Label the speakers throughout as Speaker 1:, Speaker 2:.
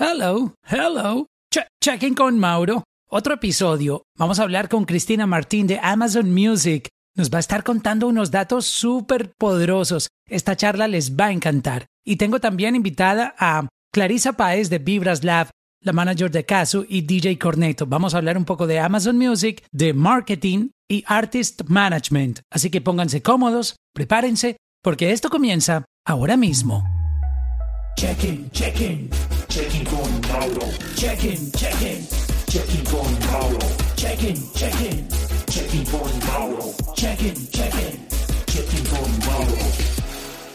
Speaker 1: Hello, hello. checking con Mauro. Otro episodio. Vamos a hablar con Cristina Martín de Amazon Music. Nos va a estar contando unos datos súper poderosos. Esta charla les va a encantar. Y tengo también invitada a Clarisa Paez de Vibras Lab, la manager de Casu y DJ Corneto. Vamos a hablar un poco de Amazon Music, de marketing y artist management. Así que pónganse cómodos, prepárense, porque esto comienza ahora mismo. Check-in, check-in, check-in con Mauro. Check-in, check-in, check-in con Mauro. Check-in, check-in, check-in con Mauro. Check-in, check-in, check-in con Mauro.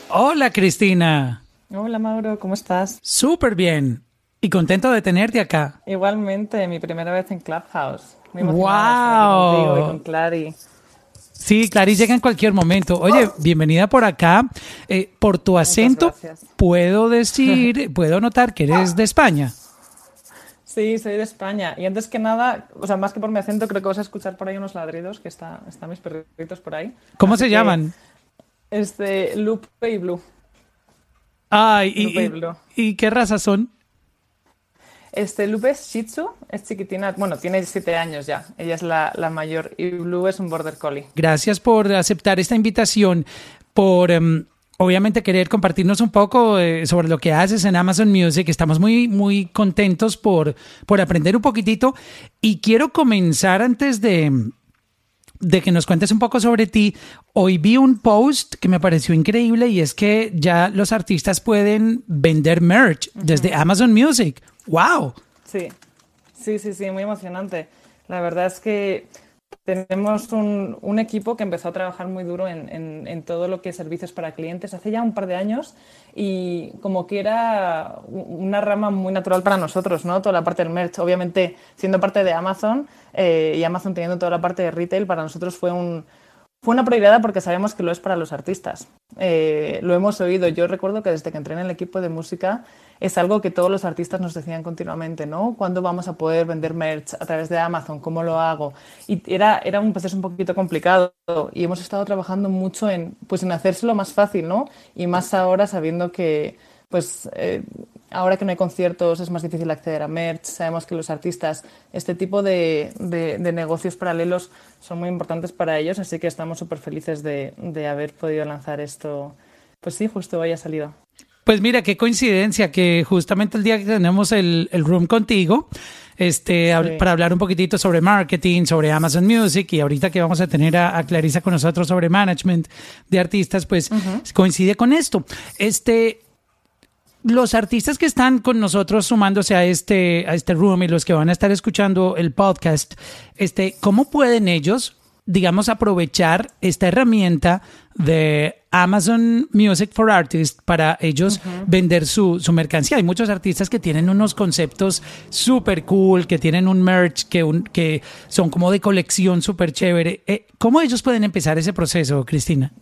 Speaker 1: Hola, Cristina.
Speaker 2: Hola, Mauro, ¿cómo estás?
Speaker 1: Súper bien. Y contento de tenerte acá.
Speaker 2: Igualmente, mi primera vez en Clubhouse.
Speaker 1: Muy wow.
Speaker 2: y con Clary.
Speaker 1: Sí, Clary llega en cualquier momento. Oye, bienvenida por acá. Eh, por tu acento, puedo decir, puedo notar que eres de España.
Speaker 2: Sí, soy de España. Y antes que nada, o sea, más que por mi acento, creo que vas a escuchar por ahí unos ladridos, que está, están mis perritos por ahí.
Speaker 1: ¿Cómo se llaman?
Speaker 2: Este, Lupe y Blue.
Speaker 1: Ay, y, y, qué raza son?
Speaker 2: Este, Lupe es Shih Tzu, es chiquitina, bueno, tiene siete años ya, ella es la, mayor y Blue es un Border Collie.
Speaker 1: Gracias por aceptar esta invitación, por em, obviamente querer compartirnos un poco eh, sobre lo que haces en Amazon Music. Estamos muy, muy contentos por, por aprender un poquitito y quiero comenzar antes de de que nos cuentes un poco sobre ti. Hoy vi un post que me pareció increíble y es que ya los artistas pueden vender merch desde Amazon Music. ¡Wow!
Speaker 2: Sí, sí, sí, sí, muy emocionante. La verdad es que tenemos un, equipo que empezó a trabajar muy duro en, todo lo que es servicios para clientes hace ya un par de años y como que era una rama muy natural para nosotros, ¿no? Toda la parte del merch. Obviamente, siendo parte de Amazon eh, y Amazon teniendo toda la parte de retail, para nosotros fue un, fue una prioridad porque sabemos que lo es para los artistas. Eh, lo hemos oído. Yo recuerdo que desde que entré en el equipo de música es algo que todos los artistas nos decían continuamente, ¿no? ¿Cuándo vamos a poder vender merch a través de Amazon? ¿Cómo lo hago? Y era, era un proceso un poquito complicado y hemos estado trabajando mucho en, pues, en hacérselo más fácil, ¿no? Y más ahora sabiendo que, pues, eh, ahora que no hay conciertos es más difícil acceder a merch, sabemos que los artistas, este tipo de, de, negocios paralelos son muy importantes para ellos, así que estamos súper felices de, de haber podido lanzar esto. Pues sí, justo hoy ha salido.
Speaker 1: Pues mira, qué coincidencia que justamente el día que tenemos el, el room contigo, este, para hablar un poquitito sobre marketing, sobre Amazon Music y ahorita que vamos a tener a, Clarisa con nosotros sobre management de artistas, pues coincide con esto. Este, los artistas que están con nosotros sumándose a este, a este room y los que van a estar escuchando el podcast, este, ¿cómo pueden ellos digamos, aprovechar esta herramienta de Amazon Music for Artists para ellos vender su, su, mercancía. Hay muchos artistas que tienen unos conceptos súper cool, que tienen un merch, que, un, que son como de colección súper chévere. Eh, ¿Cómo ellos pueden empezar ese proceso, Cristina?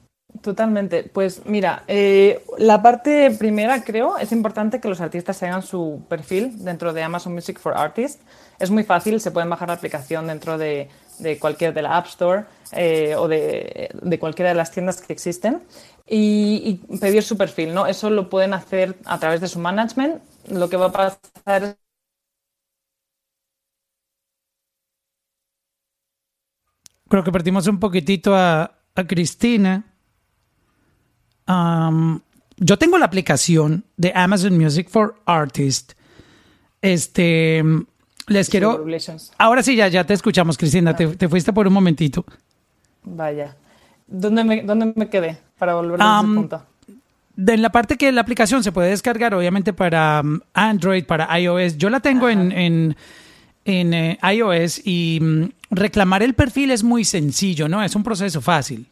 Speaker 2: Totalmente. Pues mira, eh, la parte primera creo es importante que los artistas hagan su perfil dentro de Amazon Music for Artists. Es muy fácil, se pueden bajar la aplicación dentro de de cualquier de la App Store eh, o de, de, cualquiera de las tiendas que existen y, pedir su perfil, ¿no? Eso lo pueden hacer a través de su management. Lo que va a pasar es
Speaker 1: Creo que perdimos un poquitito a, a Cristina. yo tengo la aplicación de Amazon Music for Artists. Este, les quiero. Ahora sí, ya, ya te escuchamos, Cristina. Te, fuiste por un momentito.
Speaker 2: Vaya. ¿Dónde me, dónde me quedé para volver a ese punto?
Speaker 1: De la parte que la aplicación se puede descargar, obviamente, para um, Android, para iOS. Yo la tengo en, en, en eh, iOS y mm, reclamar el perfil es muy sencillo, ¿no? Es un proceso fácil.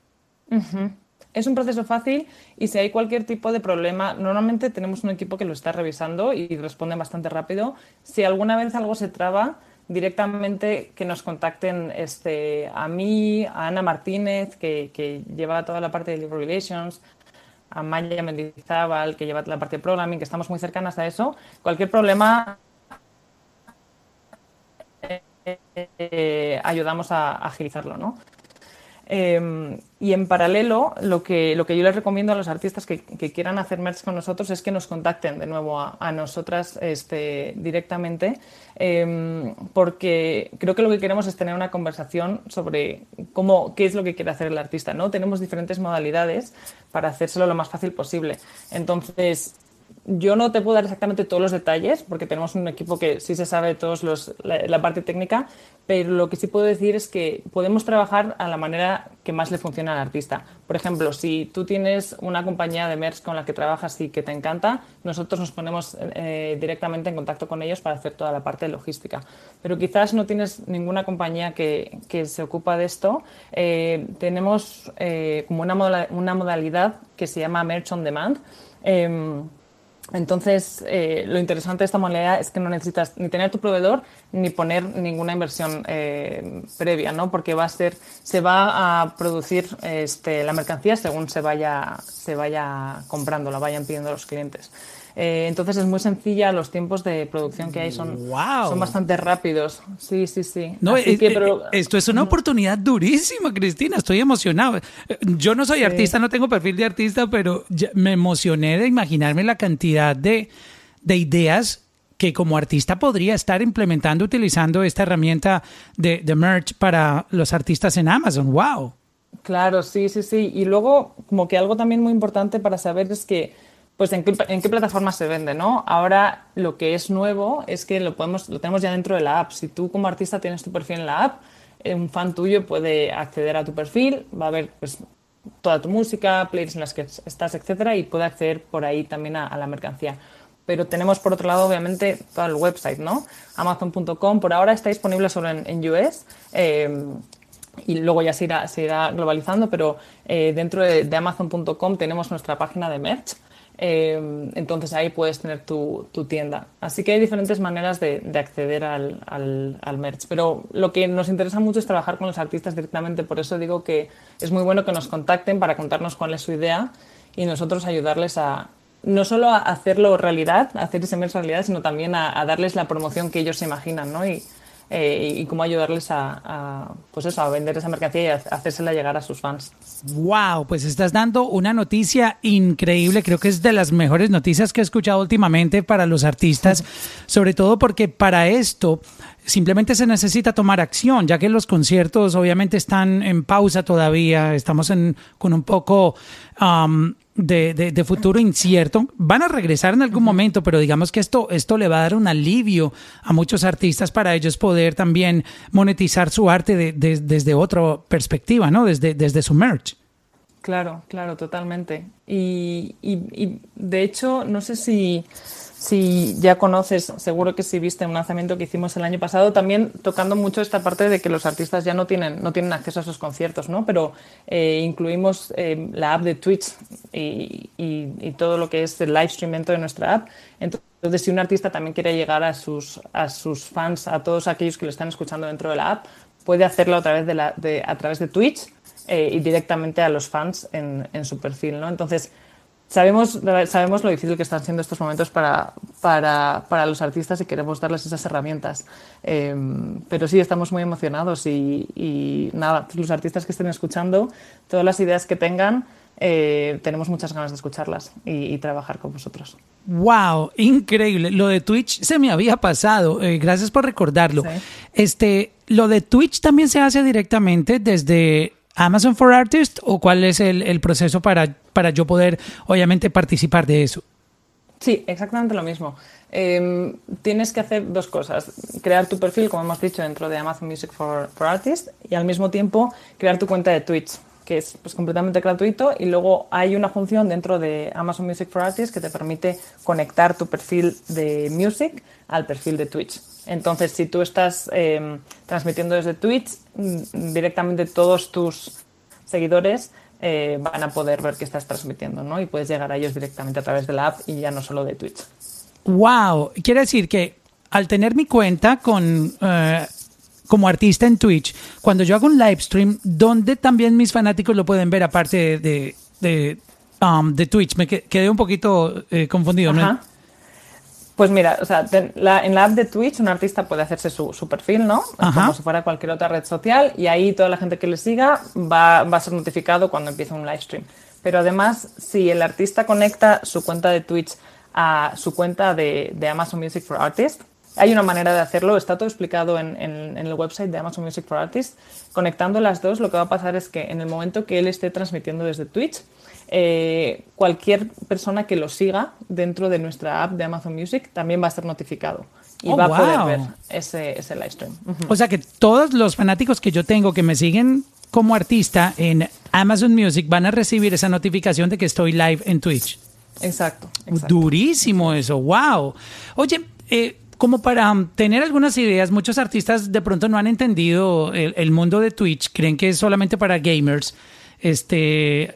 Speaker 2: Es un proceso fácil y si hay cualquier tipo de problema, normalmente tenemos un equipo que lo está revisando y responde bastante rápido. Si alguna vez algo se traba, directamente que nos contacten este, a mí, a Ana Martínez, que, lleva toda la parte de Libre Relations, a Maya Mendizábal, que lleva la parte de programming, que estamos muy cercanas a eso. Cualquier problema eh, ayudamos a, agilizarlo, ¿no? Em, y en paralelo, lo que, lo que yo les recomiendo a los artistas que, quieran hacer merch con nosotros es que nos contacten de nuevo a, nosotras este, directamente, em, porque creo que lo que queremos es tener una conversación sobre cómo, qué es lo que quiere hacer el artista. ¿no? Tenemos diferentes modalidades para hacérselo lo más fácil posible. Entonces, yo no te puedo dar exactamente todos los detalles porque tenemos un equipo que sí se sabe todos los, la, parte técnica, pero lo que sí puedo decir es que podemos trabajar a la manera que más le funciona al artista. Por ejemplo, si tú tienes una compañía de merch con la que trabajas y que te encanta, nosotros nos ponemos eh, directamente en contacto con ellos para hacer toda la parte logística. Pero quizás no tienes ninguna compañía que, que se ocupa de esto. Eh, tenemos eh, como una, una modalidad que se llama Merch on Demand em, entonces, eh, lo interesante de esta modalidad es que no necesitas ni tener tu proveedor ni poner ninguna inversión eh, previa, ¿no? Porque va a ser, se va a producir este, la mercancía según se vaya, se vaya comprando, la vayan pidiendo los clientes. Eh, entonces es muy sencilla, los tiempos de producción que hay son, son bastante rápidos. Sí, sí, sí.
Speaker 1: No, esto es una oportunidad durísima, Cristina, estoy emocionado. Yo no soy artista, no tengo perfil de artista, pero me emocioné de imaginarme la cantidad de, de ideas que como artista podría estar implementando, utilizando esta herramienta de, de merch para los artistas en Amazon. ¡Wow!
Speaker 2: Claro, sí, sí, sí. Y luego, como que algo también muy importante para saber es que pues en qué, en plataforma se vende, ¿no? Ahora lo que es nuevo es que lo, tenemos ya dentro de la app. Si tú como artista tienes tu perfil en la app, un fan tuyo puede acceder a tu perfil, va a ver pues, toda tu música, playlists en las que estás, etcétera, y puede acceder por ahí también a, la mercancía. Pero tenemos por otro lado, obviamente, todo el website, ¿no? Amazon.com por ahora está disponible solo en, US. Eh, y luego ya se irá, se irá globalizando, pero eh, dentro de, de Amazon.com tenemos nuestra página de merch, Em, entonces ahí puedes tener tu, tienda. Así que hay diferentes maneras de, acceder al, al, merch. Pero lo que nos interesa mucho es trabajar con los artistas directamente. Por eso digo que es muy bueno que nos contacten para contarnos cuál es su idea y nosotros ayudarles a no solo a hacerlo realidad, a hacer ese merch realidad, sino también a, darles la promoción que ellos se imaginan. ¿no? Eh, y cómo ayudarles a, pues eso, a vender esa mercancía y a hacérsela llegar a sus fans.
Speaker 1: Wow, pues estás dando una noticia increíble, creo que es de las mejores noticias que he escuchado últimamente para los artistas, sobre todo porque para esto simplemente se necesita tomar acción, ya que los conciertos obviamente están en pausa todavía, estamos en, con un poco um, de, futuro incierto. Van a regresar en algún momento, pero digamos que esto, esto le va a dar un alivio a muchos artistas para ellos poder también monetizar su arte desde otra perspectiva, ¿no? Desde, desde su merch.
Speaker 2: Claro, claro, totalmente. y de hecho, no sé si si ya conoces, seguro que si viste un lanzamiento que hicimos el año pasado, también tocando mucho esta parte de que los artistas ya no tienen, no tienen acceso a esos conciertos, ¿no? Pero eh, incluimos eh, la app de Twitch y, todo lo que es el live stream dentro de nuestra app. Entonces, si un artista también quiere llegar a sus, a sus fans, a todos aquellos que lo están escuchando dentro de la app, puede hacerlo a través de, la, de a través de Twitch eh, y directamente a los fans en, en su perfil, ¿no? Entonces, Sabemos, sabemos lo difícil que están siendo estos momentos para, para, para los artistas y queremos darles esas herramientas. Em, pero sí, estamos muy emocionados y, y, nada, los artistas que estén escuchando, todas las ideas que tengan, eh, tenemos muchas ganas de escucharlas y, trabajar con vosotros.
Speaker 1: ¡Wow! Increíble. Lo de Twitch se me había pasado. Eh, gracias por recordarlo. Este, lo de Twitch también se hace directamente desde Amazon for Artists o cuál es el, proceso para, para yo poder, obviamente, participar de eso?
Speaker 2: Sí, exactamente lo mismo. Em, tienes que hacer dos cosas. Crear tu perfil, como hemos dicho, dentro de Amazon Music for, Artists y al mismo tiempo crear tu cuenta de Twitch, que es pues, completamente gratuito. Y luego hay una función dentro de Amazon Music for Artists que te permite conectar tu perfil de Music al perfil de Twitch. Entonces, si tú estás em, transmitiendo desde Twitch, mm, directamente todos tus seguidores eh, van a poder ver que estás transmitiendo, ¿no? Y puedes llegar a ellos directamente a través de la app y ya no solo de Twitch.
Speaker 1: ¡Wow! Quiere decir que al tener mi cuenta con... Eh, como artista en Twitch, cuando yo hago un live stream, ¿dónde también mis fanáticos lo pueden ver aparte de, de, um, Twitch? Me quedé un poquito eh, confundido. ¿no?
Speaker 2: Pues mira, o sea, en la app de Twitch un artista puede hacerse su, perfil, ¿no? Como si fuera cualquier otra red social y ahí toda la gente que le siga va, a ser notificado cuando empiece un live stream. Pero además, si el artista conecta su cuenta de Twitch a su cuenta de, Amazon Music for Artists, hay una manera de hacerlo, está todo explicado en, en, el website de Amazon Music for Artists. Conectando las dos, lo que va a pasar es que en el momento que él esté transmitiendo desde Twitch, eh, cualquier persona que lo siga dentro de nuestra app de Amazon Music también va a ser notificado y oh, va a poder ver ese, ese live stream.
Speaker 1: O sea que todos los fanáticos que yo tengo que me siguen como artista en Amazon Music van a recibir esa notificación de que estoy live en Twitch.
Speaker 2: Exacto.
Speaker 1: Durísimo eso, wow. Oye, eh, como para tener algunas ideas, muchos artistas de pronto no han entendido el, el, mundo de Twitch, creen que es solamente para gamers. Este,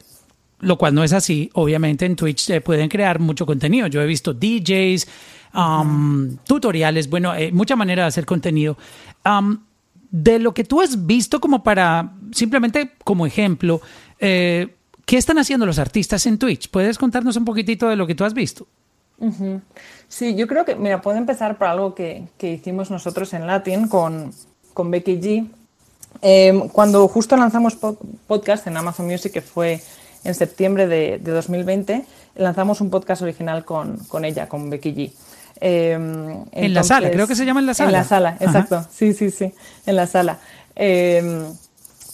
Speaker 1: lo cual no es así. Obviamente en Twitch se pueden crear mucho contenido. Yo he visto DJs, um, tutoriales, bueno, eh, mucha manera de hacer contenido. Um, de lo que tú has visto como para, simplemente como ejemplo, eh, ¿qué están haciendo los artistas en Twitch? ¿Puedes contarnos un poquitito de lo que tú has visto?
Speaker 2: Sí, yo creo que, mira, puedo empezar por algo que, hicimos nosotros en Latin con, con Becky G. Em, cuando justo lanzamos podcast en Amazon Music, que fue en septiembre de, 2020 lanzamos un podcast original con, ella, con Becky G.
Speaker 1: Em, en la sala, creo que se llama en la sala.
Speaker 2: En la sala, exacto. Sí, sí, sí, en la sala. Em,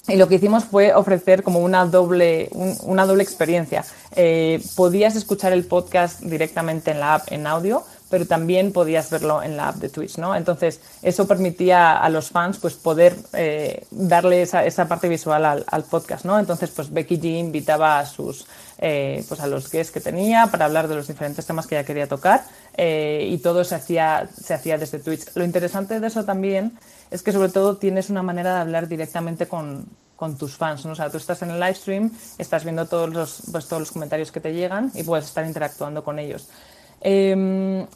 Speaker 2: y lo que hicimos fue ofrecer como una doble, una doble experiencia. Eh, podías escuchar el podcast directamente en la app en audio, pero también podías verlo en la app de Twitch, ¿no? Entonces, eso permitía a los fans pues, poder eh, darle esa, esa, parte visual al, podcast, ¿no? Entonces, pues Becky G invitaba a sus eh, pues a los guests que tenía para hablar de los diferentes temas que ella quería tocar eh, y todo se hacía, se hacía desde Twitch. Lo interesante de eso también es que sobre todo tienes una manera de hablar directamente con, con tus fans. ¿no? O sea, tú estás en el live stream, estás viendo todos los, pues, todos los comentarios que te llegan y puedes estar interactuando con ellos. Em,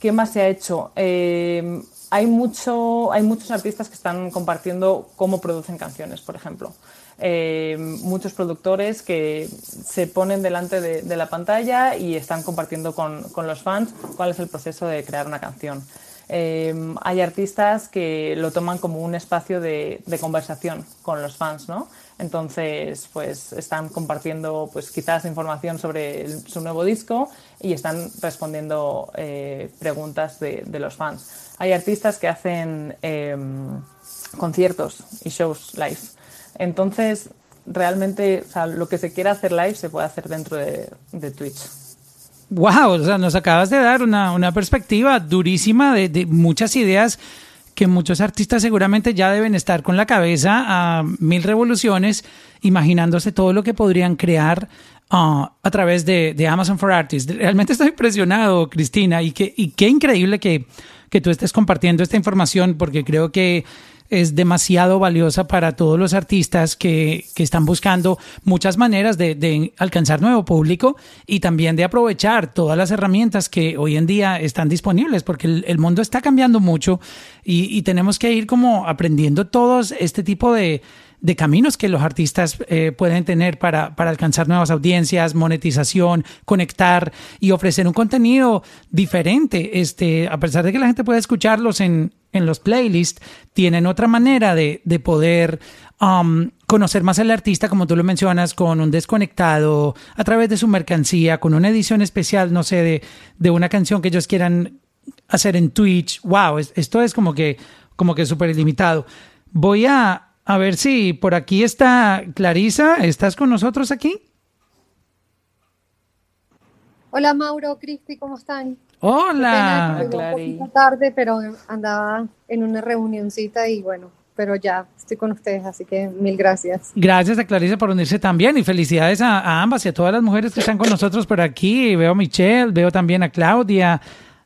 Speaker 2: ¿Qué más se ha hecho? Em, hay, mucho, hay muchos artistas que están compartiendo cómo producen canciones, por ejemplo. Em, muchos productores que se ponen delante de, la pantalla y están compartiendo con, con, los fans cuál es el proceso de crear una canción. hay artistas que lo toman como un espacio de conversación con los fans, ¿no? Entonces, pues están compartiendo, pues quizás información sobre su nuevo disco y están respondiendo eh, preguntas de, los fans. Hay artistas que hacen em, conciertos y shows live. Entonces, realmente, lo que se quiera hacer live se puede hacer dentro de, Twitch.
Speaker 1: Wow, o sea, nos acabas de dar una, perspectiva durísima de muchas ideas que muchos artistas seguramente ya deben estar con la cabeza a mil revoluciones, imaginándose todo lo que podrían crear ah, a través de, Amazon for Artists. Realmente estoy impresionado, Cristina, y, que, y qué increíble que, que tú estés compartiendo esta información, porque creo que es demasiado valiosa para todos los artistas que, que están buscando muchas maneras de, de, alcanzar nuevo público y también de aprovechar todas las herramientas que hoy en día están disponibles, porque el, mundo está cambiando mucho y, y, tenemos que ir como aprendiendo todos este tipo de, de caminos que los artistas eh, pueden tener para, para, alcanzar nuevas audiencias, monetización, conectar y ofrecer un contenido diferente. Este, a pesar de que la gente puede escucharlos en, en los playlists, tienen otra manera de, de poder um, conocer más al artista, como tú lo mencionas, con un desconectado, a través de su mercancía, con una edición especial, no sé, de, de una canción que ellos quieran hacer en Twitch. Wow, esto es como que, como que súper ilimitado. Voy a a ver si por aquí está Clarisa. ¿Estás con nosotros aquí?
Speaker 3: Hola Mauro, Cristi, ¿cómo están?
Speaker 1: Hola,
Speaker 3: Clarisa. tarde, pero andaba en una reunioncita y bueno, pero ya estoy con ustedes, así que mil gracias.
Speaker 1: Gracias a Clarisa por unirse también y felicidades a, ambas y a todas las mujeres que están con nosotros por aquí. Veo a Michelle, veo también a Claudia,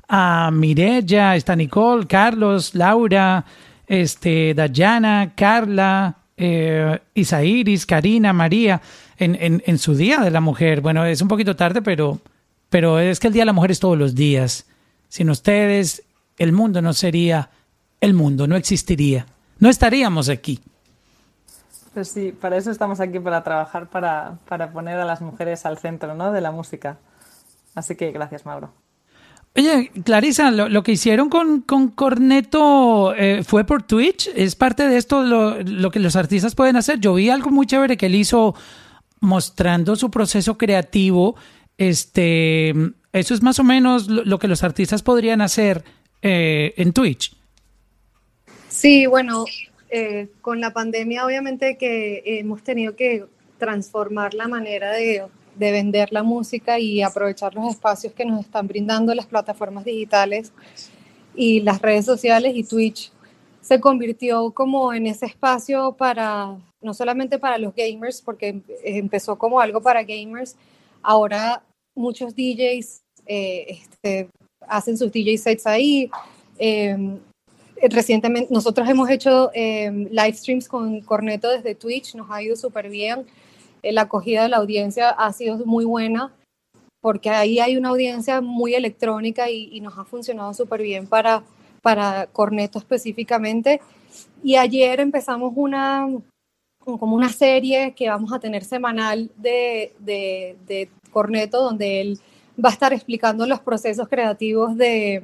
Speaker 1: a Mirella, está Nicole, Carlos, Laura, este, Dayana, Carla, eh, Isairis, Karina, María, en, en, su Día de la Mujer. Bueno, es un poquito tarde, pero, pero es que el Día de la Mujer es todos los días. Sin ustedes, el mundo no sería el mundo, no existiría. No estaríamos aquí.
Speaker 2: Pues sí, para eso estamos aquí, para trabajar, para, para poner a las mujeres al centro ¿no? de la música. Así que gracias, Mauro.
Speaker 1: Oye, Clarisa, lo, que hicieron con, con Corneto eh, fue por Twitch. ¿Es parte de esto lo, que los artistas pueden hacer? Yo vi algo muy chévere que él hizo mostrando su proceso creativo. Este, eso es más o menos lo, que los artistas podrían hacer eh, en Twitch.
Speaker 3: Sí, bueno, eh, con la pandemia obviamente que hemos tenido que transformar la manera de de vender la música y aprovechar los espacios que nos están brindando las plataformas digitales y las redes sociales y Twitch se convirtió como en ese espacio para, no solamente para los gamers, porque empezó como algo para gamers, ahora muchos DJs eh, este, hacen sus DJ sets ahí. Em, recientemente nosotros hemos hecho em, live streams con Corneto desde Twitch, nos ha ido súper bien. Eh, la acogida de la audiencia ha sido muy buena porque ahí hay una audiencia muy electrónica y, nos ha funcionado súper bien para, para Corneto específicamente. Y ayer empezamos una, como una serie que vamos a tener semanal de, de, de Corneto, donde él va a estar explicando los procesos creativos de,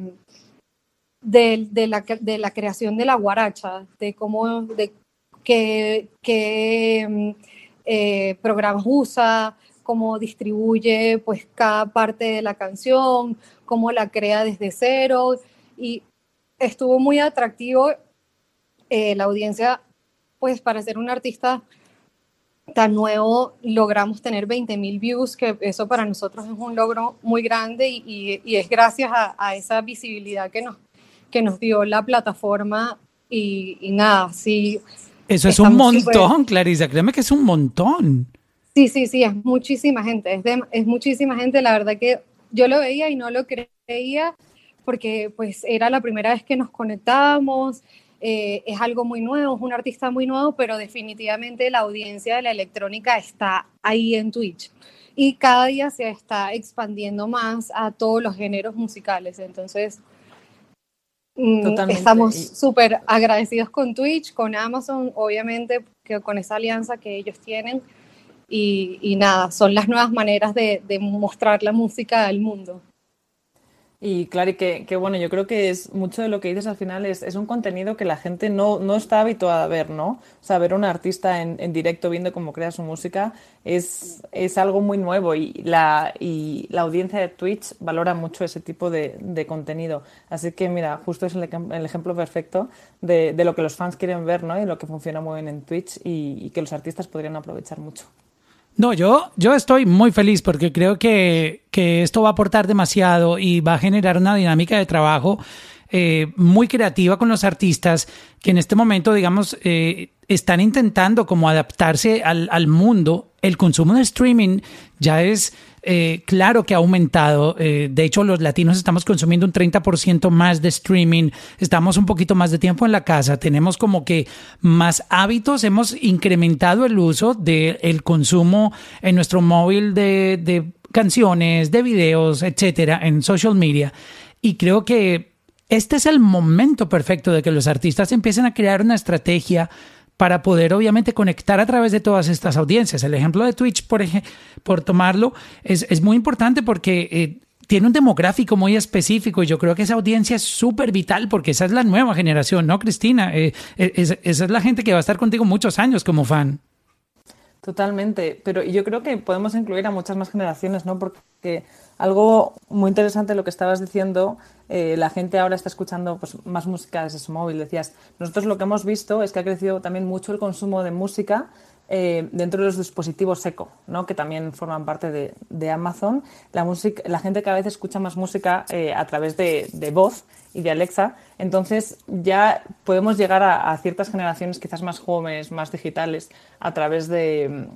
Speaker 3: de, de, la, de la creación de la guaracha, de cómo, de que eh, programas usa, cómo distribuye pues cada parte de la canción, cómo la crea desde cero. Y estuvo muy atractivo eh, la audiencia pues para ser un artista tan nuevo logramos tener 20 mil views, que eso para nosotros es un logro muy grande y, es gracias a, esa visibilidad que nos, que nos dio la plataforma y, y nada, sí,
Speaker 1: eso es un montón, Clarisa, créeme que es un montón.
Speaker 3: Sí, sí, sí, es muchísima gente, es, es muchísima gente, la verdad que yo lo veía y no lo creía porque pues era la primera vez que nos conectábamos, eh, es algo muy nuevo, es un artista muy nuevo, pero definitivamente la audiencia de la electrónica está ahí en Twitch. Y cada día se está expandiendo más a todos los géneros musicales, entonces Mm, estamos súper agradecidos con Twitch, con Amazon, obviamente, que con esa alianza que ellos tienen. Y, nada, son las nuevas maneras de, de mostrar la música al mundo.
Speaker 2: Y claro, que, que, bueno, yo creo que es mucho de lo que dices al final es, es un contenido que la gente no, no, está habituada a ver, ¿no? O sea, ver un artista en, en, directo viendo cómo crea su música es, es algo muy nuevo y la, y la audiencia de Twitch valora mucho ese tipo de, de contenido. Así que mira, justo es el, ejemplo perfecto de, de, lo que los fans quieren ver, ¿no? Y lo que funciona muy bien en Twitch y, y que los artistas podrían aprovechar mucho.
Speaker 1: No, yo, yo estoy muy feliz porque creo que, que esto va a aportar demasiado y va a generar una dinámica de trabajo eh, muy creativa con los artistas que en este momento, digamos, eh, están intentando como adaptarse al, al mundo. El consumo de streaming ya es eh, claro que ha aumentado. Eh, de hecho, los latinos estamos consumiendo un 30% más de streaming. Estamos un poquito más de tiempo en la casa. Tenemos como que más hábitos. Hemos incrementado el uso del consumo en nuestro móvil de, de canciones, de videos, etcétera, en social media. Y creo que este es el momento perfecto de que los artistas empiecen a crear una estrategia para poder obviamente conectar a través de todas estas audiencias. El ejemplo de Twitch, por, por tomarlo, es, es muy importante porque... Eh, tiene un demográfico muy específico y yo creo que esa audiencia es súper vital porque esa es la nueva generación, ¿no, Cristina? Eh, eh, esa es la gente que va a estar contigo muchos años como fan.
Speaker 2: Totalmente, pero yo creo que podemos incluir a muchas más generaciones, ¿no? Porque algo muy interesante lo que estabas diciendo, eh, la gente ahora está escuchando pues, más música desde su móvil. Decías, nosotros lo que hemos visto es que ha crecido también mucho el consumo de música eh, dentro de los dispositivos eco, ¿no? que también forman parte de, Amazon. La, música, la gente cada vez escucha más música eh, a través de, voz y de Alexa. Entonces ya podemos llegar a, ciertas generaciones quizás más jóvenes, más digitales, a través de,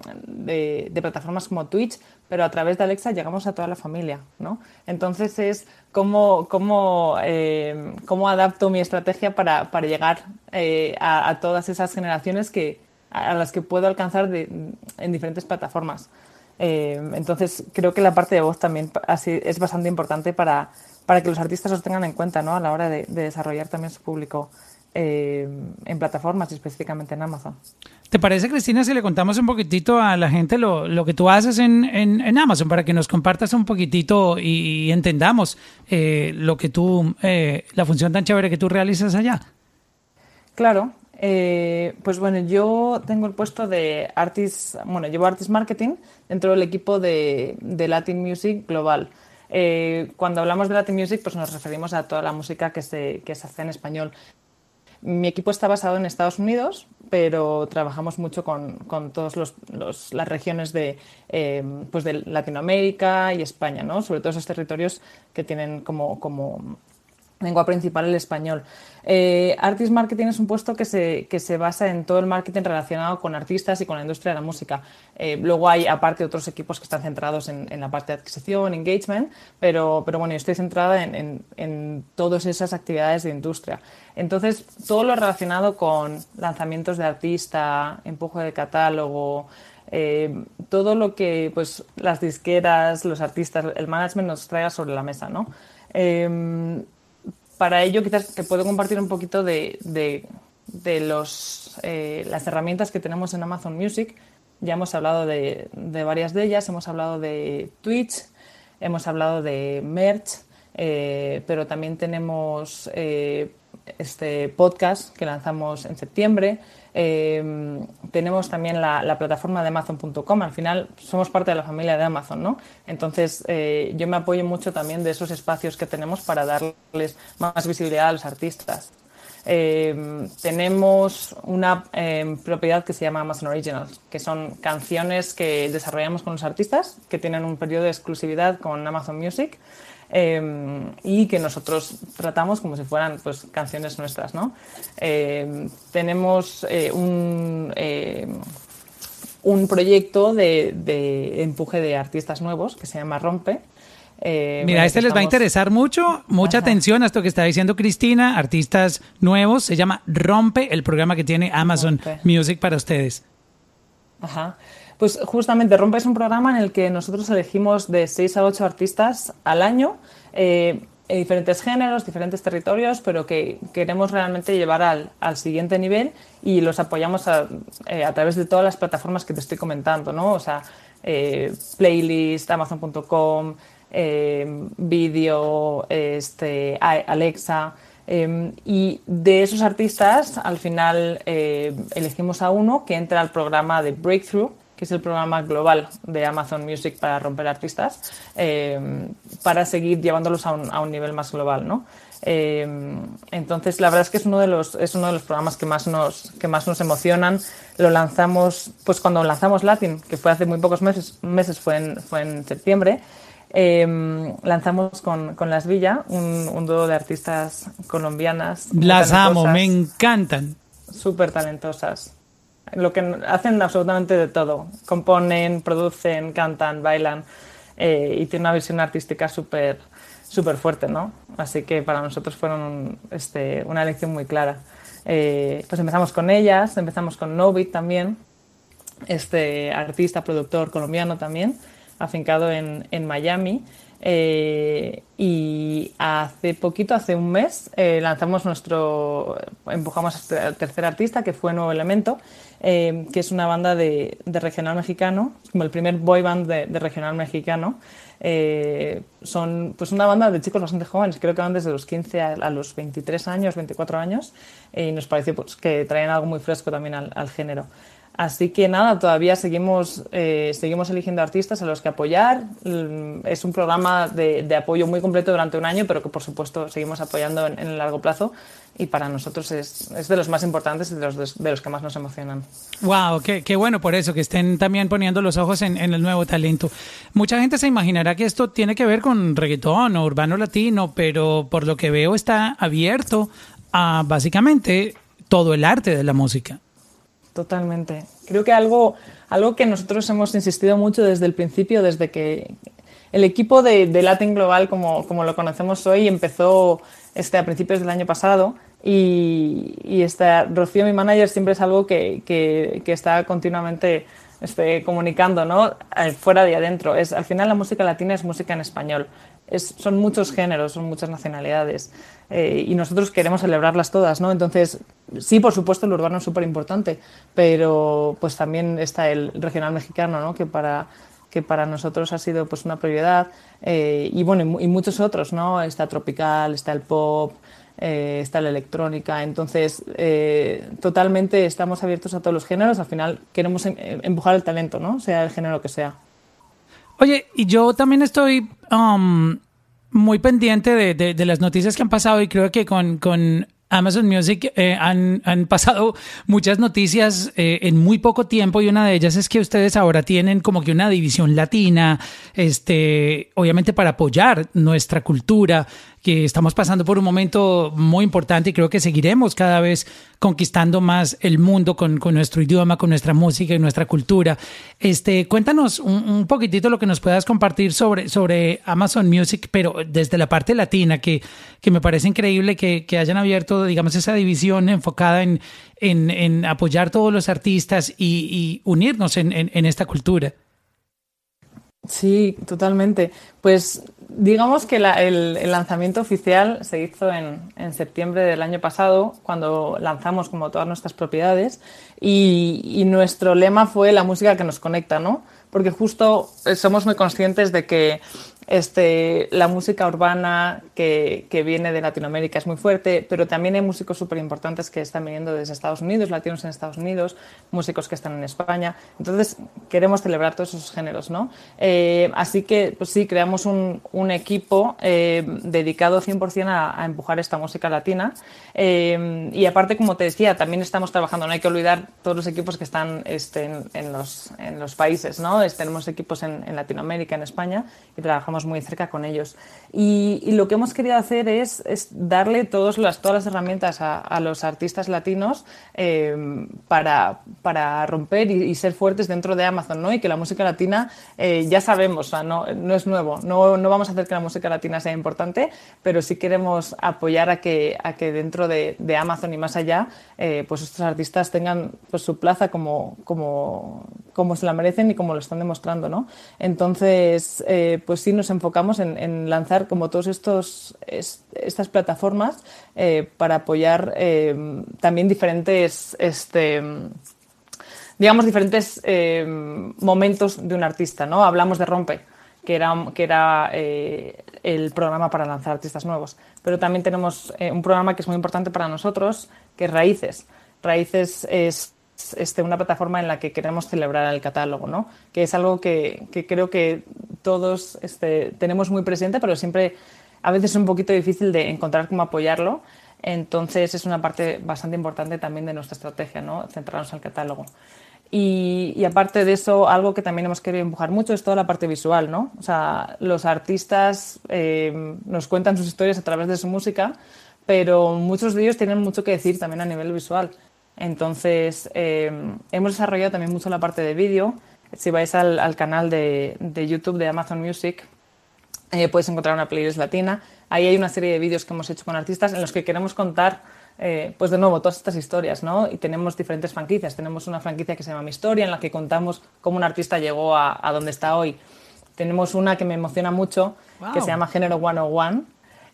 Speaker 2: plataformas como Twitch, pero a través de Alexa llegamos a toda la familia. ¿no? Entonces es cómo, cómo, eh, cómo adapto mi estrategia para, para llegar a todas esas generaciones que a las que puedo alcanzar en diferentes plataformas. Eh, entonces, creo que la parte de voz también así, es bastante importante para, para que los artistas los tengan en cuenta ¿no? a la hora de, desarrollar también su público eh, en plataformas, específicamente en Amazon.
Speaker 1: ¿Te parece, Cristina, si le contamos un poquitito a la gente lo, lo que tú haces en, en, Amazon para que nos compartas un poquitito y, entendamos eh, lo que tú, eh, la función tan chévere que tú realizas allá?
Speaker 2: Claro, eh, pues bueno, yo tengo el puesto de Artist, bueno, llevo Artist Marketing dentro del equipo de, de Latin Music Global. cuando hablamos de Latin Music, pues nos referimos a toda la música que se, que se hace en español. Mi equipo está basado en Estados Unidos, pero trabajamos mucho con, con todas las regiones de, eh, pues de Latinoamérica y España, ¿no? sobre todo esos territorios que tienen como, como lengua principal el español. Eh, Artist Marketing es un puesto que se, que se, basa en todo el marketing relacionado con artistas y con la industria de la música. Eh, luego hay aparte otros equipos que están centrados en, en, la parte de adquisición, engagement, pero, pero bueno, estoy centrada en, en, en, todas esas actividades de industria. Entonces, todo lo relacionado con lanzamientos de artista, empuje de catálogo, eh, todo lo que pues, las disqueras, los artistas, el management nos traiga sobre la mesa, ¿no? Para ello quizás te puedo compartir un poquito de, de, los, eh, las herramientas que tenemos en Amazon Music. Ya hemos hablado de, de, varias de ellas, hemos hablado de Twitch, hemos hablado de Merch, eh, pero también tenemos eh, este podcast que lanzamos en septiembre. Em, tenemos también la, plataforma de Amazon.com. Al final somos parte de la familia de Amazon, ¿no? Entonces eh, yo me apoyo mucho también de esos espacios que tenemos para darles más visibilidad a los artistas. Em, tenemos una em, propiedad que se llama Amazon Originals, que son canciones que desarrollamos con los artistas, que tienen un periodo de exclusividad con Amazon Music Em, y que nosotros tratamos como si fueran pues, canciones nuestras. ¿no? Em, tenemos eh, un, em, un proyecto de, de, empuje de artistas nuevos que se llama Rompe.
Speaker 1: Eh, Mira, este les va a interesar mucho, mucha atención a esto que está diciendo Cristina, artistas nuevos, se llama Rompe, el programa que tiene Amazon Music para ustedes.
Speaker 2: Ajá. Pues justamente Rompe es un programa en el que nosotros elegimos de 6 a 8 artistas al año, eh, en diferentes géneros, diferentes territorios, pero que queremos realmente llevar al, al siguiente nivel y los apoyamos a, eh, través de todas las plataformas que te estoy comentando, ¿no? O sea, eh, playlist, amazon.com, vídeo, este, Alexa. y de esos artistas, al final elegimos a uno que entra al programa de Breakthrough, que es el programa global de Amazon Music para romper artistas, eh, para seguir llevándolos a un, a un, nivel más global, ¿no? Eh, entonces, la verdad es que es uno de los, es uno de los programas que más, nos, que más nos emocionan. Lo lanzamos, pues cuando lanzamos Latin, que fue hace muy pocos meses, meses fue en, fue en septiembre, eh, lanzamos con, con, Las Villa, un, un dúo de artistas colombianas.
Speaker 1: Las amo, me encantan.
Speaker 2: Súper talentosas lo que hacen absolutamente de todo. Componen, producen, cantan, bailan eh, y tienen una visión artística súper fuerte, ¿no? Así que para nosotros fueron este, una elección muy clara. Eh, pues empezamos con ellas, empezamos con Novit también, este artista, productor colombiano también, afincado en, en Miami. Eh, y hace poquito, hace un mes, lanzamos nuestro, empujamos al tercer artista, que fue Nuevo Elemento, eh, que es una banda de, regional mexicano, como el primer boy band de, regional mexicano. Eh, son pues una banda de chicos bastante jóvenes, creo que van desde los 15 a, los 23 años, 24 años, y nos pareció pues, que traen algo muy fresco también al género. Así que nada, todavía seguimos, eh, seguimos eligiendo artistas a los que apoyar. Mm, es un programa de, apoyo muy completo durante un año, pero que por supuesto seguimos apoyando en, el largo plazo y para nosotros es, de los más importantes y de los, de los que más nos emocionan.
Speaker 1: ¡Wow! Qué, qué, bueno por eso, que estén también poniendo los ojos en, en, el nuevo talento. Mucha gente se imaginará que esto tiene que ver con reggaetón o urbano latino, pero por lo que veo está abierto a básicamente todo el arte de la música.
Speaker 2: Totalmente. Creo que algo, algo que nosotros hemos insistido mucho desde el principio, desde que el equipo de, de Latin Global, como, como, lo conocemos hoy, empezó este, a principios del año pasado y, y este, Rocío, mi manager, siempre es algo que, que, que está continuamente este, comunicando, ¿no? Eh, fuera y adentro. Es, al final la música latina es música en español. Es, son muchos géneros, son muchas nacionalidades. Eh, y nosotros queremos celebrarlas todas, ¿no? Entonces, sí, por supuesto, el urbano es súper importante, pero pues también está el regional mexicano, ¿no? Que para que para nosotros ha sido pues una prioridad eh, y bueno y, muchos otros no está tropical está el pop eh, está la electrónica. Entonces totalmente estamos abiertos a todos los géneros. Al final queremos em, empujar el talento no sea el género que sea.
Speaker 1: Oye y yo también estoy um, muy pendiente de, de, las noticias que han pasado y creo que con, con Amazon Music eh, han, han, pasado muchas noticias eh, en muy poco tiempo y una de ellas es que ustedes ahora tienen como que una división latina, este, obviamente para apoyar nuestra cultura, que estamos pasando por un momento muy importante y creo que seguiremos cada vez conquistando más el mundo con, con nuestro idioma, con nuestra música y nuestra cultura. Este, cuéntanos un, poquitito lo que nos puedas compartir sobre, sobre Amazon Music, pero desde la parte latina, que, que me parece increíble que, que hayan abierto, digamos, esa división enfocada en, en, en apoyar todos los artistas y, unirnos en, en esta cultura.
Speaker 2: Sí, totalmente. Pues digamos que el, lanzamiento oficial se hizo en, septiembre del año pasado, cuando lanzamos como todas nuestras propiedades, y, y, nuestro lema fue la música que nos conecta, ¿no? Porque justo somos muy conscientes de que este, la música urbana que, que, viene de Latinoamérica es muy fuerte, pero también hay músicos súper importantes que están viniendo desde Estados Unidos, latinos en Estados Unidos, músicos que están en España. Entonces, queremos celebrar todos esos géneros, ¿no? Eh, así que, pues sí, creamos un, un equipo eh, dedicado 100% a, a, empujar esta música latina. Eh, y aparte, como te decía, también estamos trabajando, no hay que olvidar todos los equipos que están este, en, en, los, en, los, países, ¿no? tenemos equipos en, en Latinoamérica, en España, y trabajamos muy cerca con ellos. Y, lo que hemos querido hacer es, es darle todos las, todas las herramientas a, a los artistas latinos eh, para, para, romper y, ser fuertes dentro de Amazon, ¿no? Y que la música latina, eh, ya sabemos, no, no, es nuevo, no, no, vamos a hacer que la música latina sea importante, pero sí queremos apoyar a que, a que dentro de, Amazon y más allá, eh, pues estos artistas tengan pues, su plaza como, como, como se la merecen y como lo están demostrando, ¿no? Entonces, pues sí nos enfocamos en, lanzar como es, estas plataformas eh, para apoyar eh, también diferentes este, digamos diferentes eh, momentos de un artista no hablamos de rompe que era, que era eh, el programa para lanzar artistas nuevos. Pero también tenemos eh, un programa que es muy importante para nosotros, que es Raíces. Raíces es este, una plataforma en la que queremos celebrar el catálogo, ¿no? que es algo que, que creo que todos este, tenemos muy presente, pero siempre a veces es un poquito difícil de encontrar cómo apoyarlo. Entonces es una parte bastante importante también de nuestra estrategia, ¿no? centrarnos en el catálogo. Y, y, aparte de eso, algo que también hemos querido empujar mucho es toda la parte visual, ¿no? O sea, los artistas eh, nos cuentan sus historias a través de su música, pero muchos de ellos tienen mucho que decir también a nivel visual. Entonces, eh, hemos desarrollado también mucho la parte de vídeo. Si vais al, al canal de, de, YouTube de Amazon Music, eh, puedes encontrar una playlist latina. Ahí hay una serie de vídeos que hemos hecho con artistas en los que queremos contar, eh, pues de nuevo, todas estas historias, ¿no? Y tenemos diferentes franquicias. Tenemos una franquicia que se llama Mi Historia, en la que contamos cómo un artista llegó a, a donde está hoy. Tenemos una que me emociona mucho, wow. que se llama Género 101,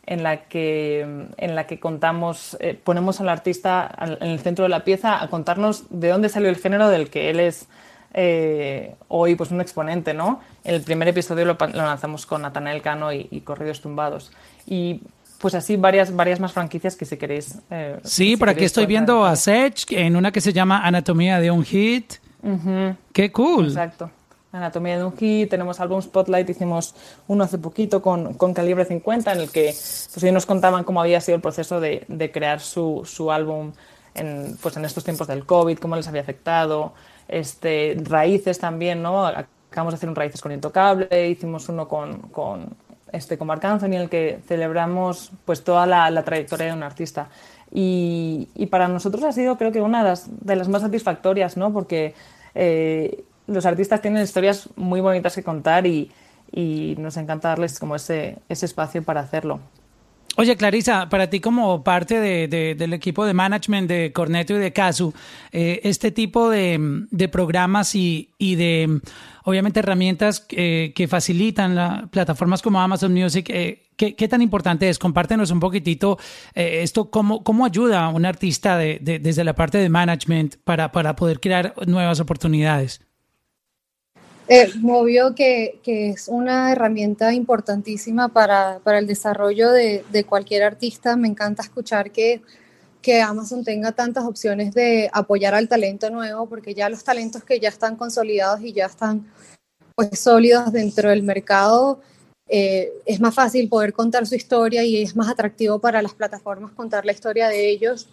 Speaker 2: en la que, en la que contamos, eh, ponemos al artista en el centro de la pieza a contarnos de dónde salió el género del que él es eh, hoy pues un exponente, ¿no? El primer episodio lo, lo lanzamos con Natanael Cano y, y, Corridos Tumbados. Y pues así varias, varias más franquicias que si queréis...
Speaker 1: Eh, sí, si por aquí estoy viendo a Sech en una que se llama Anatomía de un Hit. Uh -huh. ¡Qué cool!
Speaker 2: Exacto. Anatomía de un hit, tenemos álbum Spotlight, hicimos uno hace poquito con, con Calibre 50, en el que pues, ellos nos contaban cómo había sido el proceso de, de crear su, su álbum en, pues, en estos tiempos del COVID, cómo les había afectado, este, Raíces también, ¿no? Acabamos de hacer un Raíces con Intocable, hicimos uno con, con, este, con Marc Anthony, en el que celebramos pues, toda la, la trayectoria de un artista. Y, y, para nosotros ha sido, creo que, una de las, de las más satisfactorias, ¿no? Porque eh, los artistas tienen historias muy bonitas que contar y, y nos encanta darles como ese, ese espacio para hacerlo.
Speaker 1: Oye, Clarisa, para ti como parte de, del equipo de management de Corneto y de Casu, eh, este tipo de, programas y, de, obviamente, herramientas eh, que facilitan la, plataformas como Amazon Music, eh, ¿qué, tan importante es? Compártenos un poquitito esto, cómo, cómo ayuda a un artista desde la parte de management para, para poder crear nuevas oportunidades.
Speaker 3: Eh, que, es una herramienta importantísima para, el desarrollo de, cualquier artista. Me encanta escuchar que, que Amazon tenga tantas opciones de apoyar al talento nuevo, porque ya los talentos que ya están consolidados y ya están pues, sólidos dentro del mercado, eh, es más fácil poder contar su historia y es más atractivo para las plataformas contar la historia de ellos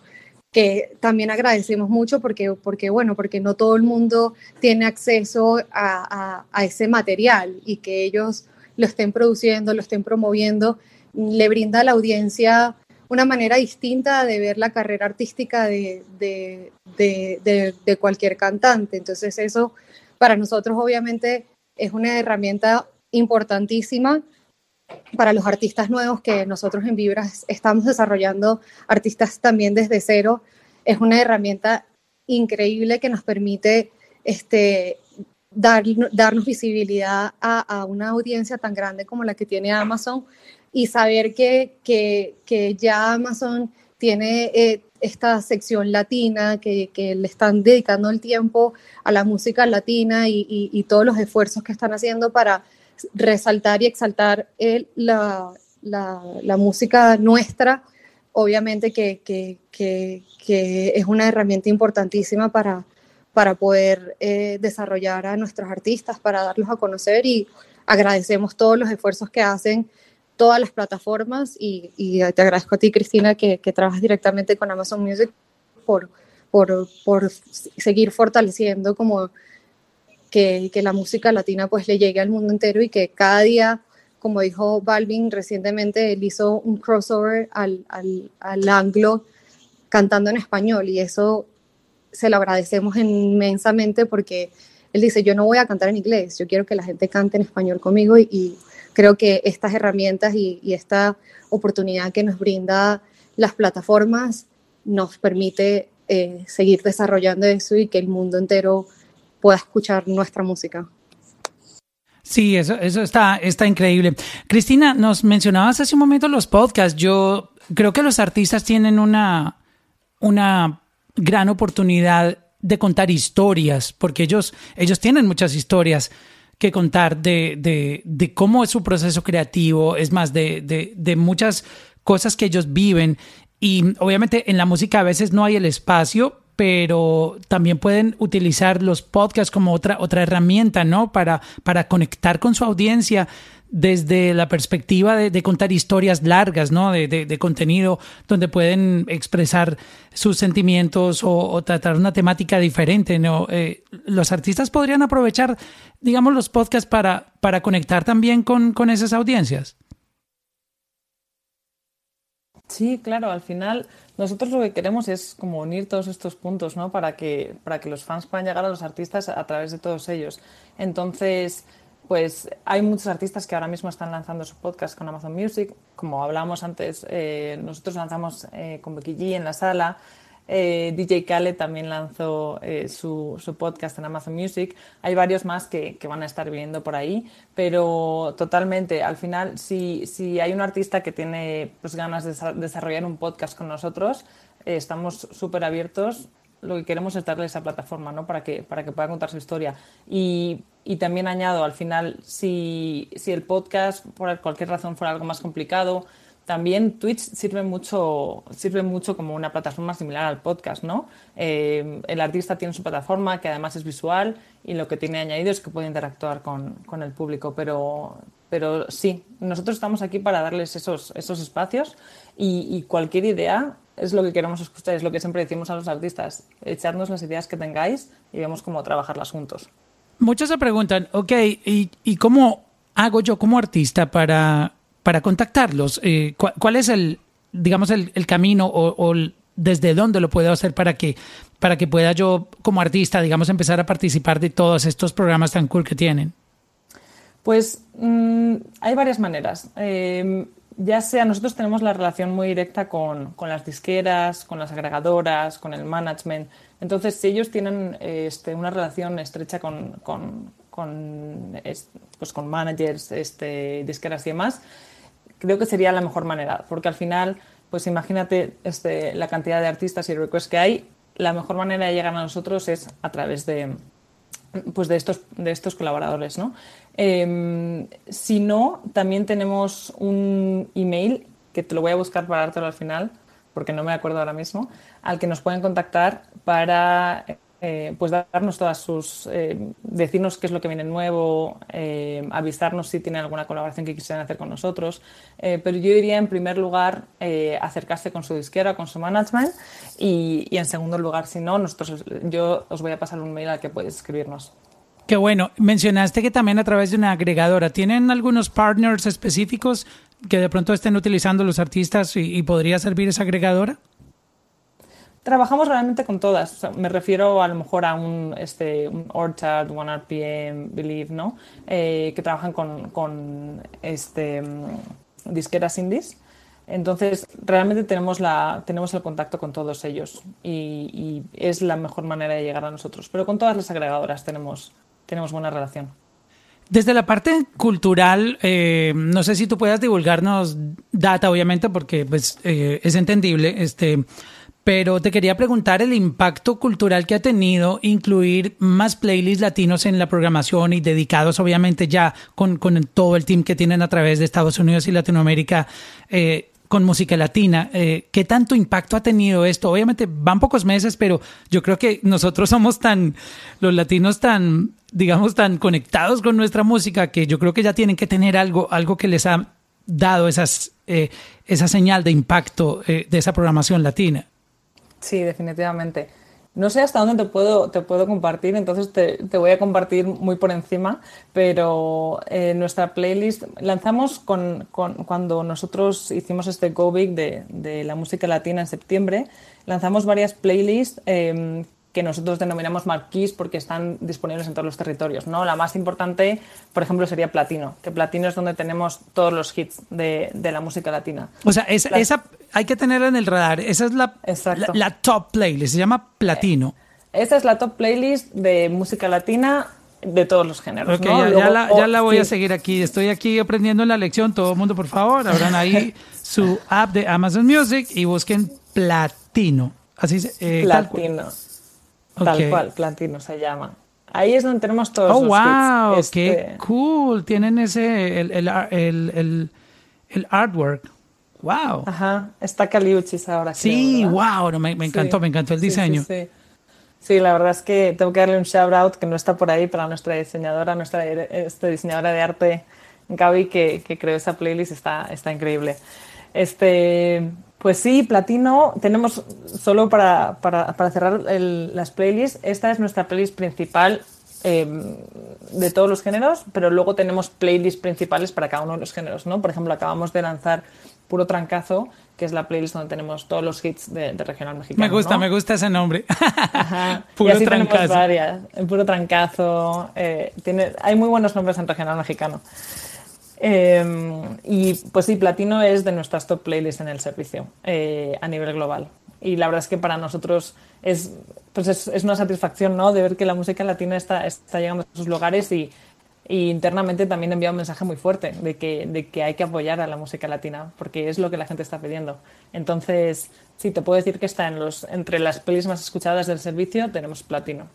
Speaker 3: que también agradecemos mucho porque, porque, bueno, porque no todo el mundo tiene acceso a, ese material y que ellos lo estén produciendo, lo estén promoviendo, le brinda a la audiencia una manera distinta de ver la carrera artística de, de, cualquier cantante. Entonces eso para nosotros obviamente es una herramienta importantísima para los artistas nuevos que nosotros en Vibras estamos desarrollando, artistas también desde cero, es una herramienta increíble que nos permite este, dar, darnos visibilidad a, una audiencia tan grande como la que tiene Amazon y saber que, que, ya Amazon tiene eh, esta sección latina, que, que, le están dedicando el tiempo a la música latina y, y todos los esfuerzos que están haciendo para resaltar y exaltar la, música nuestra, obviamente que, es una herramienta importantísima para, para poder eh, desarrollar a nuestros artistas, para darlos a conocer y agradecemos todos los esfuerzos que hacen todas las plataformas y, te agradezco a ti, Cristina, que, trabajas directamente con Amazon Music por, por, por seguir fortaleciendo como que, la música latina pues le llegue al mundo entero y que cada día, como dijo Balvin recientemente, él hizo un crossover al, al, anglo cantando en español. Y eso se lo agradecemos inmensamente porque él dice, yo no voy a cantar en inglés, yo quiero que la gente cante en español conmigo y, creo que estas herramientas y, esta oportunidad que nos brinda las plataformas nos permite eh, seguir desarrollando eso y que el mundo entero pueda escuchar nuestra música.
Speaker 1: Sí, eso, eso está, está increíble. Cristina, nos mencionabas hace un momento los podcasts. Yo creo que los artistas tienen una, una gran oportunidad de contar historias, porque ellos, ellos tienen muchas historias que contar de, de, de cómo es su proceso creativo, es más, de, de, de muchas cosas que ellos viven. Y obviamente en la música a veces no hay el espacio, pero también pueden utilizar los podcasts como otra, otra herramienta, ¿no? Para, para conectar con su audiencia desde la perspectiva de, contar historias largas, ¿no? De, contenido donde pueden expresar sus sentimientos o, tratar una temática diferente, ¿no? Eh, los artistas podrían aprovechar, digamos, los podcasts para, para conectar también con, con esas audiencias.
Speaker 2: Sí, claro, al final nosotros lo que queremos es como unir todos estos puntos, ¿no? Para que, para que los fans puedan llegar a los artistas a través de todos ellos. Entonces, pues hay muchos artistas que ahora mismo están lanzando su podcast con Amazon Music. Como hablábamos antes, eh, nosotros lanzamos eh, con Becky G en la sala. Eh, DJ Khaled también lanzó eh, su, su, podcast en Amazon Music. Hay varios más que, que, van a estar viendo por ahí, pero totalmente, al final, si, si hay un artista que tiene pues, ganas de desarrollar un podcast con nosotros, eh, estamos súper abiertos. Lo que queremos es darle esa plataforma ¿no? para, que, para que pueda contar su historia. Y, y también añado, al final, si, si el podcast por cualquier razón fuera algo más complicado, también Twitch sirve mucho, sirve mucho como una plataforma similar al podcast, ¿no? Eh, el artista tiene su plataforma que además es visual y lo que tiene añadido es que puede interactuar con, con el público, pero, pero sí, nosotros estamos aquí para darles esos, esos espacios y, cualquier idea es lo que queremos escuchar, es lo que siempre decimos a los artistas, echarnos las ideas que tengáis y vemos cómo trabajarlas juntos.
Speaker 1: Muchos se preguntan, ok, ¿y, y cómo hago yo como artista para para contactarlos? Eh, ¿cuál, es el, digamos, el, camino o, desde dónde lo puedo hacer para que, para que pueda yo, como artista, digamos, empezar a participar de todos estos programas tan cool que tienen?
Speaker 2: Pues mm, hay varias maneras. Eh, ya sea, nosotros tenemos la relación muy directa con, las disqueras, con las agregadoras, con el management. Entonces, si ellos tienen este, una relación estrecha con, con, pues, con managers, este, disqueras y demás, creo que sería la mejor manera, porque al final, pues imagínate este, la cantidad de artistas y requests que hay, la mejor manera de llegar a nosotros es a través de, pues de estos, de estos colaboradores. ¿no? Em, si no, también tenemos un email que te lo voy a buscar para dártelo al final, porque no me acuerdo ahora mismo, al que nos pueden contactar para eh, pues darnos todas sus, eh, decirnos qué es lo que viene nuevo, eh, avisarnos si tienen alguna colaboración que quisieran hacer con nosotros. pero yo diría en primer lugar acercarse con su disquera, con su management y, en segundo lugar, si no, nosotros, yo os voy a pasar un mail al que puedes escribirnos.
Speaker 1: Qué bueno. Mencionaste que también a través de una agregadora. ¿Tienen algunos partners específicos que de pronto estén utilizando los artistas y, y podría servir esa agregadora?
Speaker 2: Trabajamos realmente con todas. me refiero a lo mejor a un, este, un Orchard, One RPM, Believe, ¿no? Eh, que trabajan con, con este, mm, disqueras indies. Entonces, realmente tenemos, la, tenemos el contacto con todos ellos y, es la mejor manera de llegar a nosotros. Pero con todas las agregadoras tenemos, tenemos buena relación.
Speaker 1: Desde la parte cultural, eh, no sé si tú puedas divulgarnos data, obviamente, porque pues, eh, es entendible. Este, pero te quería preguntar el impacto cultural que ha tenido incluir más playlists latinos en la programación y dedicados obviamente ya con, con todo el team que tienen a través de Estados Unidos y Latinoamérica eh, con música latina. Eh, ¿Qué tanto impacto ha tenido esto? Obviamente van pocos meses, pero yo creo que nosotros somos tan, los latinos tan, digamos, tan conectados con nuestra música que yo creo que ya tienen que tener algo, algo que les ha dado esas, eh, esa señal de impacto de esa programación latina.
Speaker 2: Sí, definitivamente. No sé hasta dónde te puedo, te puedo compartir, entonces te, voy a compartir muy por encima, pero eh, nuestra playlist lanzamos con, con, cuando nosotros hicimos este Go Big de, de, la música latina en septiembre, lanzamos varias playlists eh, que nosotros denominamos marquís porque están disponibles en todos los territorios. ¿no? La más importante, por ejemplo, sería Platino, que Platino es donde tenemos todos los hits de, de la música latina.
Speaker 1: O sea, esa, hay que tenerla en el radar. Esa es la, la, top playlist, se llama Platino.
Speaker 2: Eh, esa es la top playlist de música latina de todos los géneros.
Speaker 1: ya, la, ya, la, voy a seguir aquí. Estoy aquí aprendiendo en la lección. Todo el mundo, por favor, abran ahí su app de Amazon Music y busquen Platino. Así se,
Speaker 2: eh, Platino. Tal cual, Platino se llama. Ahí es donde tenemos todos oh, los
Speaker 1: wow, ¡Qué este cool! Tienen ese, el, el, el, artwork. ¡Wow!
Speaker 2: Ajá, está Caliuchis ahora.
Speaker 1: Sí, wow, me, me, encantó, me encantó el diseño.
Speaker 2: Sí, sí, la verdad es que tengo que darle un shout out que no está por ahí para nuestra diseñadora, nuestra este, diseñadora de arte, Gaby, que, que creó esa playlist, está, está increíble. Este, pues sí, Platino, tenemos solo para, cerrar las playlists, esta es nuestra playlist principal em, de todos los géneros, pero luego tenemos playlists principales para cada uno de los géneros, ¿no? Por ejemplo, acabamos de lanzar Puro Trancazo, que es la playlist donde tenemos todos los hits de, regional mexicano.
Speaker 1: Me gusta, me gusta ese nombre.
Speaker 2: Puro Trancazo. varias. Puro Trancazo. Eh, tiene, hay muy buenos nombres en regional mexicano. Em, y pues sí, Platino es de nuestras top playlists en el servicio eh, a nivel global. Y la verdad es que para nosotros es, pues es, una satisfacción ¿no? de ver que la música latina está, está llegando a sus lugares y, internamente también envía un mensaje muy fuerte de que, de que hay que apoyar a la música latina porque es lo que la gente está pidiendo. Entonces, sí, te puedo decir que está en los, entre las playlists más escuchadas del servicio tenemos Platino.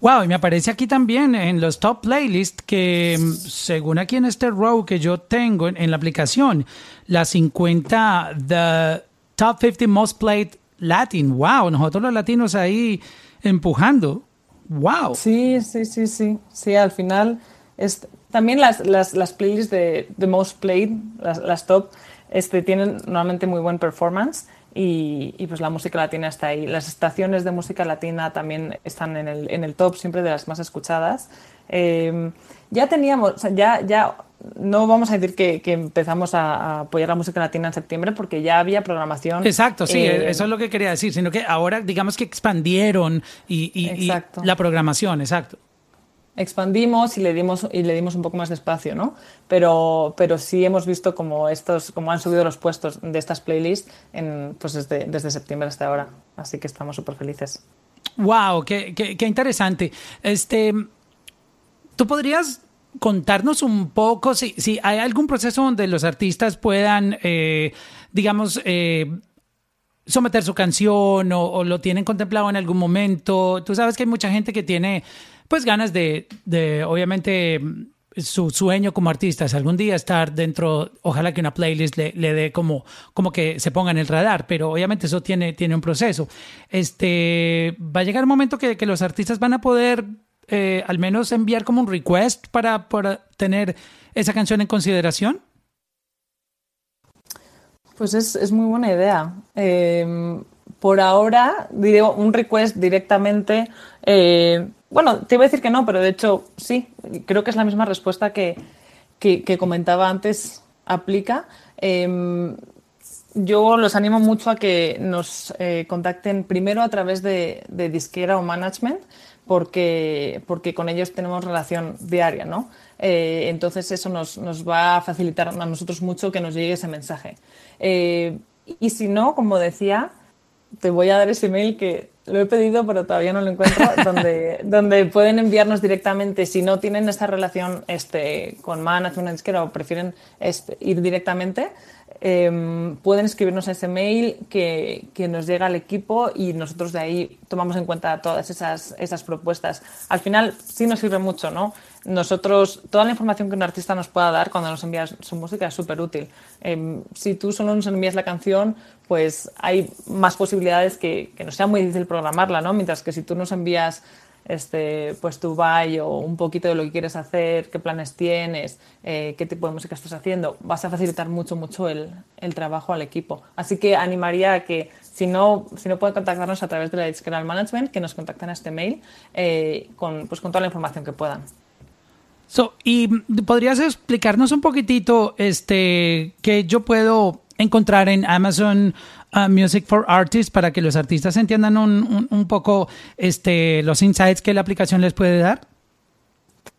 Speaker 1: Wow, y me aparece aquí también en los top playlists que mm, según aquí en este row que yo tengo en, la aplicación, las 50 the top 50 most played Latin. Wow, nosotros los latinos ahí empujando. Wow.
Speaker 2: Sí, sí, sí, sí. Sí, al final es, también las, las, las playlists de, the most played, las, las top, este, tienen normalmente muy buen performance y, pues la música latina está ahí. Las estaciones de música latina también están en el, en el top, siempre de las más escuchadas. Em, ya teníamos, ya, ya no vamos a decir que, empezamos a, apoyar la música latina en septiembre porque ya había programación.
Speaker 1: Exacto, sí, eh, eso es lo que quería decir, sino que ahora digamos que expandieron y, y la programación, exacto.
Speaker 2: Expandimos y le dimos y le dimos un poco más de espacio, ¿no? Pero, pero sí hemos visto como estos, como han subido los puestos de estas playlists en, pues desde, desde septiembre hasta ahora. Así que estamos súper felices.
Speaker 1: Wow, qué, qué, qué, interesante. Este, ¿tú podrías contarnos un poco si, si hay algún proceso donde los artistas puedan, eh, digamos, eh, someter su canción o, o, lo tienen contemplado en algún momento? Tú sabes que hay mucha gente que tiene pues ganas de, de obviamente, su sueño como artista es algún día estar dentro, ojalá que una playlist le, le dé como, como que se ponga en el radar, pero obviamente eso tiene, tiene un proceso. Este, va a llegar un momento que, que los artistas van a poder eh, al menos enviar como un request para, para tener esa canción en consideración.
Speaker 2: Pues es, es muy buena idea. Eh, por ahora, diré un request directamente. Eh, bueno, te iba a decir que no, pero de hecho sí, creo que es la misma respuesta que, que, comentaba antes, aplica. Eh, yo los animo mucho a que nos eh, contacten primero a través de, de, disquera o management, porque, porque con ellos tenemos relación diaria, ¿no? Eh, entonces eso nos, nos, va a facilitar a nosotros mucho que nos llegue ese mensaje. Eh, y si no, como decía, te voy a dar ese email que lo he pedido, pero todavía no lo encuentro, donde, donde pueden enviarnos directamente, si no tienen esta relación este, con management disquera o prefieren este, ir directamente, eh, pueden escribirnos ese mail que, que, nos llega al equipo y nosotros de ahí tomamos en cuenta todas esas, esas propuestas. Al final sí nos sirve mucho, ¿no? Nosotros, toda la información que un artista nos pueda dar cuando nos envías su música es súper útil. Eh, si tú solo nos envías la canción, pues hay más posibilidades que, que no sea muy difícil programarla, ¿no? Mientras que si tú nos envías este, pues tu buy o un poquito de lo que quieres hacer, qué planes tienes, eh, qué tipo de música estás haciendo, vas a facilitar mucho, mucho el, el, trabajo al equipo. Así que animaría a que si no, si no pueden contactarnos a través de la Discreal Management, que nos contacten a este mail eh, con, pues, con toda la información que puedan.
Speaker 1: Y podrías explicarnos un poquitito este, que yo puedo encontrar en Amazon Music for Artists para que los artistas entiendan un, un, poco este, los insights que la aplicación les puede dar?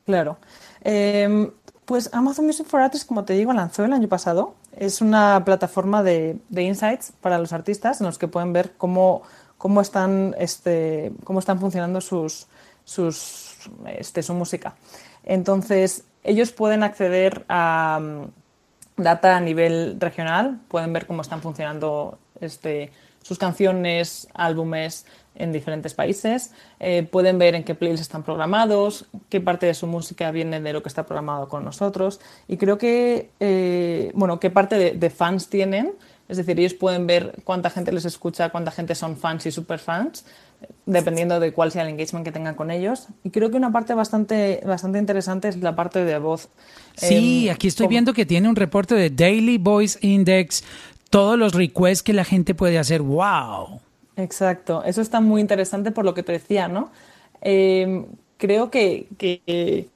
Speaker 2: Claro. Eh, pues Amazon Music for Artists, como te digo, lanzó el año pasado. Es una plataforma de, de insights para los artistas en los que pueden ver cómo, cómo, están, este, cómo están funcionando sus, sus, este, su música. Entonces, ellos pueden acceder a data a nivel regional, pueden ver cómo están funcionando este, sus canciones, álbumes en diferentes países, eh, pueden ver en qué playlists están programados, qué parte de su música viene de lo que está programado con nosotros y creo que, eh, bueno, qué parte de, de, fans tienen, es decir, ellos pueden ver cuánta gente les escucha, cuánta gente son fans y superfans, dependiendo de cuál sea el engagement que tengan con ellos. Y creo que una parte bastante, bastante interesante es la parte de voz.
Speaker 1: Sí, eh, aquí estoy viendo que tiene un reporte de Daily Voice Index, todos los requests que la gente puede hacer. ¡Wow!
Speaker 2: Exacto, eso está muy interesante por lo que te decía, ¿no? Eh, creo que,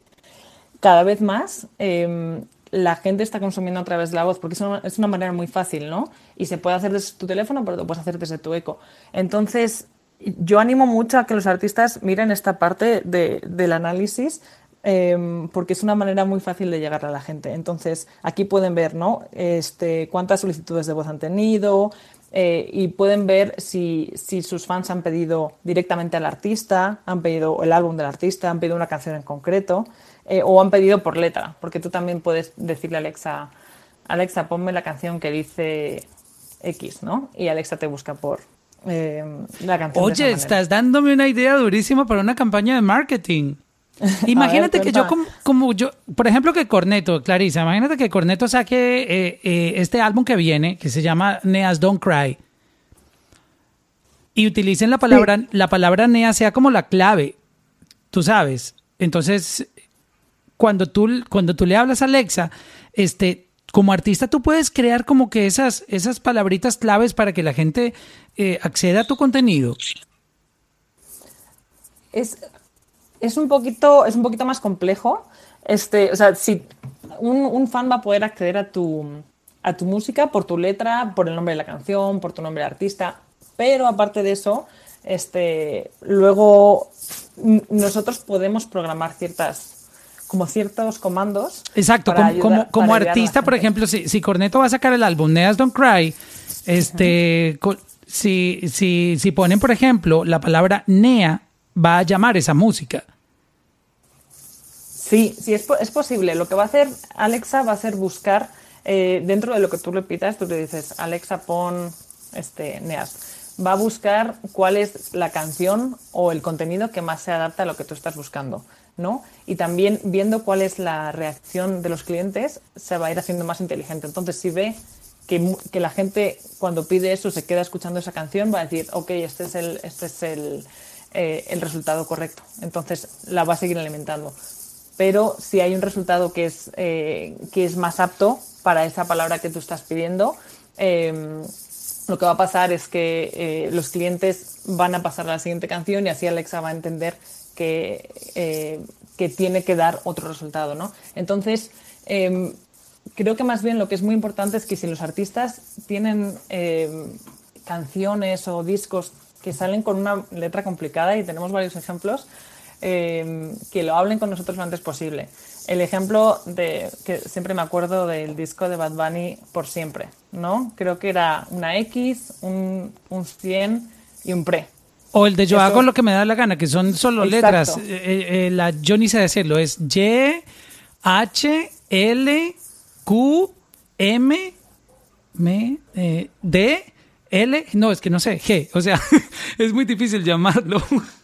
Speaker 2: cada vez más eh, la gente está consumiendo a través de la voz, porque es una, es una, manera muy fácil, ¿no? Y se puede hacer desde tu teléfono, pero lo puedes hacer desde tu eco. Entonces, yo animo mucho a que los artistas miren esta parte de, del análisis eh, porque es una manera muy fácil de llegar a la gente. Entonces, aquí pueden ver ¿no? este, cuántas solicitudes de voz han tenido eh, y pueden ver si, si, sus fans han pedido directamente al artista, han pedido el álbum del artista, han pedido una canción en concreto eh, o han pedido por letra, porque tú también puedes decirle a Alexa, Alexa, ponme la canción que dice X, ¿no? Y Alexa te busca por, eh, la canción.
Speaker 1: Oye, estás dándome una idea durísima para una campaña de marketing. Imagínate ver, que yo como, como, yo, por ejemplo que Corneto, Clarisa, imagínate que Corneto saque eh, eh, este álbum que viene, que se llama Neas Don't Cry, y utilicen la palabra, sí. la palabra Nea sea como la clave, tú sabes. Entonces, cuando tú, cuando tú le hablas a Alexa, este, como artista tú puedes crear como que esas, esas palabritas claves para que la gente eh, acceda a tu contenido.
Speaker 2: Es, es, un poquito, es un poquito más complejo. Este, o sea, si un, un, fan va a poder acceder a tu, a tu música por tu letra, por el nombre de la canción, por tu nombre de artista, pero aparte de eso, Este, luego nosotros podemos programar ciertas como ciertos comandos.
Speaker 1: Exacto, como, como, artista, por ejemplo, si, si, Corneto va a sacar el álbum Neas Don't Cry, este, si, si, si ponen, por ejemplo, la palabra Nea, va a llamar esa música.
Speaker 2: Sí, sí, es, es posible. Lo que va a hacer Alexa va a ser buscar eh, dentro de lo que tú le tú le dices, Alexa, pon este, Neas. Va a buscar cuál es la canción o el contenido que más se adapta a lo que tú estás buscando. ¿no? Y también viendo cuál es la reacción de los clientes, se va a ir haciendo más inteligente. Entonces, si ve que, que la gente cuando pide eso se queda escuchando esa canción, va a decir, ok, este es el, este es el, eh, el resultado correcto. Entonces, la va a seguir alimentando. Pero si hay un resultado que es, eh, que es más apto para esa palabra que tú estás pidiendo, em, lo que va a pasar es que eh, los clientes van a pasar a la siguiente canción y así Alexa va a entender que, eh, que tiene que dar otro resultado, ¿no? Entonces, em, creo que más bien lo que es muy importante es que si los artistas tienen em, canciones o discos que salen con una letra complicada, y tenemos varios ejemplos, em, que lo hablen con nosotros lo antes posible. El ejemplo de que siempre me acuerdo del disco de Bad Bunny por siempre, ¿no? Creo que era una X, un, un 100 y un pre.
Speaker 1: O el de yo hago lo que me da la gana, que son solo letras. Eh, eh, eh, la, yo ni sé decirlo, es Y, H, L, Q, M, M, D, L, no, es que no sé, G. O sea, es muy difícil llamarlo.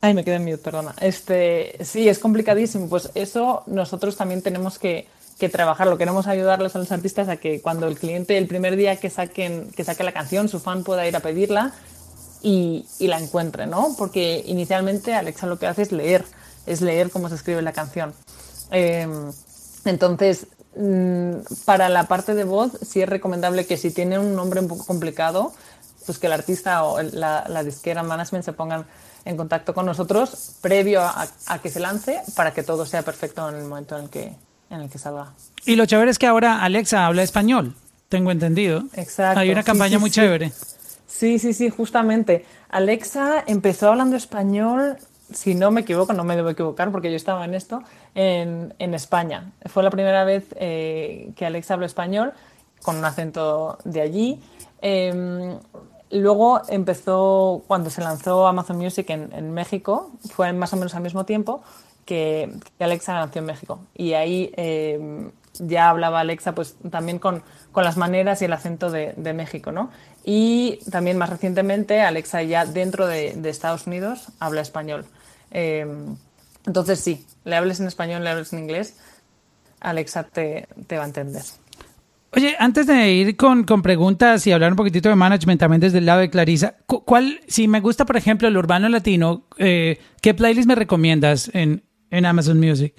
Speaker 2: Ay, me quedé en mute, perdona. Este, sí, es complicadísimo. Pues eso nosotros también tenemos que que trabajarlo. Queremos ayudarles a los artistas a que cuando el cliente, el primer día que, saquen, que saque la canción, su fan pueda ir a pedirla y, y la encuentre, ¿no? Porque inicialmente Alexa lo que hace es leer, es leer cómo se escribe la canción. Em, entonces, mm, para la parte de voz, sí es recomendable que si tiene un nombre un poco complicado, pues que el artista o la, la disquera management se pongan en contacto con nosotros previo a, a, que se lance para que todo sea perfecto en el momento en el que, en el que salga.
Speaker 1: Y lo chévere es que ahora Alexa habla español, tengo entendido.
Speaker 2: Exacto.
Speaker 1: Hay una campaña muy chévere.
Speaker 2: Sí, sí, sí, justamente. Alexa empezó hablando español, si no me equivoco, no me debo equivocar porque yo estaba en esto, en, en España. Fue la primera vez eh, que Alexa habló español con un acento de allí. Eh, luego empezó, cuando se lanzó Amazon Music en, México, fue más o menos al mismo tiempo, que, Alexa nació en México. Y ahí eh, ya hablaba Alexa pues también con, las maneras y el acento de, México, ¿no? Y también más recientemente Alexa ya dentro de, Estados Unidos habla español. Eh, entonces sí, le hables en español, le hables en inglés, Alexa te va a entender.
Speaker 1: Oye, antes de ir con, con, preguntas y hablar un poquitito de management también desde el lado de Clarisa, ¿cuál, si me gusta, por ejemplo, el urbano latino, eh, ¿qué playlist me recomiendas en, en Amazon Music?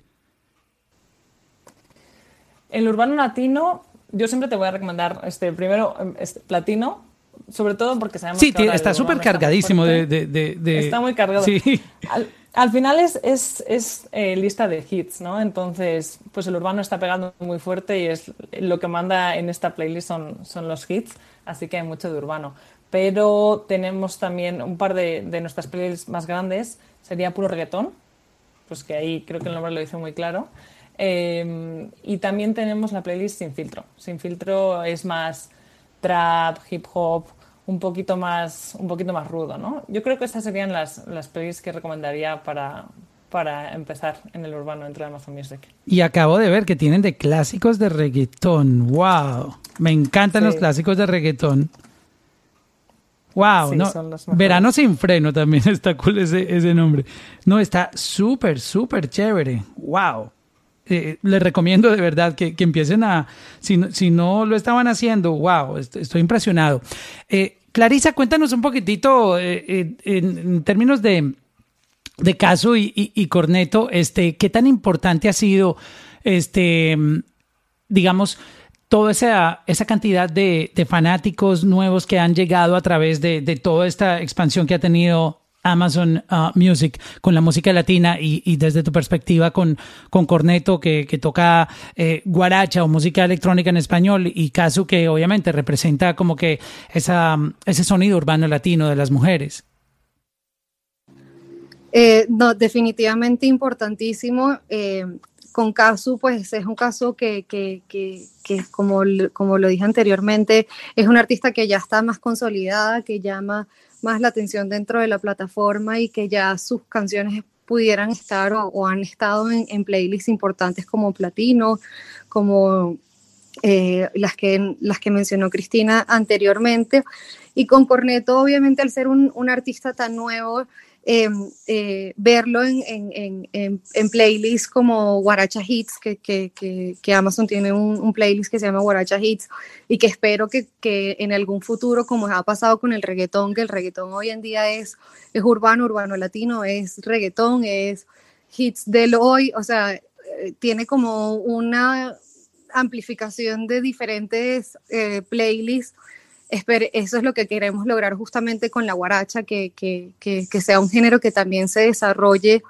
Speaker 2: El urbano latino, yo siempre te voy a recomendar este primero este, platino, sobre todo porque sabemos
Speaker 1: sí, que está súper cargadísimo de, de, de,
Speaker 2: Está muy cargado.
Speaker 1: Sí.
Speaker 2: Al, al, final es, es, es eh, lista de hits, ¿no? Entonces, pues el urbano está pegando muy fuerte y es lo que manda en esta playlist son, son los hits, así que hay mucho de urbano. Pero tenemos también un par de, de nuestras playlists más grandes, sería puro reggaetón, pues que ahí creo que el nombre lo dice muy claro. Eh, y también tenemos la playlist Sin Filtro. Sin Filtro es más trap, hip hop, un poquito más, un poquito más rudo, ¿no? Yo creo que estas serían las, las playlists que recomendaría para, para empezar en el urbano dentro de Amazon Music.
Speaker 1: Y acabo de ver que tienen de clásicos de reggaetón. ¡Wow! Me encantan sí. los clásicos de reggaetón. Wow,
Speaker 2: sí,
Speaker 1: no. Verano sin freno también está cool ese, ese nombre. No, está súper, súper chévere. Wow. Eh, les recomiendo de verdad que, que empiecen a, si, si, no lo estaban haciendo, wow, estoy, estoy impresionado. Eh, Clarisa, cuéntanos un poquitito eh, en, en, términos de, de Caso y, Corneto, este, qué tan importante ha sido, este, digamos, toda esa, esa cantidad de, de, fanáticos nuevos que han llegado a través de, de, toda esta expansión que ha tenido Amazon uh, Music con la música latina y, desde tu perspectiva con, con Corneto que, toca eh, guaracha o música electrónica en español y Casu que obviamente representa como que esa, ese sonido urbano latino de las mujeres.
Speaker 3: Eh, no, definitivamente importantísimo. Eh, con Casu, pues es un caso que, que, que, que, como, como lo dije anteriormente, es una artista que ya está más consolidada, que llama más la atención dentro de la plataforma y que ya sus canciones pudieran estar o, han estado en, playlists importantes como Platino, como eh, las, que, las que mencionó Cristina anteriormente. Y con Corneto, obviamente, al ser un artista tan nuevo, Em, eh, verlo en, en, en, en, playlists como Guaracha Hits, que, que, que, Amazon tiene un, playlist que se llama Guaracha Hits y que espero que, en algún futuro, como ha pasado con el reggaetón, que el reggaetón hoy en día es, es urbano, urbano latino, es reggaetón, es hits del hoy, o sea, eh, tiene como una amplificación de diferentes eh, playlists eso es lo que queremos lograr justamente con la guaracha, que, que, que, sea un género que también se desarrolle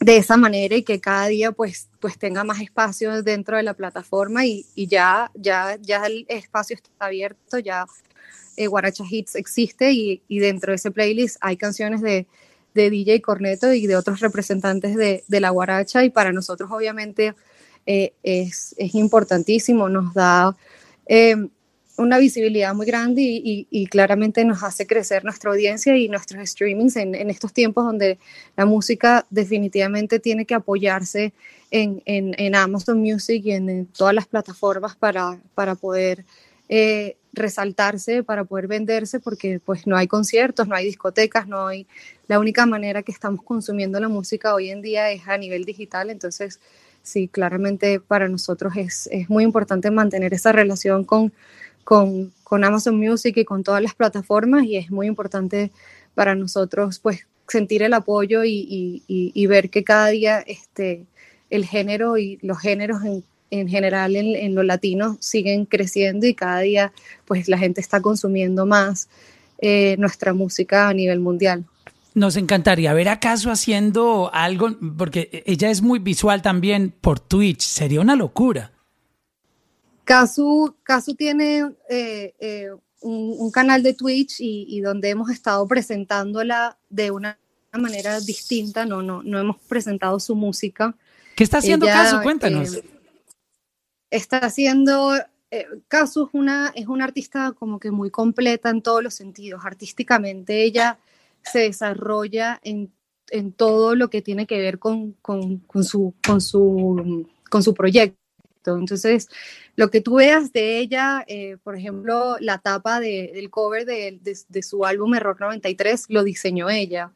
Speaker 3: de esa manera y que cada día pues, pues tenga más espacio dentro de la plataforma y, y ya, ya, ya el espacio está abierto, ya eh, Guaracha Hits existe y, y, dentro de ese playlist hay canciones de, de, DJ Corneto y de otros representantes de, de la guaracha y para nosotros obviamente eh, es, es, importantísimo, nos da... Eh, una visibilidad muy grande y, claramente nos hace crecer nuestra audiencia y nuestros streamings en, estos tiempos donde la música definitivamente tiene que apoyarse en, Amazon Music y en, todas las plataformas para, poder eh, resaltarse, para poder venderse, porque pues no hay conciertos, no hay discotecas, no hay... La única manera que estamos consumiendo la música hoy en día es a nivel digital, entonces sí, claramente para nosotros es, es muy importante mantener esa relación con con, con Amazon Music y con todas las plataformas y es muy importante para nosotros pues sentir el apoyo y, y, ver que cada día este, el género y los géneros en, en general en, en, lo latino siguen creciendo y cada día pues la gente está consumiendo más eh, nuestra música a nivel mundial.
Speaker 1: Nos encantaría ver acaso haciendo algo, porque ella es muy visual también por Twitch, sería una locura.
Speaker 3: Casu, tiene eh, eh, un, canal de Twitch y, donde hemos estado presentándola de una manera distinta, no, no, no hemos presentado su música.
Speaker 1: ¿Qué está haciendo Casu? Cuéntanos.
Speaker 3: Eh, está haciendo, Casu es una, es una artista como que muy completa en todos los sentidos. Artísticamente ella se desarrolla en, en todo lo que tiene que ver con, con, con su, con, su, con su proyecto. Entonces, lo que tú veas de ella, eh, por ejemplo, la tapa del cover de, su álbum Error 93, lo diseñó ella.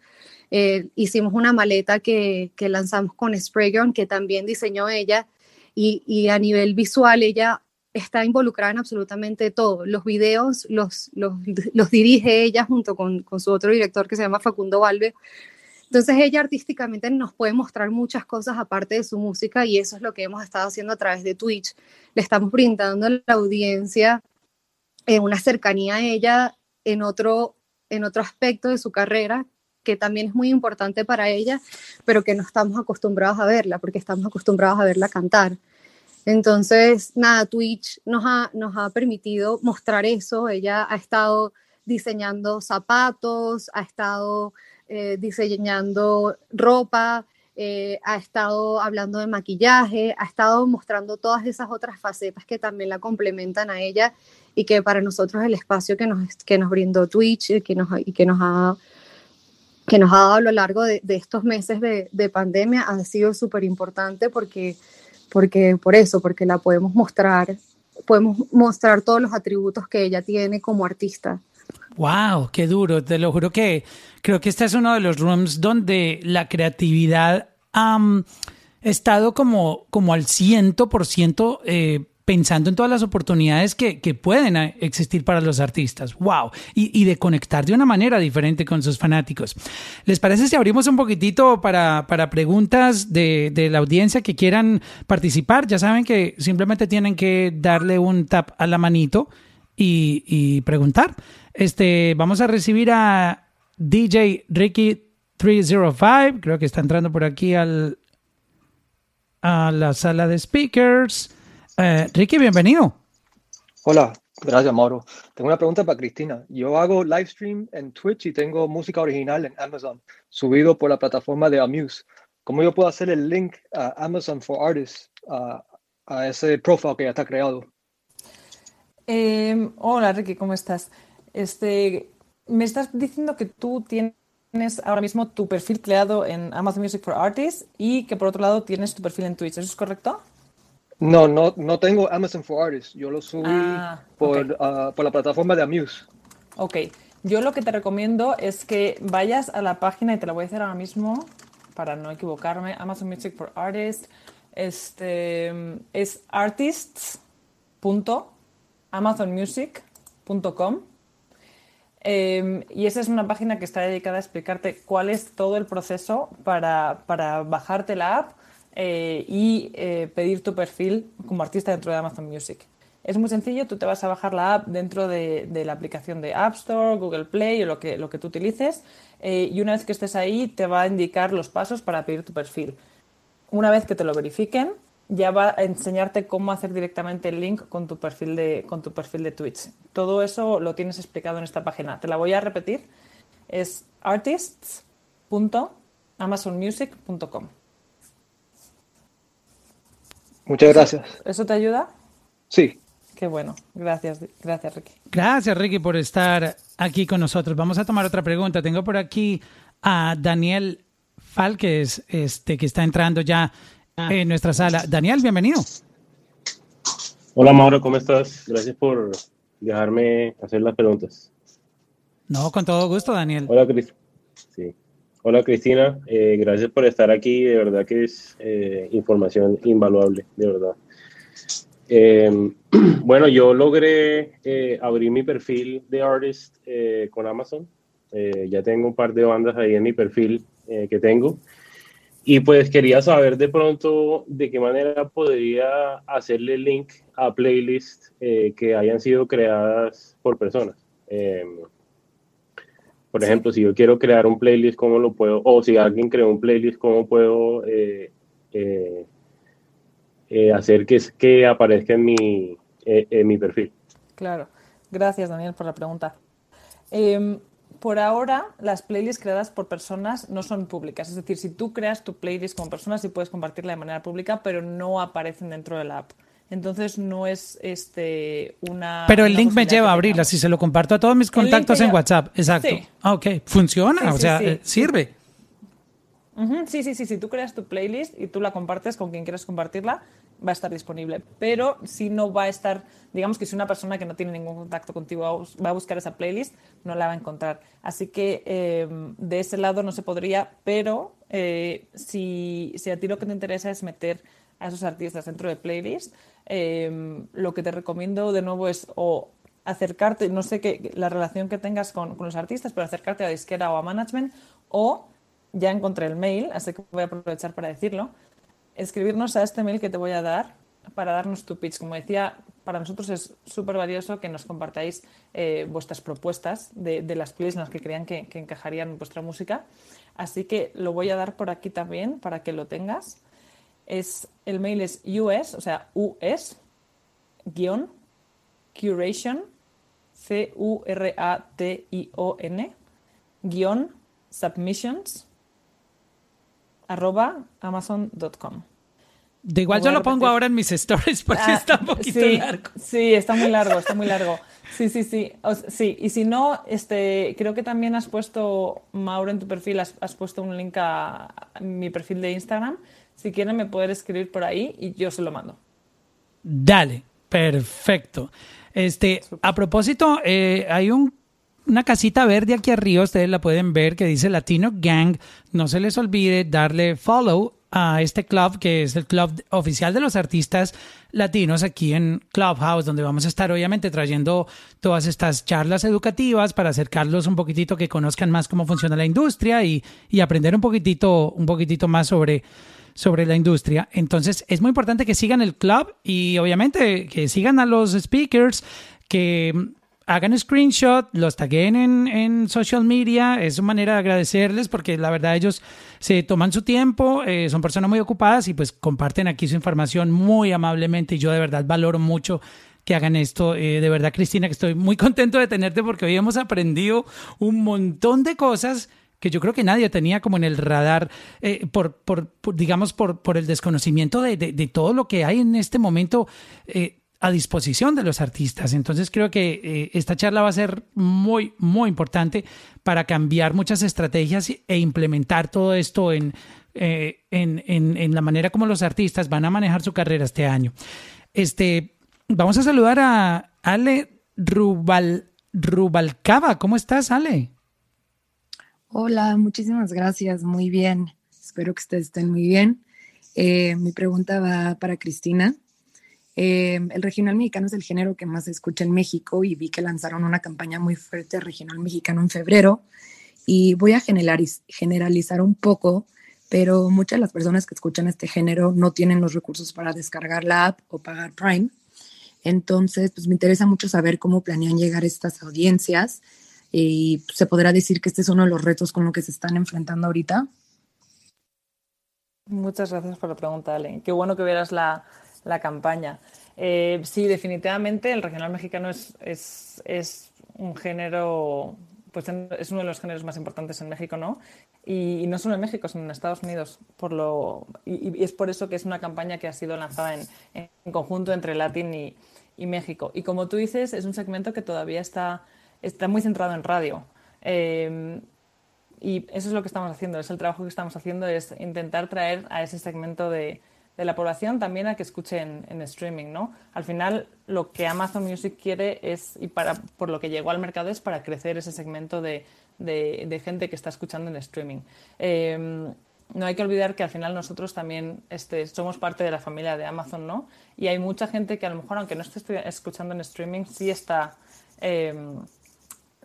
Speaker 3: Eh, hicimos una maleta que, lanzamos con Sprayground, que también diseñó ella, y, a nivel visual ella está involucrada en absolutamente todo. Los videos los, los, dirige ella junto con, su otro director que se llama Facundo Valve. Entonces ella artísticamente nos puede mostrar muchas cosas aparte de su música y eso es lo que hemos estado haciendo a través de Twitch. Le estamos brindando a la audiencia eh, una cercanía a ella en otro, en otro aspecto de su carrera que también es muy importante para ella, pero que no estamos acostumbrados a verla, porque estamos acostumbrados a verla cantar. Entonces, nada, Twitch nos ha, nos ha permitido mostrar eso. Ella ha estado diseñando zapatos, ha estado eh, diseñando ropa, eh, ha estado hablando de maquillaje, ha estado mostrando todas esas otras facetas que también la complementan a ella y que para nosotros el espacio que nos, que nos brindó Twitch y que nos, y que nos ha que nos ha dado a lo largo de, estos meses de, de, pandemia ha sido súper importante porque, porque, por eso, porque la podemos mostrar, podemos mostrar todos los atributos que ella tiene como artista.
Speaker 1: Wow, qué duro. Te lo juro que creo que este es uno de los rooms donde la creatividad ha estado como, como al ciento por ciento eh, pensando en todas las oportunidades que, que, pueden eh, existir para los artistas. ¡Wow! Y, y, de conectar de una manera diferente con sus fanáticos. ¿Les parece si abrimos un poquitito para, para preguntas de, de, la audiencia que quieran participar? Ya saben que simplemente tienen que darle un tap a la manito y, y preguntar. Este, vamos a recibir a DJ Ricky 305. Creo que está entrando por aquí al, a la sala de speakers. Eh, Ricky, bienvenido.
Speaker 4: Hola, gracias Mauro. Tengo una pregunta para Cristina. Yo hago live stream en Twitch y tengo música original en Amazon, subido por la plataforma de Amuse. ¿Cómo yo puedo hacer el link a Amazon for Artists, a, a ese profile que ya está creado?
Speaker 2: Eh, hola Ricky, ¿cómo estás? Este, me estás diciendo que tú tienes ahora mismo tu perfil creado en Amazon Music for Artists y que por otro lado tienes tu perfil en Twitch, ¿eso es correcto?
Speaker 4: No, no, no tengo Amazon for Artists. Yo lo subí ah, por, ah, por, la plataforma de Amuse.
Speaker 2: Ok. Yo lo que te recomiendo es que vayas a la página y te la voy a hacer ahora mismo para no equivocarme. Amazon Music for Artists. Este es artists.amazonmusic.com. Em, y esa es una página que está dedicada a explicarte cuál es todo el proceso para, para bajarte la app eh, y eh, pedir tu perfil como artista dentro de Amazon Music. Es muy sencillo, tú te vas a bajar la app dentro de, la aplicación de App Store, Google Play o lo que, lo que tú utilices eh, y una vez que estés ahí te va a indicar los pasos para pedir tu perfil. Una vez que te lo verifiquen, ya va a enseñarte cómo hacer directamente el link con tu perfil de, con tu perfil de Twitch. Todo eso lo tienes explicado en esta página. Te la voy a repetir. Es artists.amazonmusic.com.
Speaker 4: Muchas gracias.
Speaker 2: ¿Eso te ayuda?
Speaker 4: Sí.
Speaker 2: Qué bueno. Gracias, gracias Ricky.
Speaker 1: Gracias Ricky por estar aquí con nosotros. Vamos a tomar otra pregunta. Tengo por aquí a Daniel Falques, este, que está entrando ya en nuestra sala. Daniel, bienvenido.
Speaker 5: Hola Mauro, ¿cómo estás? Gracias por dejarme hacer las preguntas.
Speaker 1: No, con todo gusto, Daniel.
Speaker 5: Hola, Cris. Sí. Hola Cristina, eh, gracias por estar aquí, de verdad que es eh, información invaluable, de verdad. Eh, bueno, yo logré abrir mi perfil de artist con Amazon, ya tengo un par de bandas ahí en mi perfil que tengo, y pues quería saber de pronto de qué manera podría hacerle link a playlists que hayan sido creadas por personas. Por ejemplo, si yo quiero crear un playlist, ¿cómo lo puedo? O si alguien creó un playlist, ¿cómo puedo eh, eh, eh, hacer que, que aparezca en mi, en mi perfil?
Speaker 2: Claro. Gracias, Daniel, por la pregunta. Em, por ahora, las playlists creadas por personas no son públicas. Es decir, si tú creas tu playlist como persona, sí puedes compartirla de manera pública, pero no aparecen dentro de la app. Entonces no es este una.
Speaker 1: Pero el link me lleva a abrirla. Si se lo comparto a todos mis contactos en WhatsApp. Exacto. Ah, ok. Funciona, o sea, eh, sirve.
Speaker 2: Sí, sí, sí. Si tú creas tu playlist y tú la compartes con quien quieras compartirla, va a estar disponible. Pero si no va a estar, digamos que si una persona que no tiene ningún contacto contigo va a buscar esa playlist, no la va a encontrar. Así que em, de ese lado no se podría, pero eh, si, si a ti lo que te interesa es meter a esos artistas dentro de playlist, Em, lo que te recomiendo de nuevo es o acercarte, no sé qué, la relación que tengas con, los artistas, pero acercarte a disquera o a management, o ya encontré el mail, así que voy a aprovechar para decirlo, escribirnos a este mail que te voy a dar para darnos tu pitch. Como decía, para nosotros es súper valioso que nos compartáis eh, vuestras propuestas de, las playlists en las que creían que, que encajarían vuestra música. Así que lo voy a dar por aquí también para que lo tengas es, el mail es US, o sea, US, guion, curation, C-U-R-A-T-I-O-N, guion, submissions, arroba amazon.com.
Speaker 1: De igual yo lo pongo ahora en mis stories porque ah, está un poquito largo.
Speaker 2: Sí, está muy largo, está muy largo. Sí, sí, sí. sí, y si no, este, creo que también has puesto, Mauro, en tu perfil, has, has puesto un link a mi perfil de Instagram. Si quieren me pueden escribir por ahí y yo se lo mando.
Speaker 1: Dale, perfecto. Este, a propósito, eh, hay un, una casita verde aquí arriba, ustedes la pueden ver, que dice Latino Gang. No se les olvide darle follow a este club, que es el club oficial de los artistas latinos aquí en Clubhouse, donde vamos a estar obviamente trayendo todas estas charlas educativas para acercarlos un poquitito, que conozcan más cómo funciona la industria y, y aprender un poquitito, un poquitito más sobre sobre la industria. Entonces es muy importante que sigan el club y obviamente que sigan a los speakers, que hagan screenshot, los taguen en, en, social media, es una manera de agradecerles porque la verdad ellos se toman su tiempo, eh, son personas muy ocupadas y pues comparten aquí su información muy amablemente y yo de verdad valoro mucho que hagan esto. Eh, de verdad, Cristina, que estoy muy contento de tenerte porque hoy hemos aprendido un montón de cosas que yo creo que nadie tenía como en el radar eh, por, por, digamos, por, por el desconocimiento de, de, todo lo que hay en este momento eh, a disposición de los artistas. Entonces creo que esta charla va a ser muy, muy importante para cambiar muchas estrategias e implementar todo esto en, en, en, en la manera como los artistas van a manejar su carrera este año. Este, Vamos a saludar a Ale Rubal, Rubalcaba. ¿Cómo estás, Ale?
Speaker 6: Hola, muchísimas gracias. Muy bien. Espero que ustedes estén muy bien. Eh, mi pregunta va para Cristina. Eh, el regional mexicano es el género que más se escucha en México y vi que lanzaron una campaña muy fuerte regional mexicano en febrero. Y voy a generalizar un poco, pero muchas de las personas que escuchan este género no tienen los recursos para descargar la app o pagar Prime. Entonces, pues me interesa mucho saber cómo planean llegar estas audiencias y se podrá decir que este es uno de los retos con los que se están enfrentando ahorita.
Speaker 2: Muchas gracias por la pregunta, Ale. Qué bueno que vieras la, campaña. Eh, sí, definitivamente el regional mexicano es, es, un género, pues es uno de los géneros más importantes en México, ¿no? Y, no solo en México, sino en Estados Unidos. Por lo, y, es por eso que es una campaña que ha sido lanzada en, en conjunto entre Latin y, y México. Y como tú dices, es un segmento que todavía está, está muy centrado en radio. Eh, y eso es lo que estamos haciendo, es el trabajo que estamos haciendo, es intentar traer a ese segmento de, de la población también a que escuche en, streaming, ¿no? Al final, lo que Amazon Music quiere es, y para, por lo que llegó al mercado, es para crecer ese segmento de, de, gente que está escuchando en streaming. Eh, no hay que olvidar que al final nosotros también este, somos parte de la familia de Amazon, ¿no? Y hay mucha gente que a lo mejor, aunque no esté escuchando en streaming, sí está, em,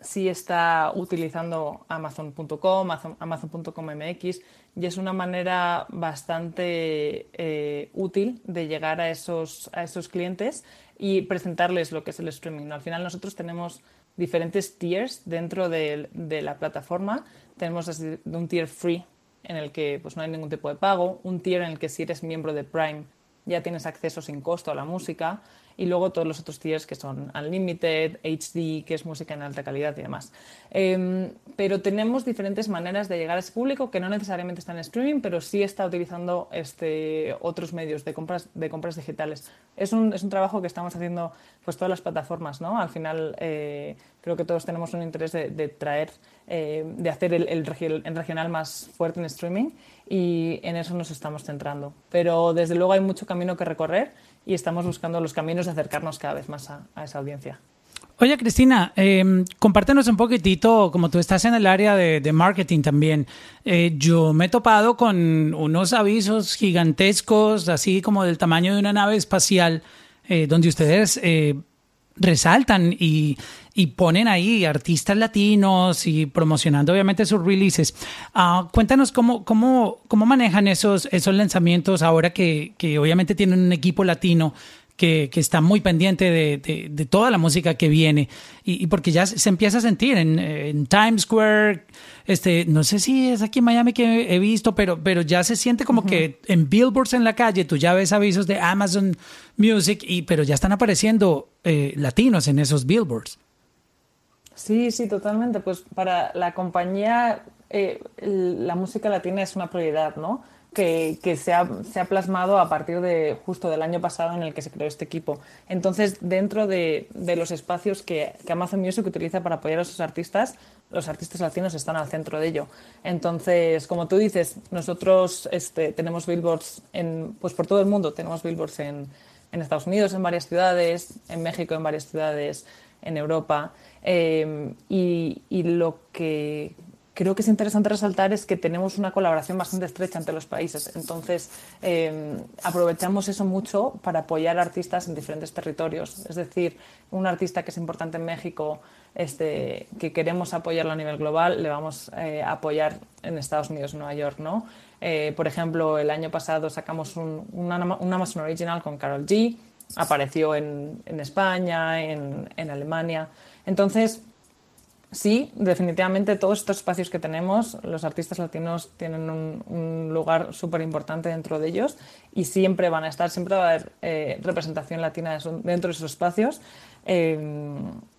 Speaker 2: sí está utilizando amazon.com, amazon.com MX, y es una manera bastante eh, útil de llegar a esos, a esos clientes y presentarles lo que es el streaming. Al final nosotros tenemos diferentes tiers dentro de, la plataforma. Tenemos un tier free en el que pues, no hay ningún tipo de pago, un tier en el que si eres miembro de Prime ya tienes acceso sin costo a la música y luego todos los otros tiers que son Unlimited, HD, que es música en alta calidad y demás. Em, pero tenemos diferentes maneras de llegar a ese público que no necesariamente está en streaming, pero sí está utilizando este, otros medios de compras, de compras digitales. Es un, es un trabajo que estamos haciendo pues todas las plataformas, ¿no? Al final eh, creo que todos tenemos un interés de, traer, eh, de hacer el, el, regional más fuerte en streaming y en eso nos estamos centrando. Pero desde luego hay mucho camino que recorrer y estamos buscando los caminos de acercarnos cada vez más a, esa audiencia.
Speaker 1: Oye, Cristina, eh, compártenos un poquitito, como tú estás en el área de, marketing también. Eh, yo me he topado con unos avisos gigantescos, así como del tamaño de una nave espacial, eh, donde ustedes eh, resaltan y, y, ponen ahí artistas latinos y promocionando obviamente sus releases. Uh, cuéntanos cómo, cómo, cómo manejan esos, esos lanzamientos ahora que, que obviamente tienen un equipo latino que, que, está muy pendiente de, de, de, toda la música que viene y, y, porque ya se empieza a sentir en, en, Times Square, este, no sé si es aquí en Miami que he visto, pero, pero ya se siente como que en billboards en la calle tú ya ves avisos de Amazon Music, y, pero ya están apareciendo eh, latinos en esos billboards.
Speaker 2: Sí, sí, totalmente. Pues para la compañía eh, la música latina es una prioridad, ¿no? Que, se, ha, plasmado a partir de justo del año pasado en el que se creó este equipo. Entonces, dentro de, los espacios que, Amazon Music utiliza para apoyar a sus artistas, los artistas latinos están al centro de ello. Entonces, como tú dices, nosotros este, tenemos billboards en, pues por todo el mundo, tenemos billboards en, Estados Unidos en varias ciudades, en México en varias ciudades, en Europa. Eh, y, lo que creo que es interesante resaltar es que tenemos una colaboración bastante estrecha entre los países. Entonces, eh, aprovechamos eso mucho para apoyar artistas en diferentes territorios. Es decir, un artista que es importante en México, este, que queremos apoyarlo a nivel global, le vamos eh, a apoyar en Estados Unidos, Nueva York, ¿no? Eh, por ejemplo, el año pasado sacamos un, Amazon Original con Carol G. Apareció en, España, en, en Alemania. Entonces, sí, definitivamente todos estos espacios que tenemos, los artistas latinos tienen un, lugar súper importante dentro de ellos y siempre van a estar, siempre va a haber eh, representación latina dentro de esos espacios eh,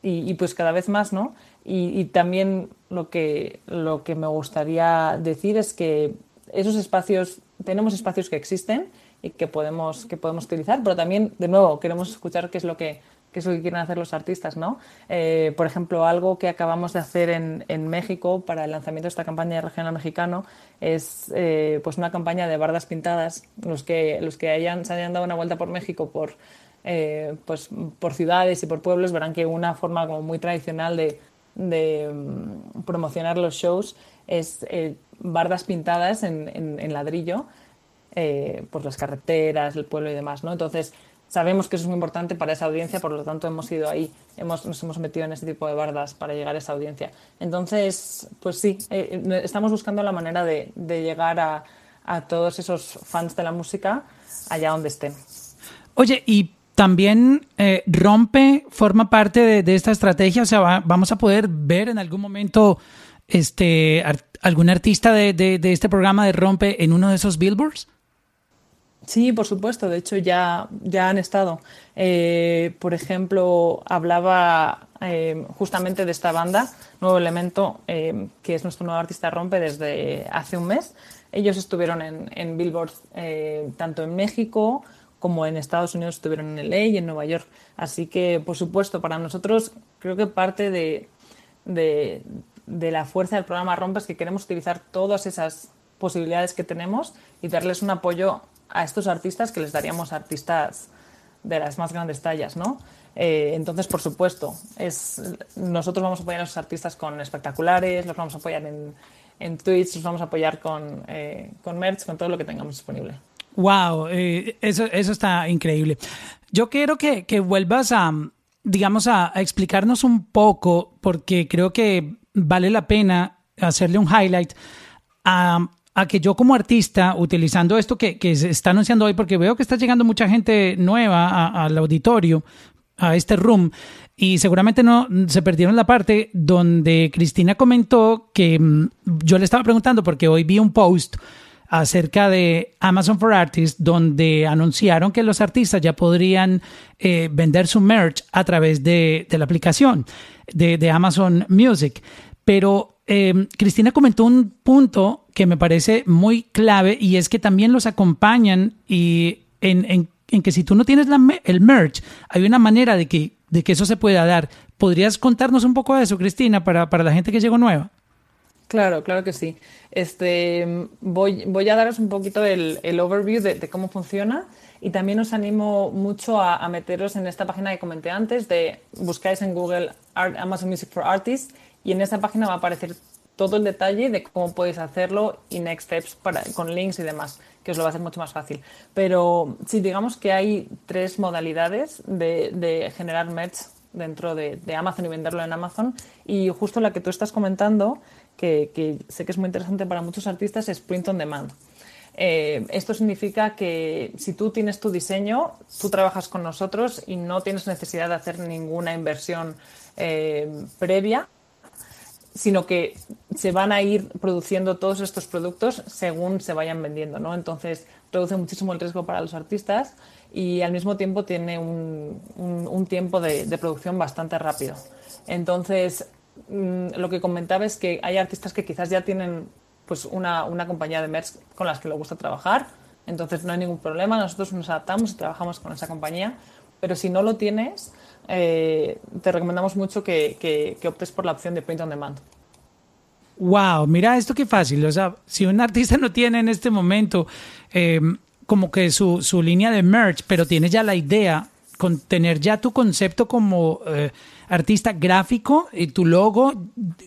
Speaker 2: y, pues cada vez más, ¿no? Y, también lo que, lo que me gustaría decir es que esos espacios, tenemos espacios que existen y que podemos, que podemos utilizar, pero también, de nuevo, queremos escuchar qué es lo que que es lo que quieren hacer los artistas, ¿no? Eh, por ejemplo, algo que acabamos de hacer en, en, México para el lanzamiento de esta campaña de regional mexicano es eh, pues una campaña de bardas pintadas. Los que, los que hayan, se hayan dado una vuelta por México por, eh, pues, por ciudades y por pueblos verán que una forma como muy tradicional de, de mm, promocionar los shows es bardas pintadas en, en, en ladrillo por las carreteras, el pueblo y demás, ¿no? Entonces, sabemos que eso es muy importante para esa audiencia, por lo tanto hemos ido ahí, hemos, nos hemos metido en ese tipo de bardas para llegar a esa audiencia. Entonces, pues sí, eh, eh, estamos buscando la manera de, llegar a, todos esos fans de la música allá donde estén.
Speaker 1: Oye, y también eh, Rompe forma parte de, esta estrategia, o sea, vamos a poder ver en algún momento este, algún artista de, de este programa de Rompe en uno de esos billboards.
Speaker 2: Sí, por supuesto. De hecho, ya, ya han estado. Eh, por ejemplo, hablaba eh, justamente de esta banda, Nuevo Elemento, eh, que es nuestro nuevo artista Rompe desde hace un mes. Ellos estuvieron en, en Billboard tanto en México como en Estados Unidos, estuvieron en LA y en Nueva York. Así que, por supuesto, para nosotros creo que parte de, de, de la fuerza del programa Rompe es que queremos utilizar todas esas posibilidades que tenemos y darles un apoyo a estos artistas que les daríamos artistas de las más grandes tallas, ¿no? Eh, entonces, por supuesto, es, nosotros vamos a apoyar a los artistas con espectaculares, los vamos a apoyar en, en Twitch, los vamos a apoyar con, eh, con merch, con todo lo que tengamos disponible.
Speaker 1: Wow, eh, eso, eso está increíble. Yo quiero que, que vuelvas a, digamos, a, a, explicarnos un poco, porque creo que vale la pena hacerle un highlight a a que yo como artista, utilizando esto que, se está anunciando hoy, porque veo que está llegando mucha gente nueva al auditorio, a este room, y seguramente no se perdieron la parte donde Cristina comentó que mm, yo le estaba preguntando, porque hoy vi un post acerca de Amazon for Artists, donde anunciaron que los artistas ya podrían eh, vender su merch a través de, la aplicación de, Amazon Music. Pero Em, Cristina comentó un punto que me parece muy clave y es que también los acompañan y en, que si tú no tienes el merch, hay una manera de que, de que eso se pueda dar. ¿Podrías contarnos un poco de eso, Cristina, para, para la gente que llegó nueva?
Speaker 2: Claro, claro que sí. Este, voy, voy a daros un poquito el, el overview de, cómo funciona y también os animo mucho a, a, meteros en esta página que comenté antes de buscáis en Google Amazon Music for Artists y en esa página va a aparecer todo el detalle de cómo podéis hacerlo y next steps para, con links y demás, que os lo va a hacer mucho más fácil. Pero sí, digamos que hay tres modalidades de, generar merch dentro de, Amazon y venderlo en Amazon. Y justo la que tú estás comentando, que, que sé que es muy interesante para muchos artistas, es print on demand. Eh, esto significa que si tú tienes tu diseño, tú trabajas con nosotros y no tienes necesidad de hacer ninguna inversión eh, previa sino que se van a ir produciendo todos estos productos según se vayan vendiendo, ¿no? Entonces reduce muchísimo el riesgo para los artistas y al mismo tiempo tiene un, un, tiempo de, de, producción bastante rápido. Entonces, mm, lo que comentaba es que hay artistas que quizás ya tienen pues una, una compañía de merch con las que les gusta trabajar, entonces no hay ningún problema, nosotros nos adaptamos y trabajamos con esa compañía, pero si no lo tienes, eh, te recomendamos mucho que, que, optes por la opción de print on demand.
Speaker 1: Wow, mira esto qué fácil. O sea, si un artista no tiene en este momento em, como que su, su, línea de merch, pero tiene ya la idea, con tener ya tu concepto como eh, artista gráfico y tu logo,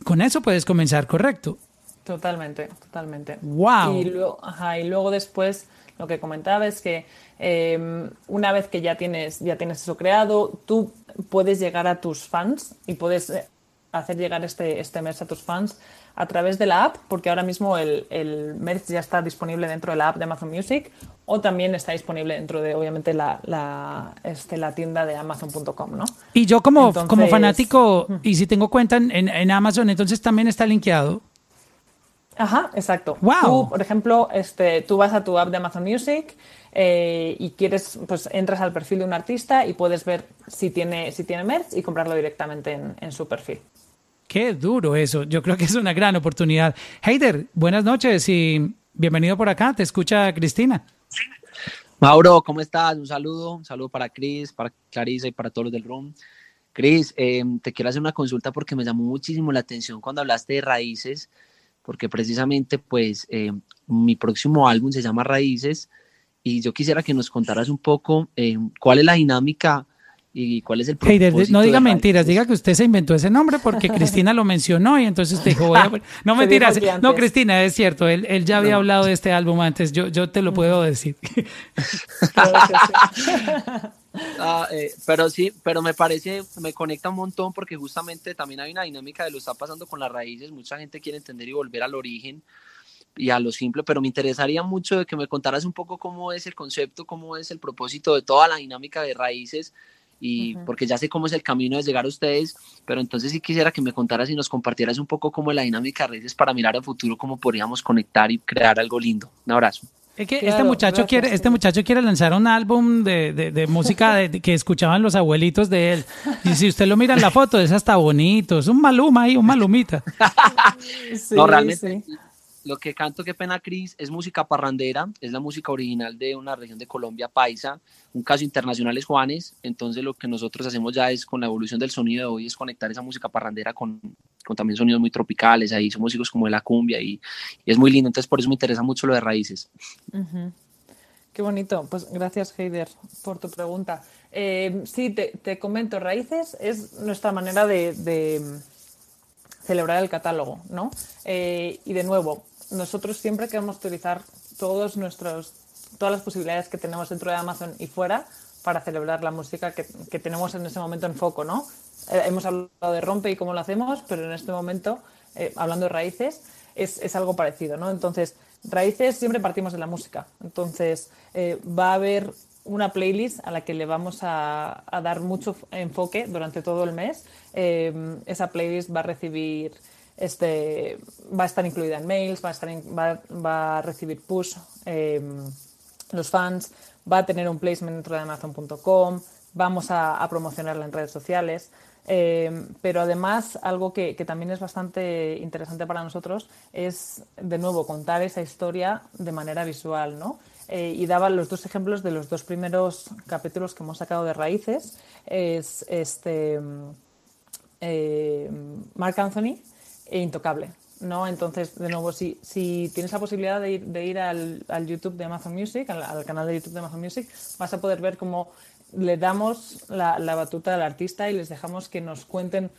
Speaker 1: con eso puedes comenzar, ¿correcto?
Speaker 2: Totalmente, totalmente.
Speaker 1: Wow.
Speaker 2: Y luego, ajá, y luego después lo que comentaba es que em, una vez que ya tienes, ya tienes eso creado, tú puedes llegar a tus fans y puedes eh, hacer llegar este, este merch a tus fans a través de la app, porque ahora mismo el, el merch ya está disponible dentro de la app de Amazon Music o también está disponible dentro de, obviamente, la, la, este, la tienda de amazon.com, ¿no?
Speaker 1: Y yo como, como fanático, y si tengo cuenta en, en, Amazon, entonces también está linkeado.
Speaker 2: Ajá, exacto.
Speaker 1: Wow.
Speaker 2: Tú, por ejemplo, este, tú vas a tu app de Amazon Music eh, y quieres, pues entras al perfil de un artista y puedes ver si tiene, si tiene merch y comprarlo directamente en, en su perfil.
Speaker 1: Qué duro eso. Yo creo que es una gran oportunidad. Heider, buenas noches y bienvenido por acá. Te escucha Cristina.
Speaker 7: Mauro, ¿cómo estás? Un saludo, un saludo para Cris, para Clarisa y para todos los del room. Cris, eh, te quiero hacer una consulta porque me llamó muchísimo la atención cuando hablaste de raíces, porque precisamente pues eh, mi próximo álbum se llama Raíces y yo quisiera que nos contaras un poco eh, cuál es la dinámica y cuál es el propósito.
Speaker 1: no diga mentiras, diga que usted se inventó ese nombre porque Cristina lo mencionó y entonces te dijo, no mentiras, no Cristina, es cierto, él, él ya había hablado de este álbum antes, yo, yo te lo puedo decir.
Speaker 7: Ah, eh, pero sí, pero me parece, me conecta un montón porque justamente también hay una dinámica de lo que está pasando con las raíces, mucha gente quiere entender y volver al origen y a lo simple, pero me interesaría mucho de que me contaras un poco cómo es el concepto, cómo es el propósito de toda la dinámica de raíces y porque ya sé cómo es el camino de llegar a ustedes, pero entonces sí quisiera que me contaras y nos compartieras un poco cómo es la dinámica de redes para mirar al futuro, cómo podríamos conectar y crear algo lindo. Un abrazo.
Speaker 1: Es que este muchacho quiere, este muchacho quiere lanzar un álbum de, de, música que escuchaban los abuelitos de él. Y si usted lo mira en la foto, es hasta bonito, es un maluma ahí, un malumita.
Speaker 7: no, realmente lo que canto, qué pena, Cris, es música parrandera, es la música original de una región de Colombia, Paisa. Un caso internacional es Juanes, entonces lo que nosotros hacemos ya es con la evolución del sonido de hoy, es conectar esa música parrandera con, con también sonidos muy tropicales, ahí son músicos como de la cumbia y, es muy lindo, entonces por eso me interesa mucho lo de raíces.
Speaker 2: Qué bonito, pues gracias Heider por tu pregunta. Eh, sí, te, comento, Raíces es nuestra manera de, celebrar el catálogo, ¿no? Eh, y de nuevo, nosotros siempre queremos utilizar todos nuestros, todas las posibilidades que tenemos dentro de Amazon y fuera para celebrar la música que, tenemos en ese momento en foco, ¿no? Eh, hemos hablado de rompe y cómo lo hacemos, pero en este momento, eh, hablando de raíces, es, algo parecido, ¿no? Entonces, raíces siempre partimos de la música. Entonces, eh, va a haber una playlist a la que le vamos a dar mucho enfoque durante todo el mes. esa playlist va a recibir este, va a estar incluida en mails, va a, estar va, a recibir push em, los fans, va a tener un placement dentro de Amazon.com, vamos a, promocionarla en redes sociales. Em, pero además, algo que, también es bastante interesante para nosotros es, de nuevo, contar esa historia de manera visual, ¿no? Eh, y daba los dos ejemplos de los dos primeros capítulos que hemos sacado de Raíces. Es este eh, Mark Anthony, e intocable. ¿no? Entonces, de nuevo, si, si tienes la posibilidad de ir, de ir al, al, YouTube de Amazon Music, al, canal de YouTube de Amazon Music, vas a poder ver cómo le damos la, la, batuta al artista y les dejamos que nos cuenten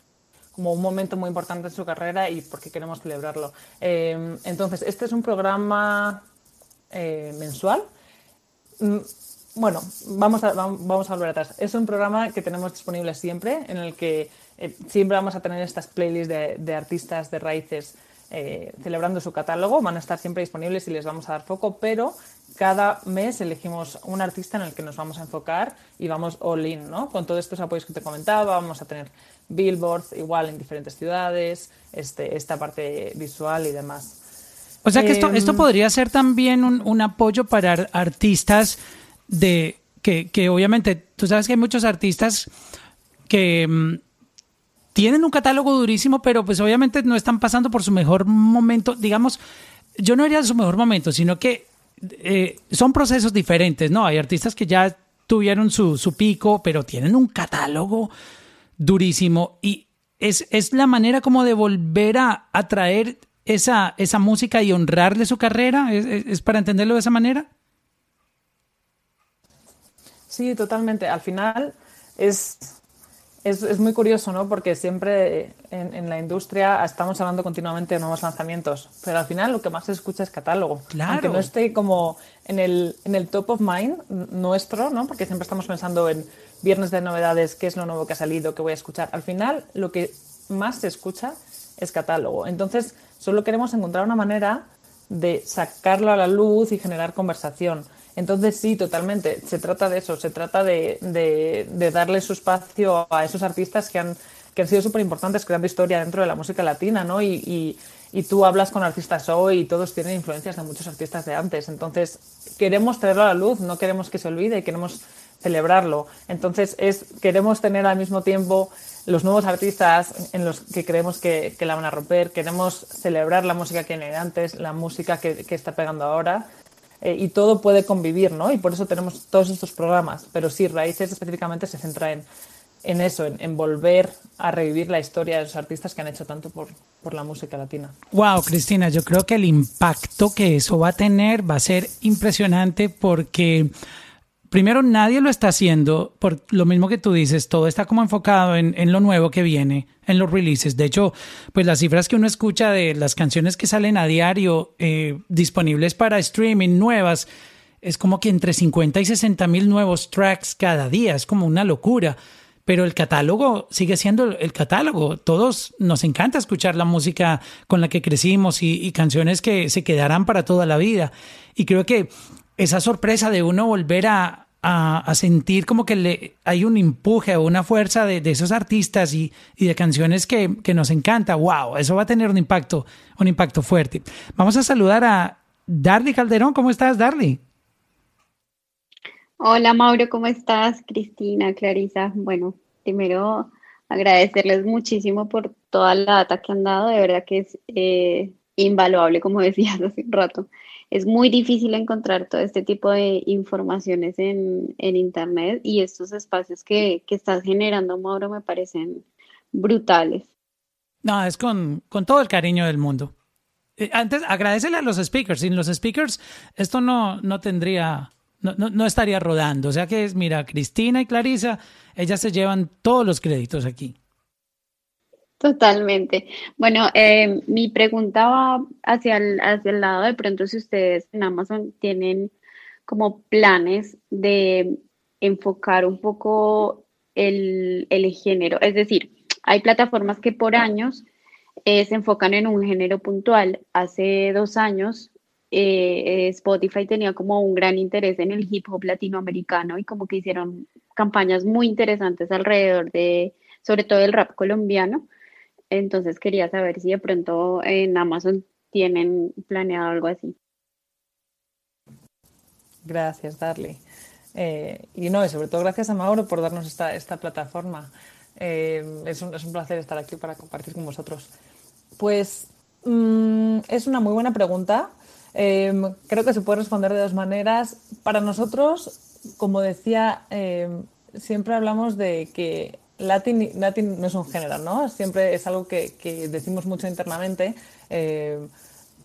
Speaker 2: como un momento muy importante en su carrera y por qué queremos celebrarlo. Eh, entonces, este es un programa eh, mensual. Mm, bueno, vamos a, vamos a volver atrás. Es un programa que tenemos disponible siempre, en el que eh, siempre vamos a tener estas playlists de, artistas de raíces eh, celebrando su catálogo, van a estar siempre disponibles y les vamos a dar foco, pero cada mes elegimos un artista en el que nos vamos a enfocar y vamos all in, ¿no? Con todos estos apoyos que te comentaba, vamos a tener billboards igual en diferentes ciudades, este, esta parte visual y demás.
Speaker 1: O sea que esto, esto em, podría ser también un, un apoyo para artistas de que, que, obviamente, tú sabes que hay muchos artistas que mm, tienen un catálogo durísimo, pero pues obviamente no están pasando por su mejor momento. Digamos, yo no diría su mejor momento, sino que eh, son procesos diferentes, ¿no? Hay artistas que ya tuvieron su, su pico, pero tienen un catálogo durísimo y es, es la manera como de volver a atraer esa, esa música y honrarle su carrera. es para entenderlo de esa manera?
Speaker 2: Sí, totalmente. Al final es es, muy curioso, ¿no? Porque siempre en, la industria estamos hablando continuamente de nuevos lanzamientos, pero al final lo que más se escucha es catálogo.
Speaker 1: Claro.
Speaker 2: Aunque no esté como en el, en el top of mind nuestro, ¿no? Porque siempre estamos pensando en viernes de novedades, qué es lo nuevo que ha salido, qué voy a escuchar. Al final, lo que más se escucha es catálogo. Entonces, solo queremos encontrar una manera de sacarlo a la luz y generar conversación. Entonces, sí, totalmente, se trata de eso, se trata de, de, darle su espacio a esos artistas que han, que han sido súper importantes creando historia dentro de la música latina, ¿no? Y, y, tú hablas con artistas hoy y todos tienen influencias de muchos artistas de antes. Entonces, queremos traerlo a la luz, no queremos que se olvide, queremos celebrarlo. Entonces, es, queremos tener al mismo tiempo los nuevos artistas en los que creemos que, la van a romper, queremos celebrar la música que viene antes, la música que, está pegando ahora, eh, y todo puede convivir, ¿no? Y por eso tenemos todos estos programas. Pero sí, Raíces específicamente se centra en, en eso, en, volver a revivir la historia de los artistas que han hecho tanto por, por la música latina.
Speaker 1: Wow, Cristina, yo creo que el impacto que eso va a tener va a ser impresionante porque primero nadie lo está haciendo por lo mismo que tú dices, todo está como enfocado en, en, lo nuevo que viene, en los releases. De hecho, pues las cifras que uno escucha de las canciones que salen a diario eh, disponibles para streaming nuevas, es como que entre 50 y 60 mil nuevos tracks cada día, es como una locura. Pero el catálogo sigue siendo el catálogo. Todos nos encanta escuchar la música con la que crecimos y, y canciones que se quedarán para toda la vida. Y creo que esa sorpresa de uno volver a, sentir como que le, hay un empuje o una fuerza de, esos artistas y, de canciones que, nos encanta. ¡Wow! Eso va a tener un impacto, un impacto fuerte. Vamos a saludar a Darly Calderón. ¿Cómo estás, Darly?
Speaker 8: Hola, Mauro. ¿Cómo estás? Cristina, Clarisa. Bueno, primero agradecerles muchísimo por toda la data que han dado. De verdad que es eh, invaluable, como decías hace un rato es muy difícil encontrar todo este tipo de informaciones en, Internet y estos espacios que, que estás generando, Mauro, me parecen brutales.
Speaker 1: No, es con, todo el cariño del mundo. Eh, antes, agradecele a los speakers. Sin los speakers, esto no, no tendría, no, no, estaría rodando. O sea que mira, Cristina y Clarisa, ellas se llevan todos los créditos aquí.
Speaker 8: Totalmente. Bueno, eh, mi pregunta va hacia el, hacia el lado de pronto si ustedes en Amazon tienen como planes de enfocar un poco el, el género. Es decir, hay plataformas que por años eh, se enfocan en un género puntual. Hace dos años eh, Spotify tenía como un gran interés en el hip hop latinoamericano y como que hicieron campañas muy interesantes alrededor de, sobre todo el rap colombiano. Entonces quería saber si de pronto en Amazon tienen planeado algo así.
Speaker 2: Gracias, Darly. Eh, y no, y sobre todo gracias a Mauro por darnos esta, esta plataforma. Eh, es, un, es, un, placer estar aquí para compartir con vosotros. Pues mm, es una muy buena pregunta. Eh, creo que se puede responder de dos maneras. Para nosotros, como decía, siempre hablamos de que Latin, Latin no es un género, ¿no? Siempre es algo que, decimos mucho internamente eh,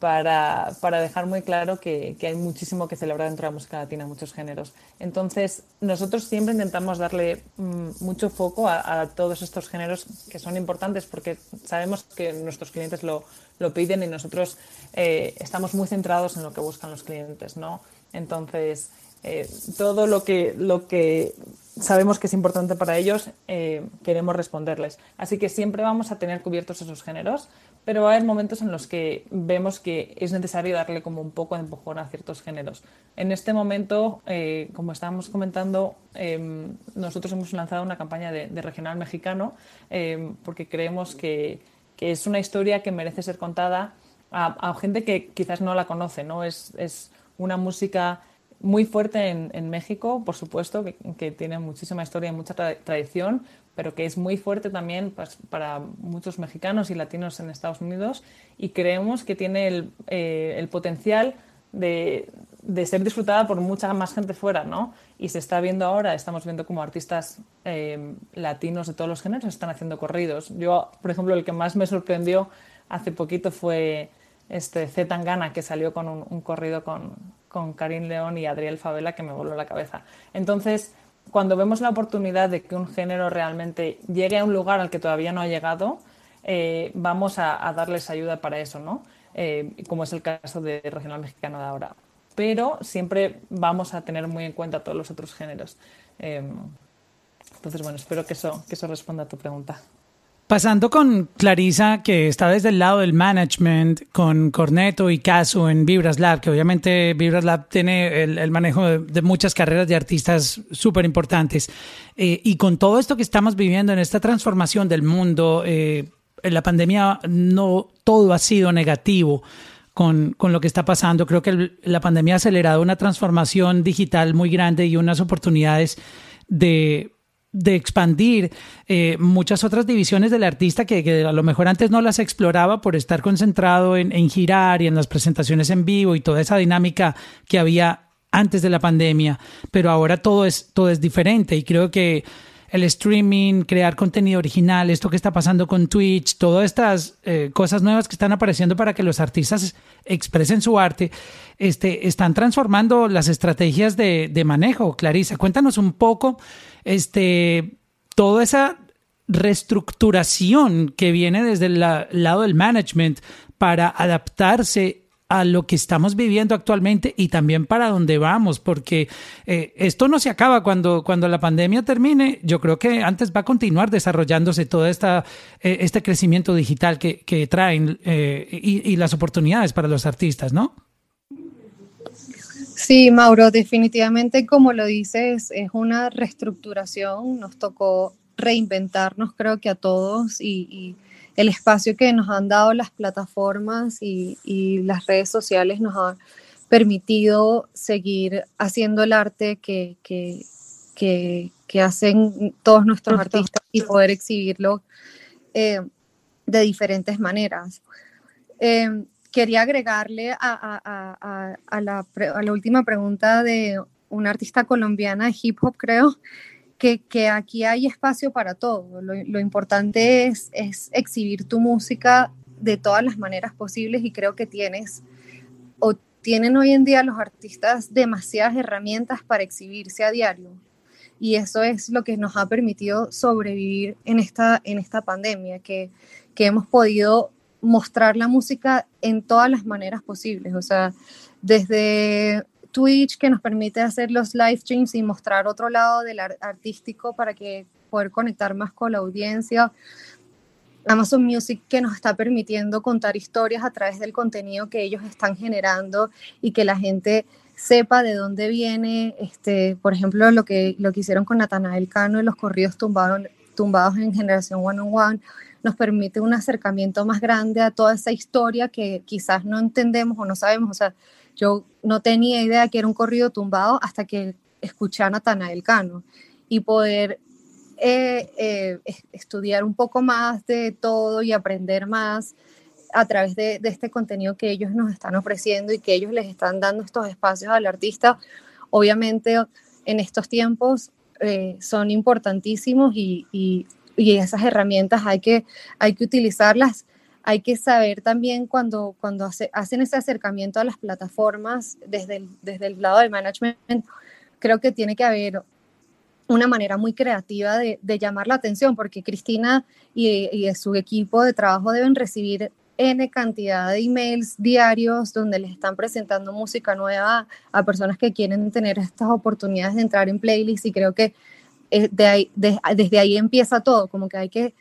Speaker 2: para, dejar muy claro que, hay muchísimo que celebrar dentro de la música latina, muchos géneros. Entonces, nosotros siempre intentamos darle mm, mucho foco a, todos estos géneros que son importantes porque sabemos que nuestros clientes lo, piden y nosotros eh, estamos muy centrados en lo que buscan los clientes, ¿no? Entonces, eh, todo lo que, lo que sabemos que es importante para ellos, eh, queremos responderles. Así que siempre vamos a tener cubiertos esos géneros, pero va a haber momentos en los que vemos que es necesario darle como un poco de empujón a ciertos géneros. En este momento, eh, como estábamos comentando, em, nosotros hemos lanzado una campaña de, regional mexicano em, porque creemos que, es una historia que merece ser contada a, gente que quizás no la conoce, ¿no? Es, es una música muy fuerte en, México, por supuesto, que, tiene muchísima historia y mucha tradición, pero que es muy fuerte también pues, para muchos mexicanos y latinos en Estados Unidos y creemos que tiene el, eh, potencial de, ser disfrutada por mucha más gente fuera, ¿no? Y se está viendo ahora, estamos viendo como artistas eh, latinos de todos los géneros están haciendo corridos. Yo, por ejemplo, el que más me sorprendió hace poquito fue este Z Tangana, que salió con un corrido con, con Karim León y Adriel Favela que me voló la cabeza. Entonces, cuando vemos la oportunidad de que un género realmente llegue a un lugar al que todavía no ha llegado, eh, vamos a, darles ayuda para eso, ¿no? Eh, como es el caso de Regional Mexicano de ahora. Pero siempre vamos a tener muy en cuenta todos los otros géneros. Eh, entonces, bueno, espero que eso, que eso responda a tu pregunta.
Speaker 1: Pasando con Clarisa, que está desde el lado del management, con Corneto y Caso en Vibras Lab, que obviamente Vibras Lab tiene el, manejo de, muchas carreras de artistas súper importantes. Eh, y con todo esto que estamos viviendo en esta transformación del mundo, eh, en la pandemia no todo ha sido negativo. Con, con, lo que está pasando. Creo que la pandemia ha acelerado una transformación digital muy grande y unas oportunidades de de expandir eh, muchas otras divisiones del artista que, a lo mejor antes no las exploraba por estar concentrado en, girar y en las presentaciones en vivo y toda esa dinámica que había antes de la pandemia, pero ahora todo es, todo es diferente y creo que el streaming, crear contenido original, esto que está pasando con Twitch, todas estas eh, cosas nuevas que están apareciendo para que los artistas expresen su arte, este, están transformando las estrategias de, de manejo. Clarisa, cuéntanos un poco este, toda esa reestructuración que viene desde el lado del management para adaptarse a lo que estamos viviendo actualmente y también para dónde vamos, porque eh, esto no se acaba cuando, cuando la pandemia termine. Yo creo que antes va a continuar desarrollándose todo esta, eh, este crecimiento digital que, que traen eh, y, y las oportunidades para los artistas, ¿no?
Speaker 3: Sí, Mauro, definitivamente como lo dices, es una reestructuración, nos tocó reinventarnos creo que a todos y, el espacio que nos han dado las plataformas y, las redes sociales nos ha permitido seguir haciendo el arte que, hacen todos nuestros artistas y poder exhibirlo eh, de diferentes maneras. Eh, quería agregarle a, la, última pregunta de una artista colombiana de hip hop, creo, que, aquí hay espacio para todo. Lo, importante es, es, exhibir tu música de todas las maneras posibles y creo que tienes o tienen hoy en día los artistas demasiadas herramientas para exhibirse a diario. Y eso es lo que nos ha permitido sobrevivir en esta, en esta pandemia, que, que hemos podido mostrar la música en todas las maneras posibles, o sea, desde Twitch que nos permite hacer los live streams y mostrar otro lado del artístico para que poder conectar más con la audiencia. Amazon Music que nos está permitiendo contar historias a través del contenido que ellos están generando y que la gente sepa de dónde viene, este, por ejemplo, lo que, lo que hicieron con Natanael Cano y los corridos tumbaron, tumbados en Generación One on One nos permite un acercamiento más grande a toda esa historia que quizás no entendemos o no sabemos. O sea, yo no tenía idea que era un corrido tumbado hasta que escuché a Natanael Cano y poder eh, eh, estudiar un poco más de todo y aprender más a través de, este contenido que ellos nos están ofreciendo y que ellos les están dando estos espacios al artista. Obviamente en estos tiempos eh, son importantísimos y y esas herramientas hay que, hay que utilizarlas. Hay que saber también cuando, cuando hacen ese acercamiento a las plataformas desde el, desde el lado del management, creo que tiene que haber una manera muy creativa de, llamar la atención, porque Cristina y, y, su equipo de trabajo deben recibir N cantidad de emails diarios donde les están presentando música nueva a personas que quieren tener estas oportunidades de entrar en playlists y creo que eh, desde ahí empieza todo, como que hay que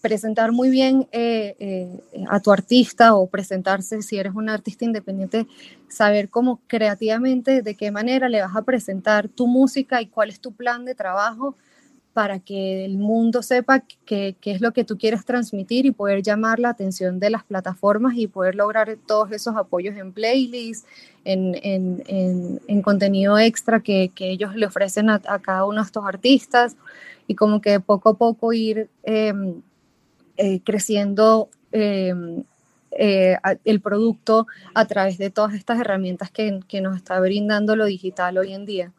Speaker 3: presentar muy bien eh, eh, a tu artista o presentarse, si eres un artista independiente, saber cómo creativamente, de qué manera le vas a presentar tu música y cuál es tu plan de trabajo para que el mundo sepa qué, es lo que tú quieres transmitir y poder llamar la atención de las plataformas y poder lograr todos esos apoyos en playlists, en, en, contenido extra que, que, ellos le ofrecen a, cada uno de estos artistas y como que poco a poco ir em, eh, creciendo em, eh, el producto a través de todas estas herramientas que, que nos está brindando lo digital hoy en día.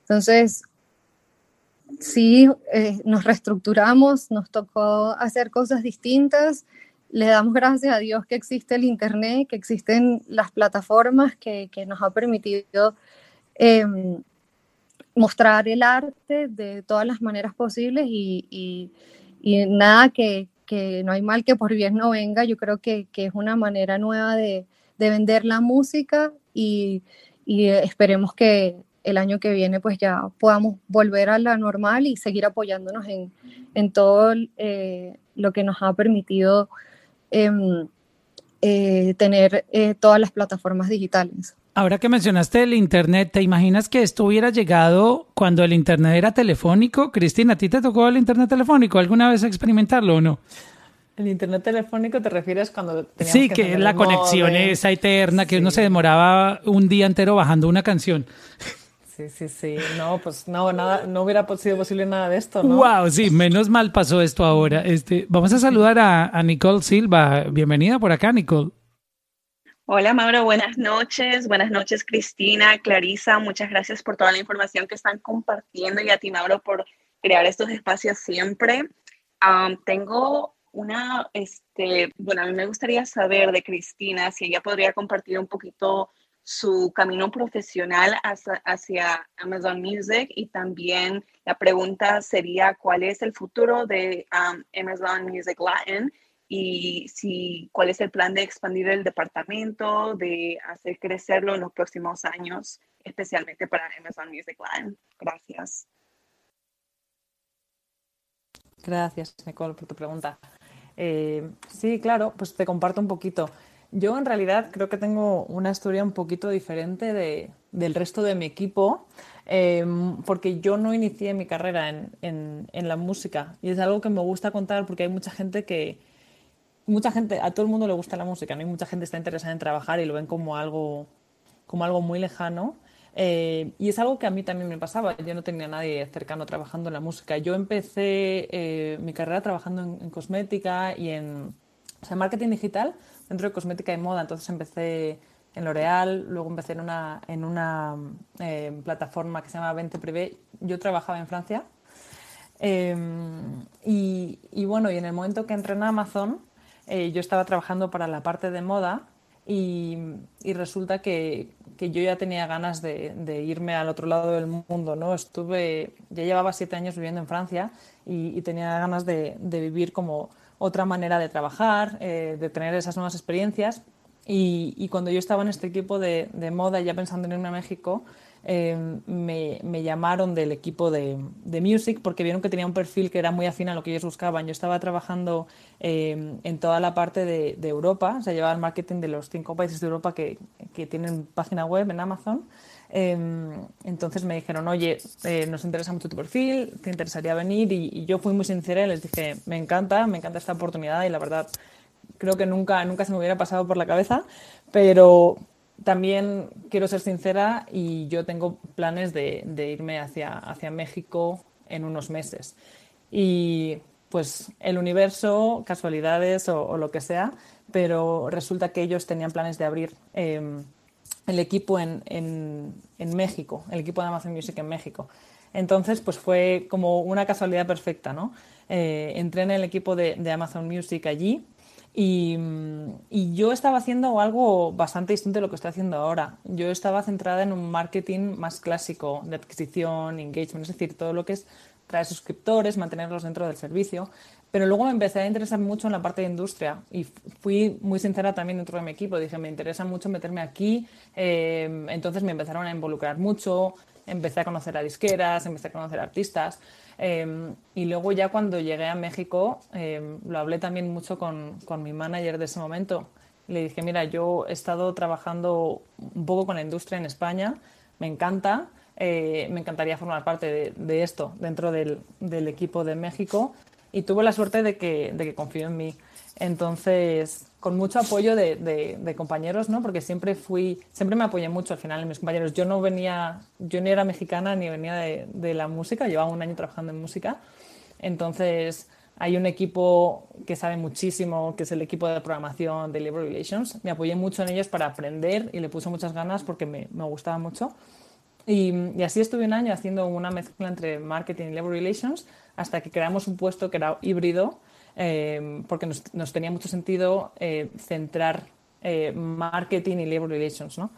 Speaker 3: Entonces, sí, eh, nos reestructuramos, nos tocó hacer cosas distintas. Le damos gracias a Dios que existe el Internet, que existen las plataformas que, nos ha permitido em, mostrar el arte de todas las maneras posibles y, nada que, no hay mal que por bien no venga. Yo creo que, es una manera nueva de, vender la música y esperemos que el año que viene pues ya podamos volver a la normal y seguir apoyándonos en, en todo, eh, lo que nos ha permitido em, eh, tener eh, todas las plataformas digitales.
Speaker 1: Ahora que mencionaste el Internet, ¿te imaginas que esto hubiera llegado cuando el Internet era telefónico? Cristina, ¿a ti te tocó el Internet telefónico alguna vez experimentarlo o no?
Speaker 2: ¿El internet telefónico te refieres cuando teníamos
Speaker 1: Sí, que, la conexión esa eterna, que uno se demoraba un día entero bajando una canción.
Speaker 2: Sí, sí, sí. No, pues no, nada, no hubiera sido posible nada de esto, ¿no?
Speaker 1: Wow, sí, menos mal pasó esto ahora. Este, vamos a saludar a, a Nicole Silva. Bienvenida por acá, Nicole.
Speaker 9: Hola Mauro, buenas noches. Buenas noches Cristina, Clarisa. Muchas gracias por toda la información que están compartiendo y a ti Mauro por crear estos espacios siempre. tengo una, este, bueno, a mí me gustaría saber de Cristina si ella podría compartir un poquito su camino profesional hacia, Amazon Music y también la pregunta sería cuál es el futuro de um, Amazon Music Latin y si cuál es el plan de expandir el departamento, de hacer crecerlo en los próximos años, especialmente para Amazon Music Latin. Gracias.
Speaker 2: Gracias, Nicole, por tu pregunta. Eh, sí, claro, pues te comparto un poquito. Yo en realidad creo que tengo una historia un poquito diferente de, del resto de mi equipo, em, porque yo no inicié mi carrera en, en, en, la música y es algo que me gusta contar porque hay mucha gente que, mucha gente, a todo el mundo le gusta la música, ¿no? Y mucha gente está interesada en trabajar y lo ven como algo, como algo muy lejano. Eh, y es algo que a mí también me pasaba. Yo no tenía nadie cercano trabajando en la música. Yo empecé eh, mi carrera trabajando en, cosmética y en o sea, marketing digital dentro de cosmética y moda. Entonces empecé en L'Oreal, luego empecé en una, en una eh, plataforma que se llama Vente Privé. Yo trabajaba en Francia. Y, y, bueno, y en el momento que entré en Amazon, yo estaba trabajando para la parte de moda y, resulta que, que, yo ya tenía ganas de, irme al otro lado del mundo, ¿no? Estuve, ya llevaba siete años viviendo en Francia y, tenía ganas de, vivir como otra manera de trabajar, eh, de tener esas nuevas experiencias. Y, y, cuando yo estaba en este equipo de, de moda, ya pensando en irme a México, Em, me, me, llamaron del equipo de, de, Music porque vieron que tenía un perfil que era muy afín a lo que ellos buscaban. Yo estaba trabajando em, en toda la parte de, de, Europa, o sea, llevaba el marketing de los cinco países de Europa que, que tienen página web en Amazon. Em, entonces me dijeron, oye, eh, nos interesa mucho tu perfil, te interesaría venir. Y, y, yo fui muy sincera y les dije, me encanta, me encanta esta oportunidad y la verdad creo que nunca, nunca se me hubiera pasado por la cabeza, pero, también quiero ser sincera y yo tengo planes de, irme hacia, hacia México en unos meses. Y pues el universo, casualidades o, lo que sea, pero resulta que ellos tenían planes de abrir em, el equipo en, en, México, el equipo de Amazon Music en México. Entonces, pues fue como una casualidad perfecta, ¿no? Eh, entré en el equipo de, de Amazon Music allí y, yo estaba haciendo algo bastante distinto de lo que estoy haciendo ahora. Yo estaba centrada en un marketing más clásico de adquisición, engagement, es decir, todo lo que es traer suscriptores, mantenerlos dentro del servicio. Pero luego me empecé a interesar mucho en la parte de industria y fui muy sincera también dentro de mi equipo. Dije, me interesa mucho meterme aquí. Eh, entonces me empezaron a involucrar mucho, empecé a conocer a disqueras, empecé a conocer a artistas. Em, y luego ya cuando llegué a México, em, lo hablé también mucho con, con, mi manager de ese momento. Le dije, mira, yo he estado trabajando un poco con la industria en España, me encanta, eh, me encantaría formar parte de, de esto dentro del, del, equipo de México y tuve la suerte de que, de que confió en mí. Entonces, con mucho apoyo de, de, compañeros, ¿no? Porque siempre fui, siempre me apoyé mucho al final en mis compañeros. Yo no venía, yo ni era mexicana ni venía de, de la música, llevaba un año trabajando en música. Entonces, hay un equipo que sabe muchísimo, que es el equipo de programación de Labor Relations. Me apoyé mucho en ellos para aprender y le puse muchas ganas porque me, me gustaba mucho. Y, y, así estuve un año haciendo una mezcla entre marketing y labor relations hasta que creamos un puesto que era híbrido eh, porque nos, tenía mucho sentido eh, centrar eh, marketing y labor relations, ¿no?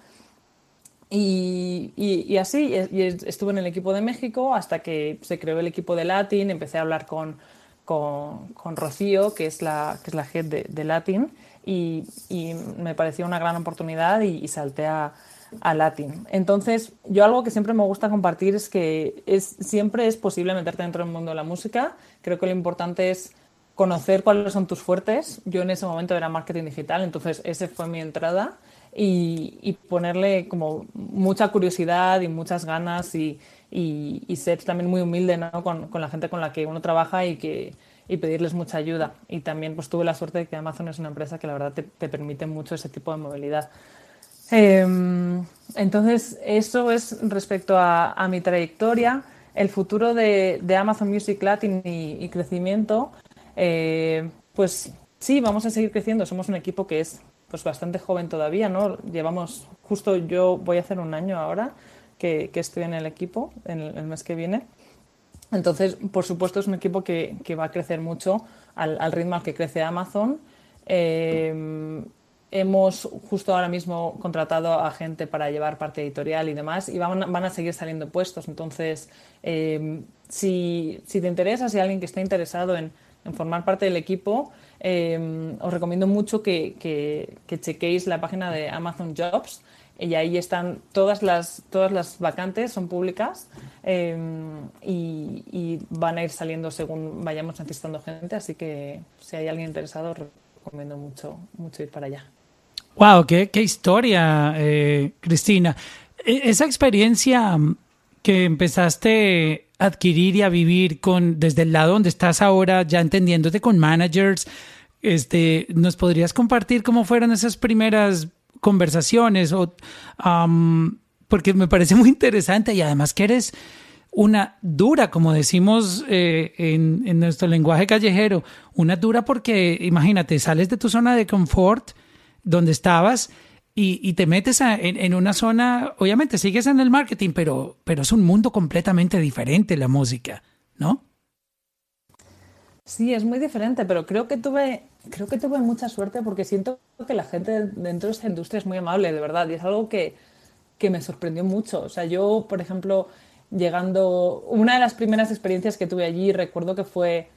Speaker 2: Y, y, así, estuve en el equipo de México hasta que se creó el equipo de Latin, empecé a hablar con, con, con Rocío, que es la, que es la head de, de Latin, y, y, me pareció una gran oportunidad y, salté a, a, Latin. Entonces, yo algo que siempre me gusta compartir es que es, siempre es posible meterte dentro del mundo de la música. Creo que lo importante es conocer cuáles son tus fuertes. Yo en ese momento era marketing digital, entonces ese fue mi entrada y, ponerle como mucha curiosidad y muchas ganas y, y, ser también muy humilde ¿no? con, con, la gente con la que uno trabaja y que y pedirles mucha ayuda. Y también pues tuve la suerte de que Amazon es una empresa que la verdad te, te permite mucho ese tipo de movilidad. Em, entonces, eso es respecto a, mi trayectoria. El futuro de, Amazon Music Latin y, crecimiento, eh, pues sí, vamos a seguir creciendo. Somos un equipo que es pues bastante joven todavía, ¿no? Llevamos, justo yo voy a hacer un año ahora que, estoy en el equipo, en el, mes que viene. Entonces, por supuesto, es un equipo que, va a crecer mucho al, al, ritmo al que crece Amazon. Eh, hemos justo ahora mismo contratado a gente para llevar parte editorial y demás y van, van a seguir saliendo puestos. Entonces, eh, si, si, te interesa, si alguien que esté interesado en, formar parte del equipo, eh, os recomiendo mucho que, que, chequéis la página de Amazon Jobs y ahí están todas las, todas las vacantes, son públicas y, y, van a ir saliendo según vayamos necesitando gente, así que si hay alguien interesado, os recomiendo mucho, mucho ir para allá.
Speaker 1: Wow, qué, qué historia, eh, Cristina. E, esa experiencia que empezaste a adquirir y a vivir con desde el lado donde estás ahora, ya entendiéndote con managers, este, ¿nos podrías compartir cómo fueron esas primeras conversaciones? O, um, porque me parece muy interesante y además que eres una dura, como decimos eh, en, en, nuestro lenguaje callejero, una dura porque imagínate, sales de tu zona de confort donde estabas y, te metes a, en, en, una zona, obviamente sigues en el marketing, pero, pero es un mundo completamente diferente la música, ¿no?
Speaker 2: Sí, es muy diferente, pero creo que tuve, creo que tuve mucha suerte porque siento que la gente dentro de esta industria es muy amable, de verdad, y es algo que, que me sorprendió mucho. O sea, yo, por ejemplo, llegando, una de las primeras experiencias que tuve allí, recuerdo que fue,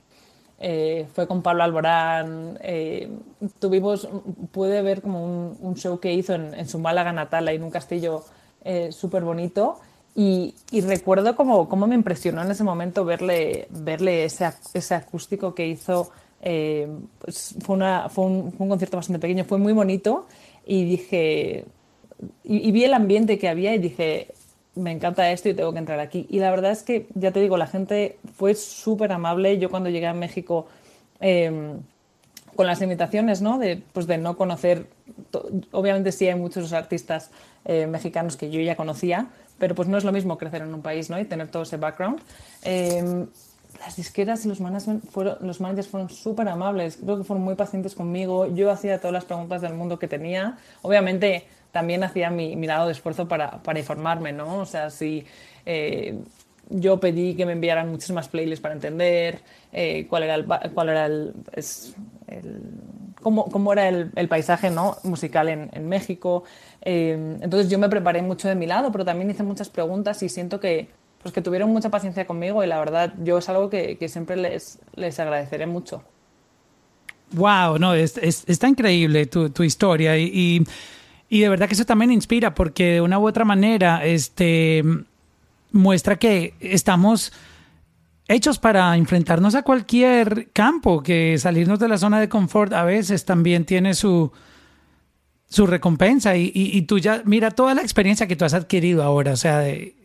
Speaker 2: eh, fue con Pablo Alborán, eh, tuvimos, pude ver como un, show que hizo en, su Málaga natal, ahí en un castillo eh, súper bonito, y, recuerdo como, como me impresionó en ese momento verle, verle ese, ese acústico que hizo, pues fue, una, fue, un, concierto bastante pequeño, fue muy bonito, y dije, y vi el ambiente que había y dije, me encanta esto y tengo que entrar aquí. Y la verdad es que, ya te digo, la gente fue súper amable. Yo cuando llegué a México, eh, con las limitaciones, ¿no? De, pues de no conocer, obviamente sí hay muchos artistas eh, mexicanos que yo ya conocía, pero pues no es lo mismo crecer en un país, ¿no? Y tener todo ese background. Eh, las disqueras y los fueron, los managers fueron súper amables, creo que fueron muy pacientes conmigo. Yo hacía todas las preguntas del mundo que tenía. Obviamente también hacía mi, mi lado de esfuerzo para, para, informarme, ¿no? O sea, si eh, yo pedí que me enviaran muchas más playlists para entender eh, cuál era el, cuál era el, es, el cómo, cómo, era el, el, paisaje ¿no? musical en, en México. Eh, entonces yo me preparé mucho de mi lado, pero también hice muchas preguntas y siento que, pues que tuvieron mucha paciencia conmigo y la verdad yo es algo que, que siempre les, les agradeceré mucho.
Speaker 1: Wow, no, es, es, está increíble tu, tu historia y, y y de verdad que eso también inspira porque de una u otra manera este, muestra que estamos hechos para enfrentarnos a cualquier campo, que salirnos de la zona de confort a veces también tiene su, su recompensa. Y, y, y tú ya, mira toda la experiencia que tú has adquirido ahora, o sea, de,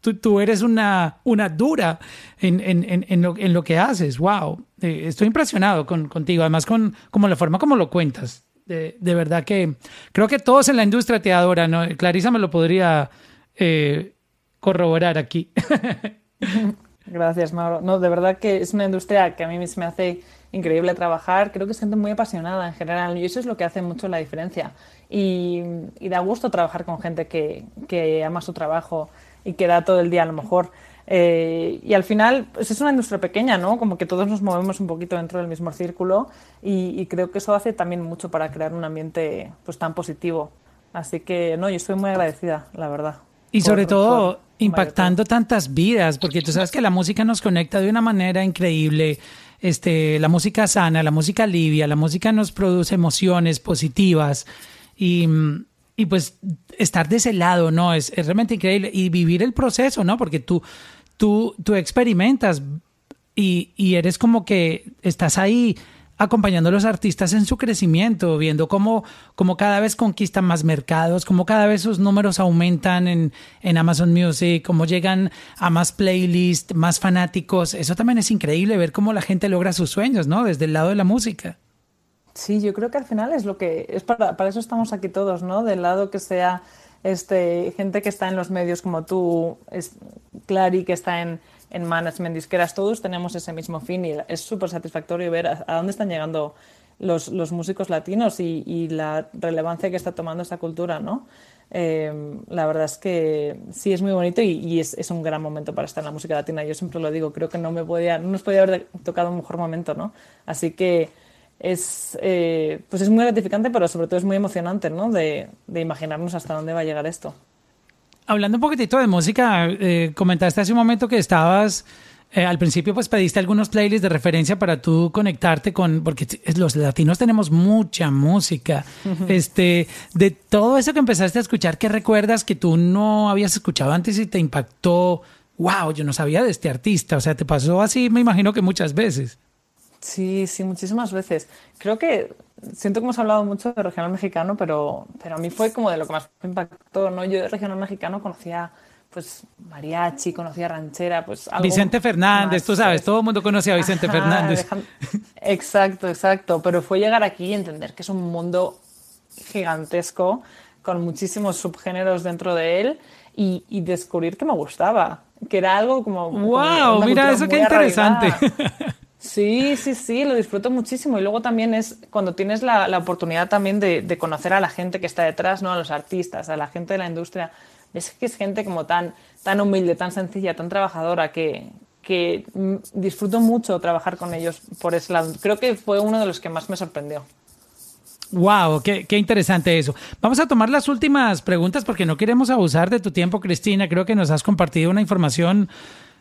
Speaker 1: tú, tú, eres una, una dura en, en, en, lo, en lo que haces, wow. Eh, estoy impresionado con, contigo, además con como la forma como lo cuentas de, de, verdad que creo que todos en la industria te adoran, ¿no? Clarisa me lo podría eh, corroborar aquí.
Speaker 2: Gracias, Mauro. No, de verdad que es una industria que a mí se me hace increíble trabajar. Creo que es gente muy apasionada en general y eso es lo que hace mucho la diferencia. Y, y da gusto trabajar con gente que, que ama su trabajo y que da todo el día a lo mejor. Eh, y al final, pues es una industria pequeña, ¿no? Como que todos nos movemos un poquito dentro del mismo círculo y, y, creo que eso hace también mucho para crear un ambiente pues tan positivo. Así que, no, yo estoy muy agradecida, la verdad.
Speaker 1: Y por, sobre todo por, impactando tantas vidas, porque tú sabes que la música nos conecta de una manera increíble. Este, la música sana, la música alivia, la música nos produce emociones positivas y y pues estar de ese lado, ¿no? Es, es, realmente increíble. Y vivir el proceso, ¿no? Porque tú, tú, tú experimentas y, y eres como que estás ahí acompañando a los artistas en su crecimiento, viendo cómo, cómo cada vez conquistan más mercados, cómo cada vez sus números aumentan en, en Amazon Music, cómo llegan a más playlists, más fanáticos. Eso también es increíble ver cómo la gente logra sus sueños, ¿no? Desde el lado de la música.
Speaker 2: Sí, yo creo que al final es lo que es para, para eso estamos aquí todos, ¿no? Del lado que sea este, gente que está en los medios como tú, es Clary, que está en, en management, disqueras, todos tenemos ese mismo fin y es súper satisfactorio ver a, dónde están llegando los, los músicos latinos y, y, la relevancia que está tomando esta cultura, ¿no? Eh, la verdad es que sí es muy bonito y, y es, es, un gran momento para estar en la música latina. Yo siempre lo digo, creo que no me podía, no nos podía haber tocado un mejor momento, ¿no? Así que es, eh, pues es muy gratificante, pero sobre todo es muy emocionante, ¿no? De, de, imaginarnos hasta dónde va a llegar esto.
Speaker 1: Hablando un poquitito de música, eh, comentaste hace un momento que estabas, eh, al principio pues pediste algunos playlists de referencia para tú conectarte con, porque los latinos tenemos mucha música. Este, de todo eso que empezaste a escuchar, ¿qué recuerdas que tú no habías escuchado antes y te impactó? Wow, yo no sabía de este artista. O sea, te pasó así, me imagino que muchas veces.
Speaker 2: Sí, sí, muchísimas veces. Creo que siento que hemos hablado mucho de regional mexicano, pero, pero a mí fue como de lo que más me impactó, ¿no? Yo de regional mexicano conocía pues mariachi, conocía ranchera, pues algo
Speaker 1: Vicente Fernández, tú sabes, todo el mundo conocía a Vicente
Speaker 2: Ajá,
Speaker 1: Fernández.
Speaker 2: Exacto, exacto, pero fue llegar aquí y entender que es un mundo gigantesco con muchísimos subgéneros dentro de él y, y descubrir que me gustaba, que era algo como...
Speaker 1: ¡Wow! Como mira, eso qué interesante.
Speaker 2: Sí, sí, sí, lo disfruto muchísimo. Y luego también es cuando tienes la, oportunidad también de, conocer a la gente que está detrás, ¿no? A los artistas, a la gente de la industria. Es que es gente como tan, tan humilde, tan sencilla, tan trabajadora, que, que disfruto mucho trabajar con ellos por ese lado. Creo que fue uno de los que más me sorprendió.
Speaker 1: Wow, qué, qué, interesante eso. Vamos a tomar las últimas preguntas porque no queremos abusar de tu tiempo, Cristina. Creo que nos has compartido una información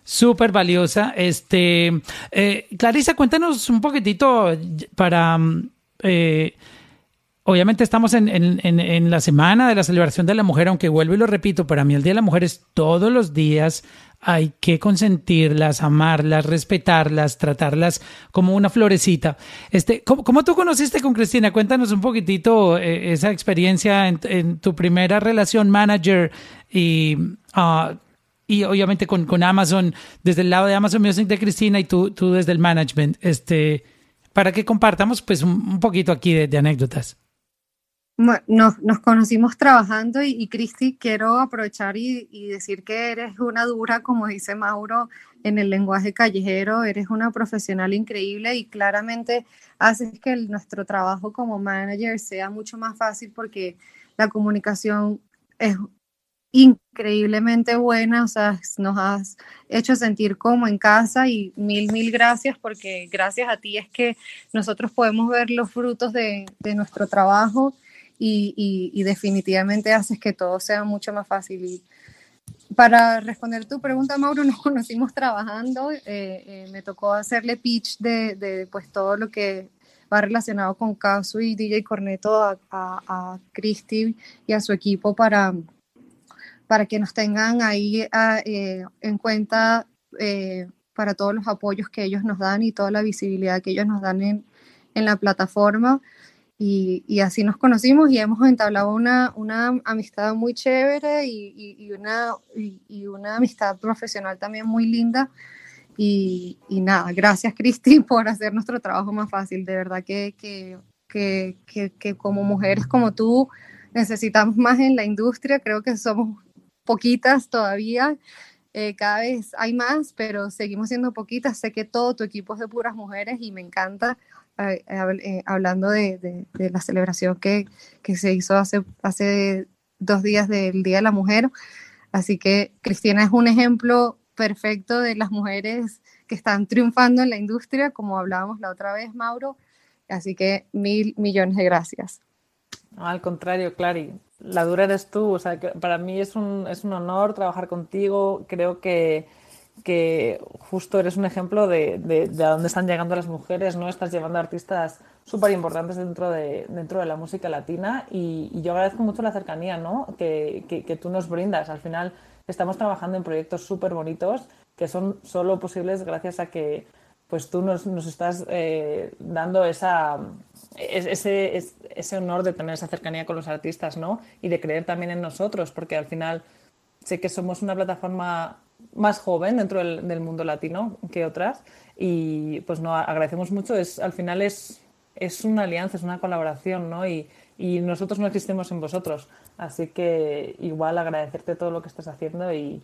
Speaker 1: súper valiosa. Este, eh, Clarisa, cuéntanos un poquitito para... Eh, obviamente estamos en, en, en, la semana de la celebración de la mujer, aunque vuelvo y lo repito, para mí el Día de la Mujer es todos los días. Hay que consentirlas, amarlas, respetarlas, tratarlas como una florecita. Este, ¿cómo, cómo tú conociste con Cristina? Cuéntanos un poquitito eh, esa experiencia en, tu primera relación manager y uh, y obviamente con, con, Amazon, desde el lado de Amazon Music de Cristina y tú, tú desde el management, este, para que compartamos pues un, un poquito aquí de, de anécdotas.
Speaker 3: Bueno, nos, nos, conocimos trabajando y, y Cristi, quiero aprovechar y, y, decir que eres una dura, como dice Mauro, en el lenguaje callejero, eres una profesional increíble y claramente haces que el, nuestro trabajo como manager sea mucho más fácil porque la comunicación es increíblemente buena, o sea, nos has hecho sentir como en casa y mil, mil gracias porque gracias a ti es que nosotros podemos ver los frutos de, de nuestro trabajo y, y, definitivamente haces que todo sea mucho más fácil. Para responder tu pregunta, Mauro, nos conocimos trabajando, eh, eh, me tocó hacerle pitch de, de, pues todo lo que va relacionado con Casu y DJ Corneto a, a, a Cristi y a su equipo para para que nos tengan ahí eh, en cuenta eh, para todos los apoyos que ellos nos dan y toda la visibilidad que ellos nos dan en, en la plataforma. Y, y, así nos conocimos y hemos entablado una, una amistad muy chévere y, y, y una, y, una amistad profesional también muy linda. Y, nada, gracias Cristi por hacer nuestro trabajo más fácil. De verdad que, que, que, que como mujeres como tú necesitamos más en la industria. Creo que somos poquitas todavía, eh, cada vez hay más, pero seguimos siendo poquitas. Sé que todo tu equipo es de puras mujeres y me encanta eh, eh, hablando de, la celebración que, que se hizo hace, hace dos días del Día de la Mujer. Así que Cristina es un ejemplo perfecto de las mujeres que están triunfando en la industria, como hablábamos la otra vez, Mauro. Así que mil millones de gracias.
Speaker 2: Al contrario, Clary, la dura eres tú. O sea, para mí es un, es un honor trabajar contigo. Creo que, que justo eres un ejemplo de, de, a dónde están llegando las mujeres, ¿no? Estás llevando artistas súper importantes dentro de, dentro de la música latina y, y, yo agradezco mucho la cercanía, ¿no? Que, que, que tú nos brindas. Al final estamos trabajando en proyectos súper bonitos que son solo posibles gracias a que pues tú nos, estás eh, dando esa, ese, ese honor de tener esa cercanía con los artistas, ¿no? Y de creer también en nosotros, porque al final sé que somos una plataforma más joven dentro del, mundo latino que otras y pues no agradecemos mucho. Es al final es es una alianza es una colaboración no y, y nosotros no existimos en vosotros. Así que igual agradecerte todo lo que estás haciendo y,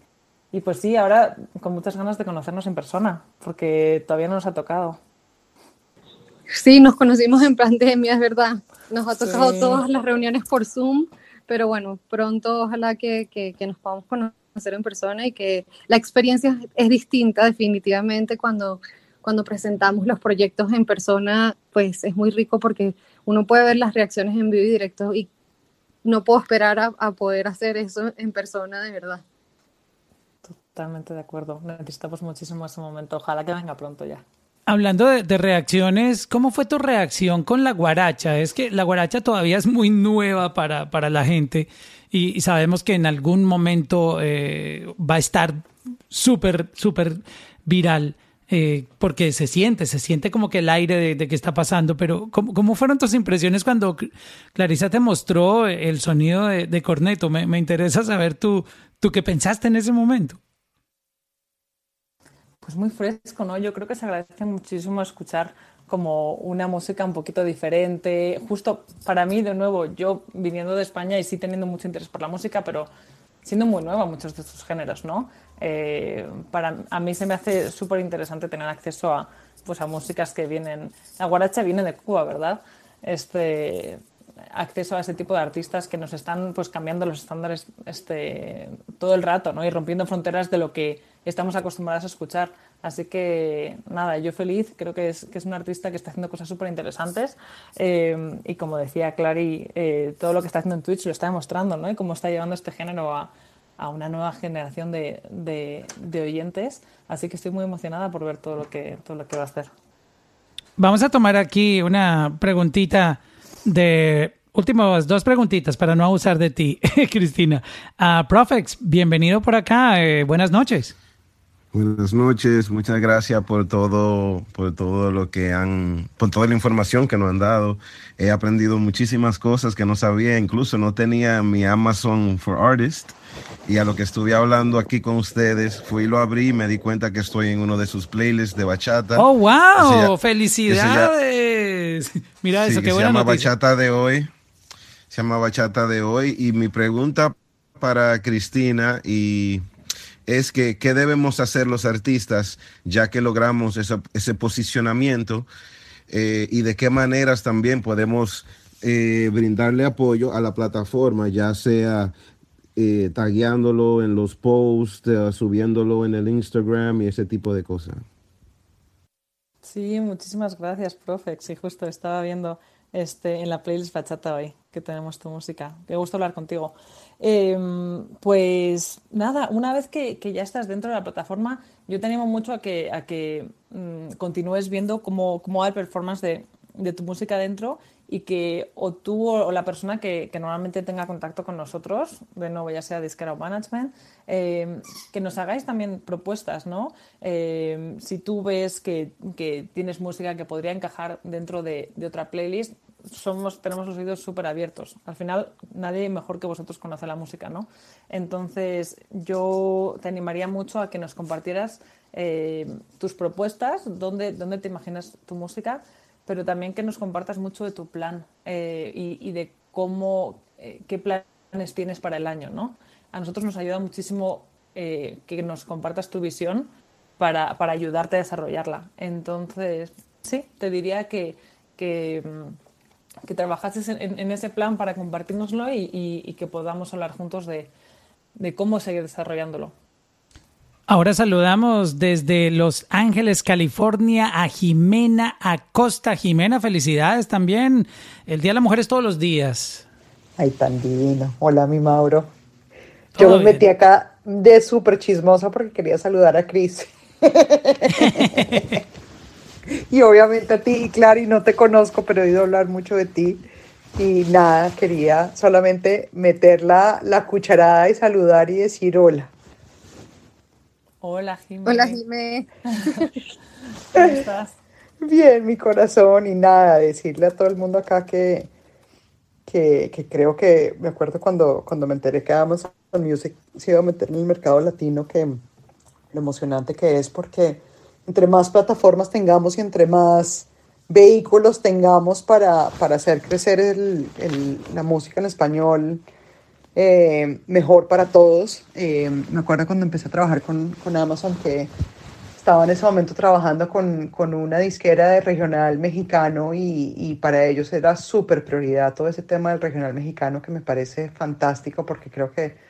Speaker 2: y pues sí ahora con muchas ganas de conocernos en persona porque todavía no nos ha tocado.
Speaker 3: Sí nos conocimos en pandemia es verdad. Nos ha tocado todas las reuniones por zoom pero bueno, pronto ojalá que, que, que, nos podamos conocer en persona y que la experiencia es distinta definitivamente cuando, cuando presentamos los proyectos en persona, pues es muy rico porque uno puede ver las reacciones en vivo y directo y no puedo esperar a, a poder hacer eso en persona de verdad.
Speaker 2: Totalmente de acuerdo. Necesitamos muchísimo ese momento. Ojalá que venga pronto ya.
Speaker 1: Hablando de, reacciones, ¿cómo fue tu reacción con la guaracha? Es que la guaracha todavía es muy nueva para, para la gente y, sabemos que en algún momento eh, va a estar súper, súper viral. Eh, porque se siente, se siente como que el aire de, que está pasando, pero ¿cómo, ¿cómo, fueron tus impresiones cuando Clarisa te mostró el sonido de, corneto? Me, me, interesa saber tú, tú qué pensaste en ese momento
Speaker 2: pues muy fresco, ¿no? Yo creo que se agradece muchísimo escuchar como una música un poquito diferente. Justo para mí, de nuevo, yo viniendo de España y sí teniendo mucho interés por la música, pero siendo muy nueva muchos de estos géneros, ¿no? Eh, para, a mí se me hace súper interesante tener acceso a, pues, a músicas que vienen... La guaracha viene de Cuba, ¿verdad? Este, acceso a ese tipo de artistas que nos están pues cambiando los estándares este, todo el rato, ¿no? Y rompiendo fronteras de lo que estamos acostumbrados a escuchar. Así que nada, yo feliz, creo que es, que es un artista que está haciendo cosas súper interesantes eh, y como decía Clary, eh, todo lo que está haciendo en Twitch lo está demostrando, ¿no? Y cómo está llevando este género a, a una nueva generación de, de, de, oyentes. Así que estoy muy emocionada por ver todo lo que, todo lo que va a hacer.
Speaker 1: Vamos a tomar aquí una preguntita de últimas dos preguntitas para no abusar de ti, Cristina. Uh, Profex, bienvenido por acá. Eh, buenas noches.
Speaker 10: Buenas noches, muchas gracias por todo, por todo lo que han, por toda la información que nos han dado. He aprendido muchísimas cosas que no sabía, incluso no tenía mi Amazon for Artists. Y a lo que estuve hablando aquí con ustedes, fui y lo abrí y me di cuenta que estoy en uno de sus playlists de bachata.
Speaker 1: ¡Oh, wow! ¡Felicidades! Mira eso, qué buena
Speaker 10: Se llama Bachata de hoy. Se llama Bachata de hoy. Y mi pregunta para Cristina y es que qué debemos hacer los artistas ya que logramos ese posicionamiento eh, y de qué maneras también podemos eh, brindarle apoyo a la plataforma, ya sea eh, tagueándolo en los posts, subiéndolo en el Instagram y ese tipo de cosas.
Speaker 2: Sí, muchísimas gracias, profe. Sí, justo estaba viendo este, en la playlist Bachata hoy que tenemos tu música. Qué gusto hablar contigo. Em, pues nada, una vez que, ya estás dentro de la plataforma, yo te animo mucho a que, a que mm, continúes viendo cómo, cómo va el performance de, de, tu música dentro y que o tú o, la persona que, que, normalmente tenga contacto con nosotros, de nuevo ya sea disquera o management, em, que nos hagáis también propuestas, ¿no? Em, si tú ves que, que, tienes música que podría encajar dentro de, de otra playlist, somos, tenemos los oídos súper abiertos. Al final, nadie mejor que vosotros conoce la música, ¿no? Entonces, yo te animaría mucho a que nos compartieras eh, tus propuestas, dónde, dónde te imaginas tu música, pero también que nos compartas mucho de tu plan eh, y, de cómo, eh, qué planes tienes para el año, ¿no? A nosotros nos ayuda muchísimo que nos compartas tu visión para, para ayudarte a desarrollarla. Entonces, sí, te diría que, que mm, que trabajases en, ese plan para compartirnoslo y, que podamos hablar juntos de, cómo seguir desarrollándolo.
Speaker 1: Ahora saludamos desde Los Ángeles, California, a Jimena Acosta. Jimena, felicidades también. El Día de la Mujer es todos los días.
Speaker 11: Ay, tan divino. Hola, mi Mauro. Yo me metí acá de súper chismosa porque quería saludar a Cris. y obviamente a ti, y Clary, no te conozco, pero he oído hablar mucho de ti. Y nada, quería solamente meter la, la cucharada y saludar y decir hola.
Speaker 2: Hola, Jimé.
Speaker 3: Hola, Jimé.
Speaker 2: ¿Cómo estás?
Speaker 11: Bien, mi corazón y nada, decirle a todo el mundo acá que, que, que creo que, me acuerdo cuando, cuando me enteré que Amazon Music se iba a meter en el mercado latino, que lo emocionante que es porque entre más plataformas tengamos y entre más vehículos tengamos para, para hacer crecer el, la música en español, eh, mejor para todos. Eh, me acuerdo cuando empecé a trabajar con, con, Amazon que estaba en ese momento trabajando con, con una disquera de regional mexicano y, y para ellos era súper prioridad todo ese tema del regional mexicano que me parece fantástico porque creo que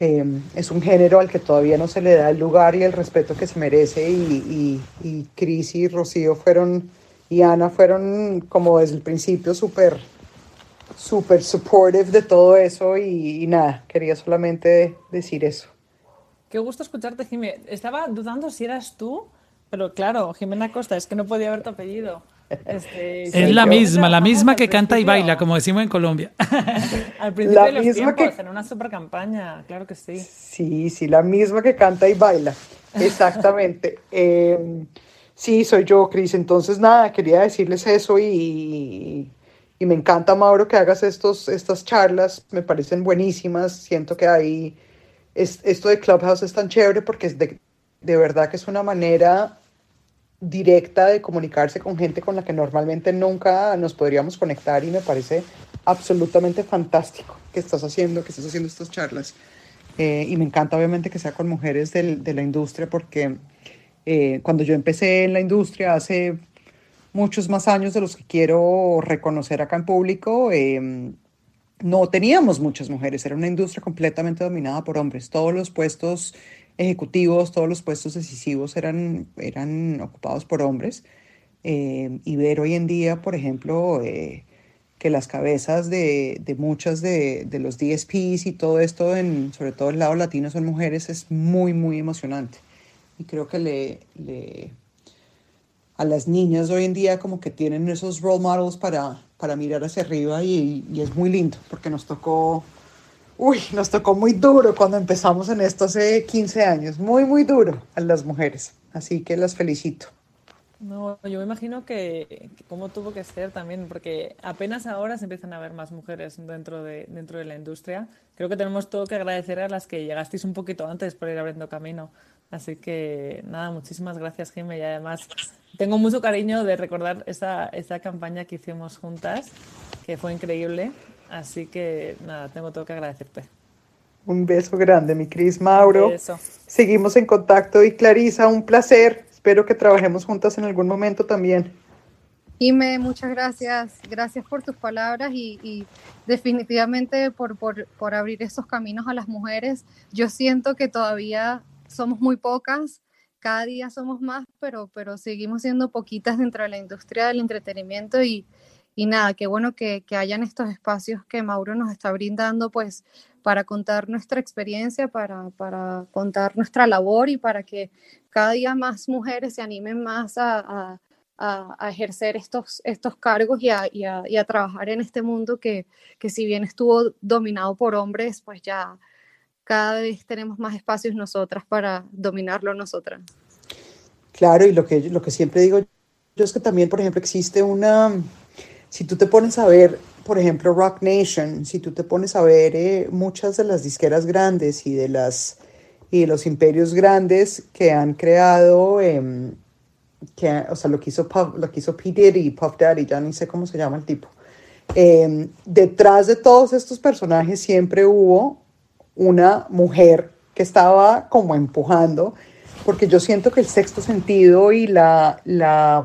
Speaker 11: eh, es un género al que todavía no se le da el lugar y el respeto que se merece y, y, y Cris y Rocío fueron y Ana fueron como desde el principio súper súper supportive de todo eso y, y, nada, quería solamente decir eso.
Speaker 2: Qué gusto escucharte, Jimé. Estaba dudando si eras tú, pero claro, Jimena Costa, es que no podía haber tu apellido. Este,
Speaker 1: es la misma, la misma que canta y baila, como decimos en Colombia.
Speaker 2: al principio la de los misma tiempos, que... en una super campaña, claro que sí.
Speaker 11: Sí, sí, la misma que canta y baila, exactamente. eh, sí, soy yo, Cris. Entonces, nada, quería decirles eso y, y me encanta, Mauro, que hagas estos, estas charlas, me parecen buenísimas, siento que ahí, es, esto de Clubhouse es tan chévere porque es de, de verdad que es una manera directa de comunicarse con gente con la que normalmente nunca nos podríamos conectar y me parece absolutamente fantástico que estás haciendo, que estás haciendo estas charlas. Eh, y me encanta obviamente que sea con mujeres del, de la industria porque eh, cuando yo empecé en la industria hace muchos más años de los que quiero reconocer acá en público, eh, no teníamos muchas mujeres, era una industria completamente dominada por hombres. Todos los puestos ejecutivos, todos los puestos decisivos eran, eran ocupados por hombres. Eh, y ver hoy en día, por ejemplo, eh, que las cabezas de, de muchas de, de, los DSPs y todo esto, en, sobre todo el lado latino, son mujeres, es muy, muy emocionante. Y creo que le, le a las niñas hoy en día como que tienen esos role models para, para mirar hacia arriba y, y, es muy lindo porque nos tocó, uy, nos tocó muy duro cuando empezamos en esto hace 15 años, muy, muy duro a las mujeres. Así que las felicito.
Speaker 2: No, yo me imagino que, que cómo tuvo que ser también, porque apenas ahora se empiezan a ver más mujeres dentro de, dentro de la industria. Creo que tenemos todo que agradecer a las que llegasteis un poquito antes por ir abriendo camino. Así que nada, muchísimas gracias, Jimmy. Y además tengo mucho cariño de recordar esa, esa campaña que hicimos juntas, que fue increíble. Así que nada, tengo todo que agradecerte.
Speaker 11: Un beso grande, mi Cris Mauro. Seguimos en contacto y Clarisa, un placer. Espero que trabajemos juntas en algún momento también.
Speaker 3: Ime, muchas gracias. Gracias por tus palabras y, y definitivamente por, por, por abrir esos caminos a las mujeres. Yo siento que todavía somos muy pocas, cada día somos más, pero, pero seguimos siendo poquitas dentro de la industria del entretenimiento y, y nada, qué bueno que, que, hayan estos espacios que Mauro nos está brindando, pues para contar nuestra experiencia, para, para contar nuestra labor y para que cada día más mujeres se animen más a, a, a ejercer estos, estos cargos y a, y, y a, trabajar en este mundo que, que si bien estuvo dominado por hombres, pues ya cada vez tenemos más espacios nosotras para dominarlo nosotras.
Speaker 11: Claro, y lo que, lo que siempre digo yo es que también, por ejemplo, existe una, si tú te pones a ver, por ejemplo, Rock Nation, si tú te pones a ver eh, muchas de las disqueras grandes y de, las, y de los imperios grandes que han creado, eh, que, o sea, lo que hizo, Puff, lo que hizo P. Diddy, Puff Daddy, ya ni sé cómo se llama el tipo. Eh, detrás de todos estos personajes siempre hubo una mujer que estaba como empujando, porque yo siento que el sexto sentido y la, la,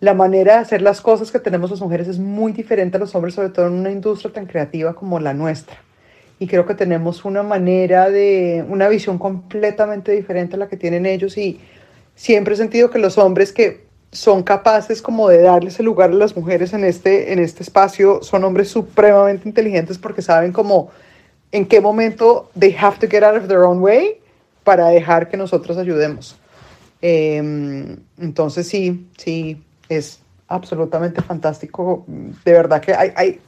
Speaker 11: la manera de hacer las cosas que tenemos las mujeres es muy diferente a los hombres, sobre todo en una industria tan creativa como la nuestra. Y creo que tenemos una manera de, una visión completamente diferente a la que tienen ellos y siempre he sentido que los hombres que son capaces como de darles el lugar a las mujeres en este, en este espacio son hombres supremamente inteligentes porque saben cómo en qué momento they have to get out of their own way para dejar que nosotros ayudemos. Eh, entonces sí, sí, es absolutamente fantástico. De verdad que hay, hay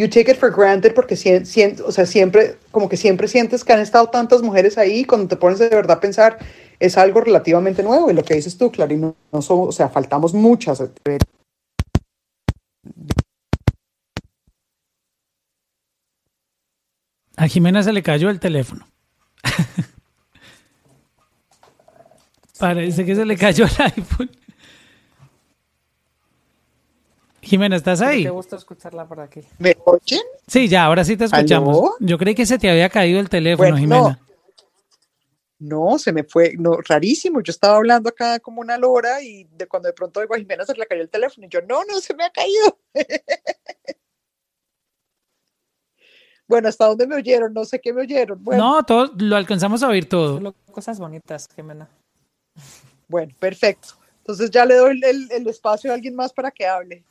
Speaker 11: you take it for granted porque si, si, o sea, siempre, como que siempre sientes que han estado tantas mujeres ahí, cuando te pones de verdad a pensar es algo relativamente nuevo y lo que dices tú, Clarín, no, somos, o sea, faltamos muchas.
Speaker 1: A Jimena se le cayó el teléfono. Parece que se le cayó el iPhone. Jimena, ¿estás ahí?
Speaker 2: Te gusta escucharla por aquí.
Speaker 11: ¿Me oyen?
Speaker 1: Sí, ya, ahora sí te escuchamos.
Speaker 11: ¿Aló?
Speaker 1: Yo creí que se te había caído el teléfono,
Speaker 11: Bueno,
Speaker 1: Jimena.
Speaker 11: No, se me fue, no, rarísimo. Yo estaba hablando acá como una lora y de cuando de pronto oigo a Jimena se le cayó el teléfono y yo, no, no, se me ha caído. bueno, ¿hasta dónde me oyeron? No sé qué me oyeron. Bueno,
Speaker 1: No, todo, lo alcanzamos a oír todo.
Speaker 2: Solo cosas bonitas, Jimena.
Speaker 11: bueno, perfecto. Entonces ya le doy el, el espacio a alguien más para que hable.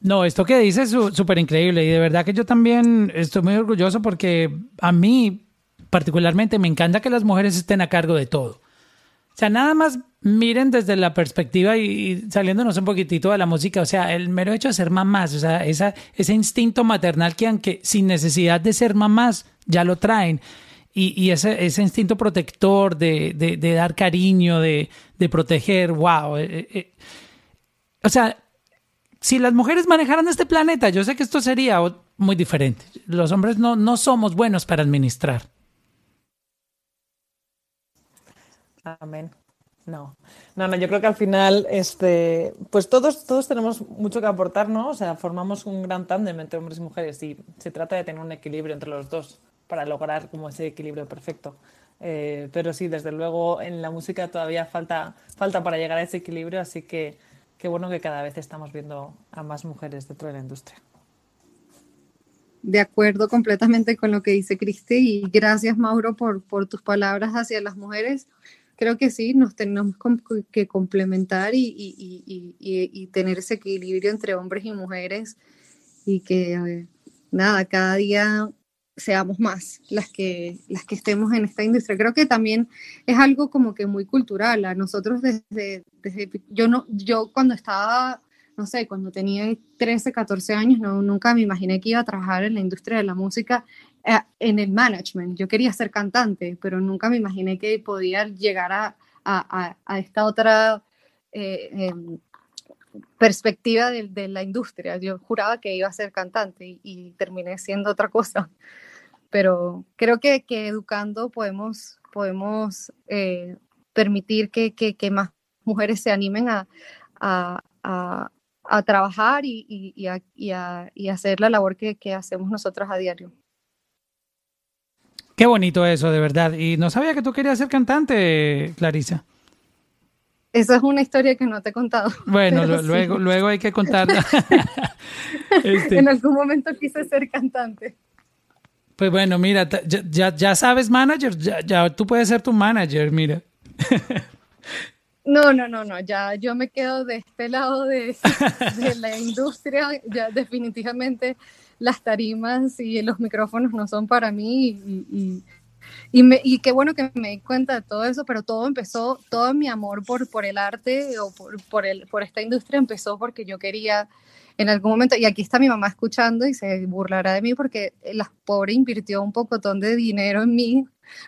Speaker 1: No, esto que dices es súper increíble y de verdad que yo también estoy muy orgulloso porque a mí particularmente me encanta que las mujeres estén a cargo de todo. O sea, nada más miren desde la perspectiva y, saliéndonos un poquitito de la música, o sea, el mero hecho de ser mamás, o sea, esa, ese instinto maternal que aunque sin necesidad de ser mamás ya lo traen. Y, y ese, ese instinto protector de, de- dar cariño, de, de proteger, wow. eh, eh, o sea, si las mujeres manejaran este planeta, yo sé que esto sería muy diferente. Los hombres no, no somos buenos para administrar.
Speaker 2: Amén. No, no, no, yo creo que al final, este, pues todos, todos tenemos mucho que aportar, ¿no? O sea, formamos un gran tándem entre hombres y mujeres y se trata de tener un equilibrio entre los dos para lograr como ese equilibrio perfecto. Eh, pero sí, desde luego en la música todavía falta, falta para llegar a ese equilibrio, así que qué bueno que cada vez estamos viendo a más mujeres dentro de la industria.
Speaker 3: De acuerdo completamente con lo que dice Cristi y gracias Mauro por, tus palabras hacia las mujeres. Creo que sí, nos tenemos que complementar y tener ese equilibrio entre hombres y mujeres y que, eh, nada, cada día seamos más las que, las que estemos en esta industria. Creo que también es algo como que muy cultural. A nosotros desde, desde yo no, yo cuando estaba, no sé, cuando tenía 13, 14 años, no, nunca me imaginé que iba a trabajar en la industria de la música eh, en el management. Yo quería ser cantante, pero nunca me imaginé que podía llegar a, a- a- esta otra eh, em, perspectiva de, de la industria. Yo juraba que iba a ser cantante y, y terminé siendo otra cosa. Pero creo que, que educando podemos, podemos eh, permitir que, que- que más mujeres se animen a, a- a- a trabajar y, y- y a, y a- hacer la labor que, que hacemos nosotros a diario.
Speaker 1: Qué bonito eso, de verdad. Y no sabía que tú querías ser cantante, Clarisa.
Speaker 3: Esa es una historia que no te he contado.
Speaker 1: Bueno,
Speaker 3: sí.
Speaker 1: luego, luego hay que contarla. Este,
Speaker 3: En algún momento quise ser cantante.
Speaker 1: Pues bueno, mira, ya, ya, ya sabes manager, ya, ya tú puedes ser tu manager, mira.
Speaker 3: No, no, no, no, ya yo me quedo de este lado de, de la industria, ya definitivamente las tarimas y los micrófonos no son para mí y, y, y, me- y qué bueno que me di cuenta de todo eso, pero todo empezó, todo mi amor por, por el arte o por, por, el, por esta industria empezó porque yo quería en algún momento, y aquí está mi mamá escuchando y se burlará de mí porque la pobre invirtió un pocotón de dinero en mí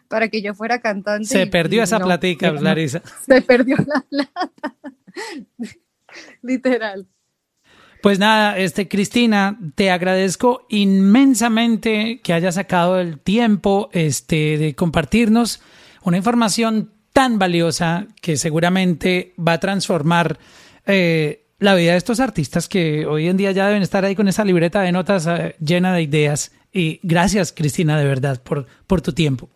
Speaker 3: para que yo fuera cantante.
Speaker 1: Se
Speaker 3: y-
Speaker 1: perdió
Speaker 3: y
Speaker 1: esa
Speaker 3: no,
Speaker 1: platica,
Speaker 3: no,
Speaker 1: Clarisa.
Speaker 3: se perdió la plata. Literal.
Speaker 1: Pues nada, este Cristina, te agradezco inmensamente que hayas sacado el tiempo este de compartirnos una información tan valiosa que seguramente va a transformar eh, la vida de estos artistas que hoy en día ya deben estar ahí con esa libreta de notas eh, llena de ideas. Y gracias, Cristina, de verdad, por, por tu tiempo.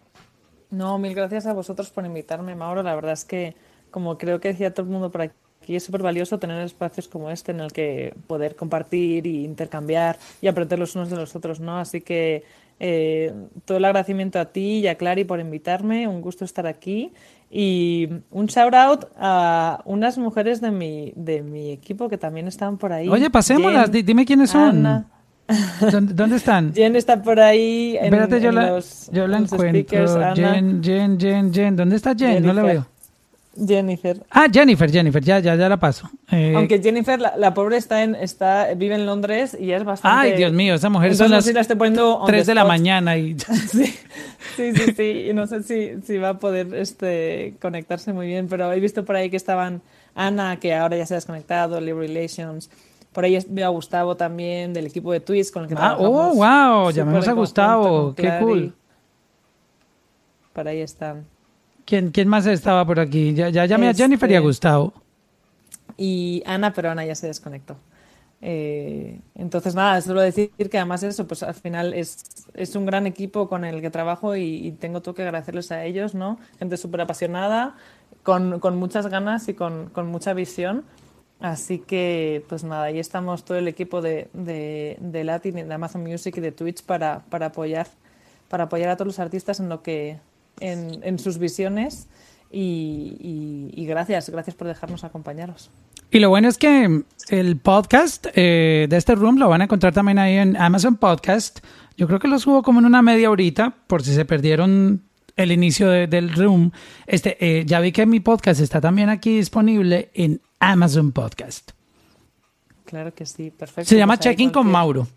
Speaker 2: No, mil gracias a vosotros por invitarme, Mauro. La verdad es que, como creo que decía todo el mundo por aquí, es súper valioso tener espacios como este en el que poder compartir y intercambiar y aprender los unos de los otros, ¿no? Así que eh, todo el agradecimiento a ti y a Clary por invitarme. Un gusto estar aquí. Y un shout out a unas mujeres de mi, de mi equipo que también están por ahí.
Speaker 1: Oye, pasémoslas,
Speaker 2: Jen,
Speaker 1: dime quiénes son.
Speaker 2: Ana.
Speaker 1: ¿Dónde, dónde están?
Speaker 2: Jen está por ahí. En,
Speaker 1: Espérate, yo
Speaker 2: en
Speaker 1: la,
Speaker 2: los,
Speaker 1: yo la encuentro.
Speaker 2: speakers.
Speaker 1: Jen, Jen, Jen, Jen. ¿Dónde está Jen? No la veo.
Speaker 2: Jennifer.
Speaker 1: Ah, Jennifer, Jennifer, ya, ya, ya la paso. Eh,
Speaker 2: Aunque Jennifer, la, la pobre está en, está, vive en Londres y es bastante.
Speaker 1: Ay, Dios mío, esa mujer
Speaker 2: Entonces,
Speaker 1: son
Speaker 2: no
Speaker 1: las
Speaker 2: sé si la estoy poniendo on
Speaker 1: 3
Speaker 2: the
Speaker 1: de la mañana y
Speaker 2: Sí, sí, sí, sí. Y no sé si, si va a poder este, conectarse muy bien, pero he visto por ahí que estaban Ana, que ahora ya se ha desconectado, Libre Relations. Por ahí veo a Gustavo también, del equipo de Twitch con el que
Speaker 1: Ah,
Speaker 2: trabajamos.
Speaker 1: oh, wow, llamemos a Gustavo, qué cool.
Speaker 2: Por ahí están.
Speaker 1: ¿Quién, quién más estaba por aquí? Ya, ya llamé a Jennifer y a
Speaker 2: Este-
Speaker 1: Gustavo.
Speaker 2: y Ana, pero Ana ya se desconectó. Eh, entonces, nada, solo decir que además eso, pues al final es, es un gran equipo con el que trabajo y, y tengo todo que agradecerles a ellos, ¿no? Gente súper apasionada, con, con muchas ganas y con, con mucha visión. Así que, pues nada, ahí estamos todo el equipo de, de, de Latin, de Amazon Music y de Twitch para, para apoyar, para apoyar a todos los artistas en lo que, en, en sus visiones. Y, y- y gracias, gracias por dejarnos acompañaros.
Speaker 1: Y lo bueno es que el podcast eh, de este room lo van a encontrar también ahí en Amazon Podcast. Yo creo que lo subo como en una media horita, por si se perdieron el inicio de- del room. Este, eh, ya vi que mi podcast está también aquí disponible en Amazon Podcast.
Speaker 2: Claro que sí, perfecto.
Speaker 1: Se llama
Speaker 2: Pues ahí
Speaker 1: Check-in con Mauro.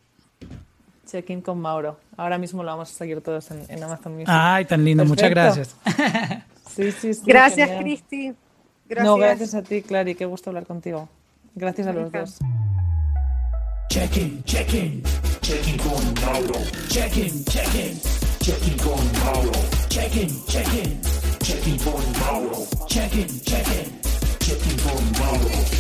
Speaker 2: Check-in con Mauro. Ahora mismo lo vamos a seguir todos en, en Amazon Music.
Speaker 1: Ay, tan lindo, muchas
Speaker 2: Perfecto.
Speaker 1: gracias.
Speaker 2: Sí, sí, sí.
Speaker 3: Gracias. Cristi. Gracias.
Speaker 2: No, gracias a ti, Clary. Qué gusto hablar contigo. Gracias a los dos.
Speaker 12: Check-in, check-in, check-in con Mauro. Check-in, check-in, check-in con Mauro. Check-in, check-in, check-in con Mauro. Check-in, check-in, check-in con Mauro.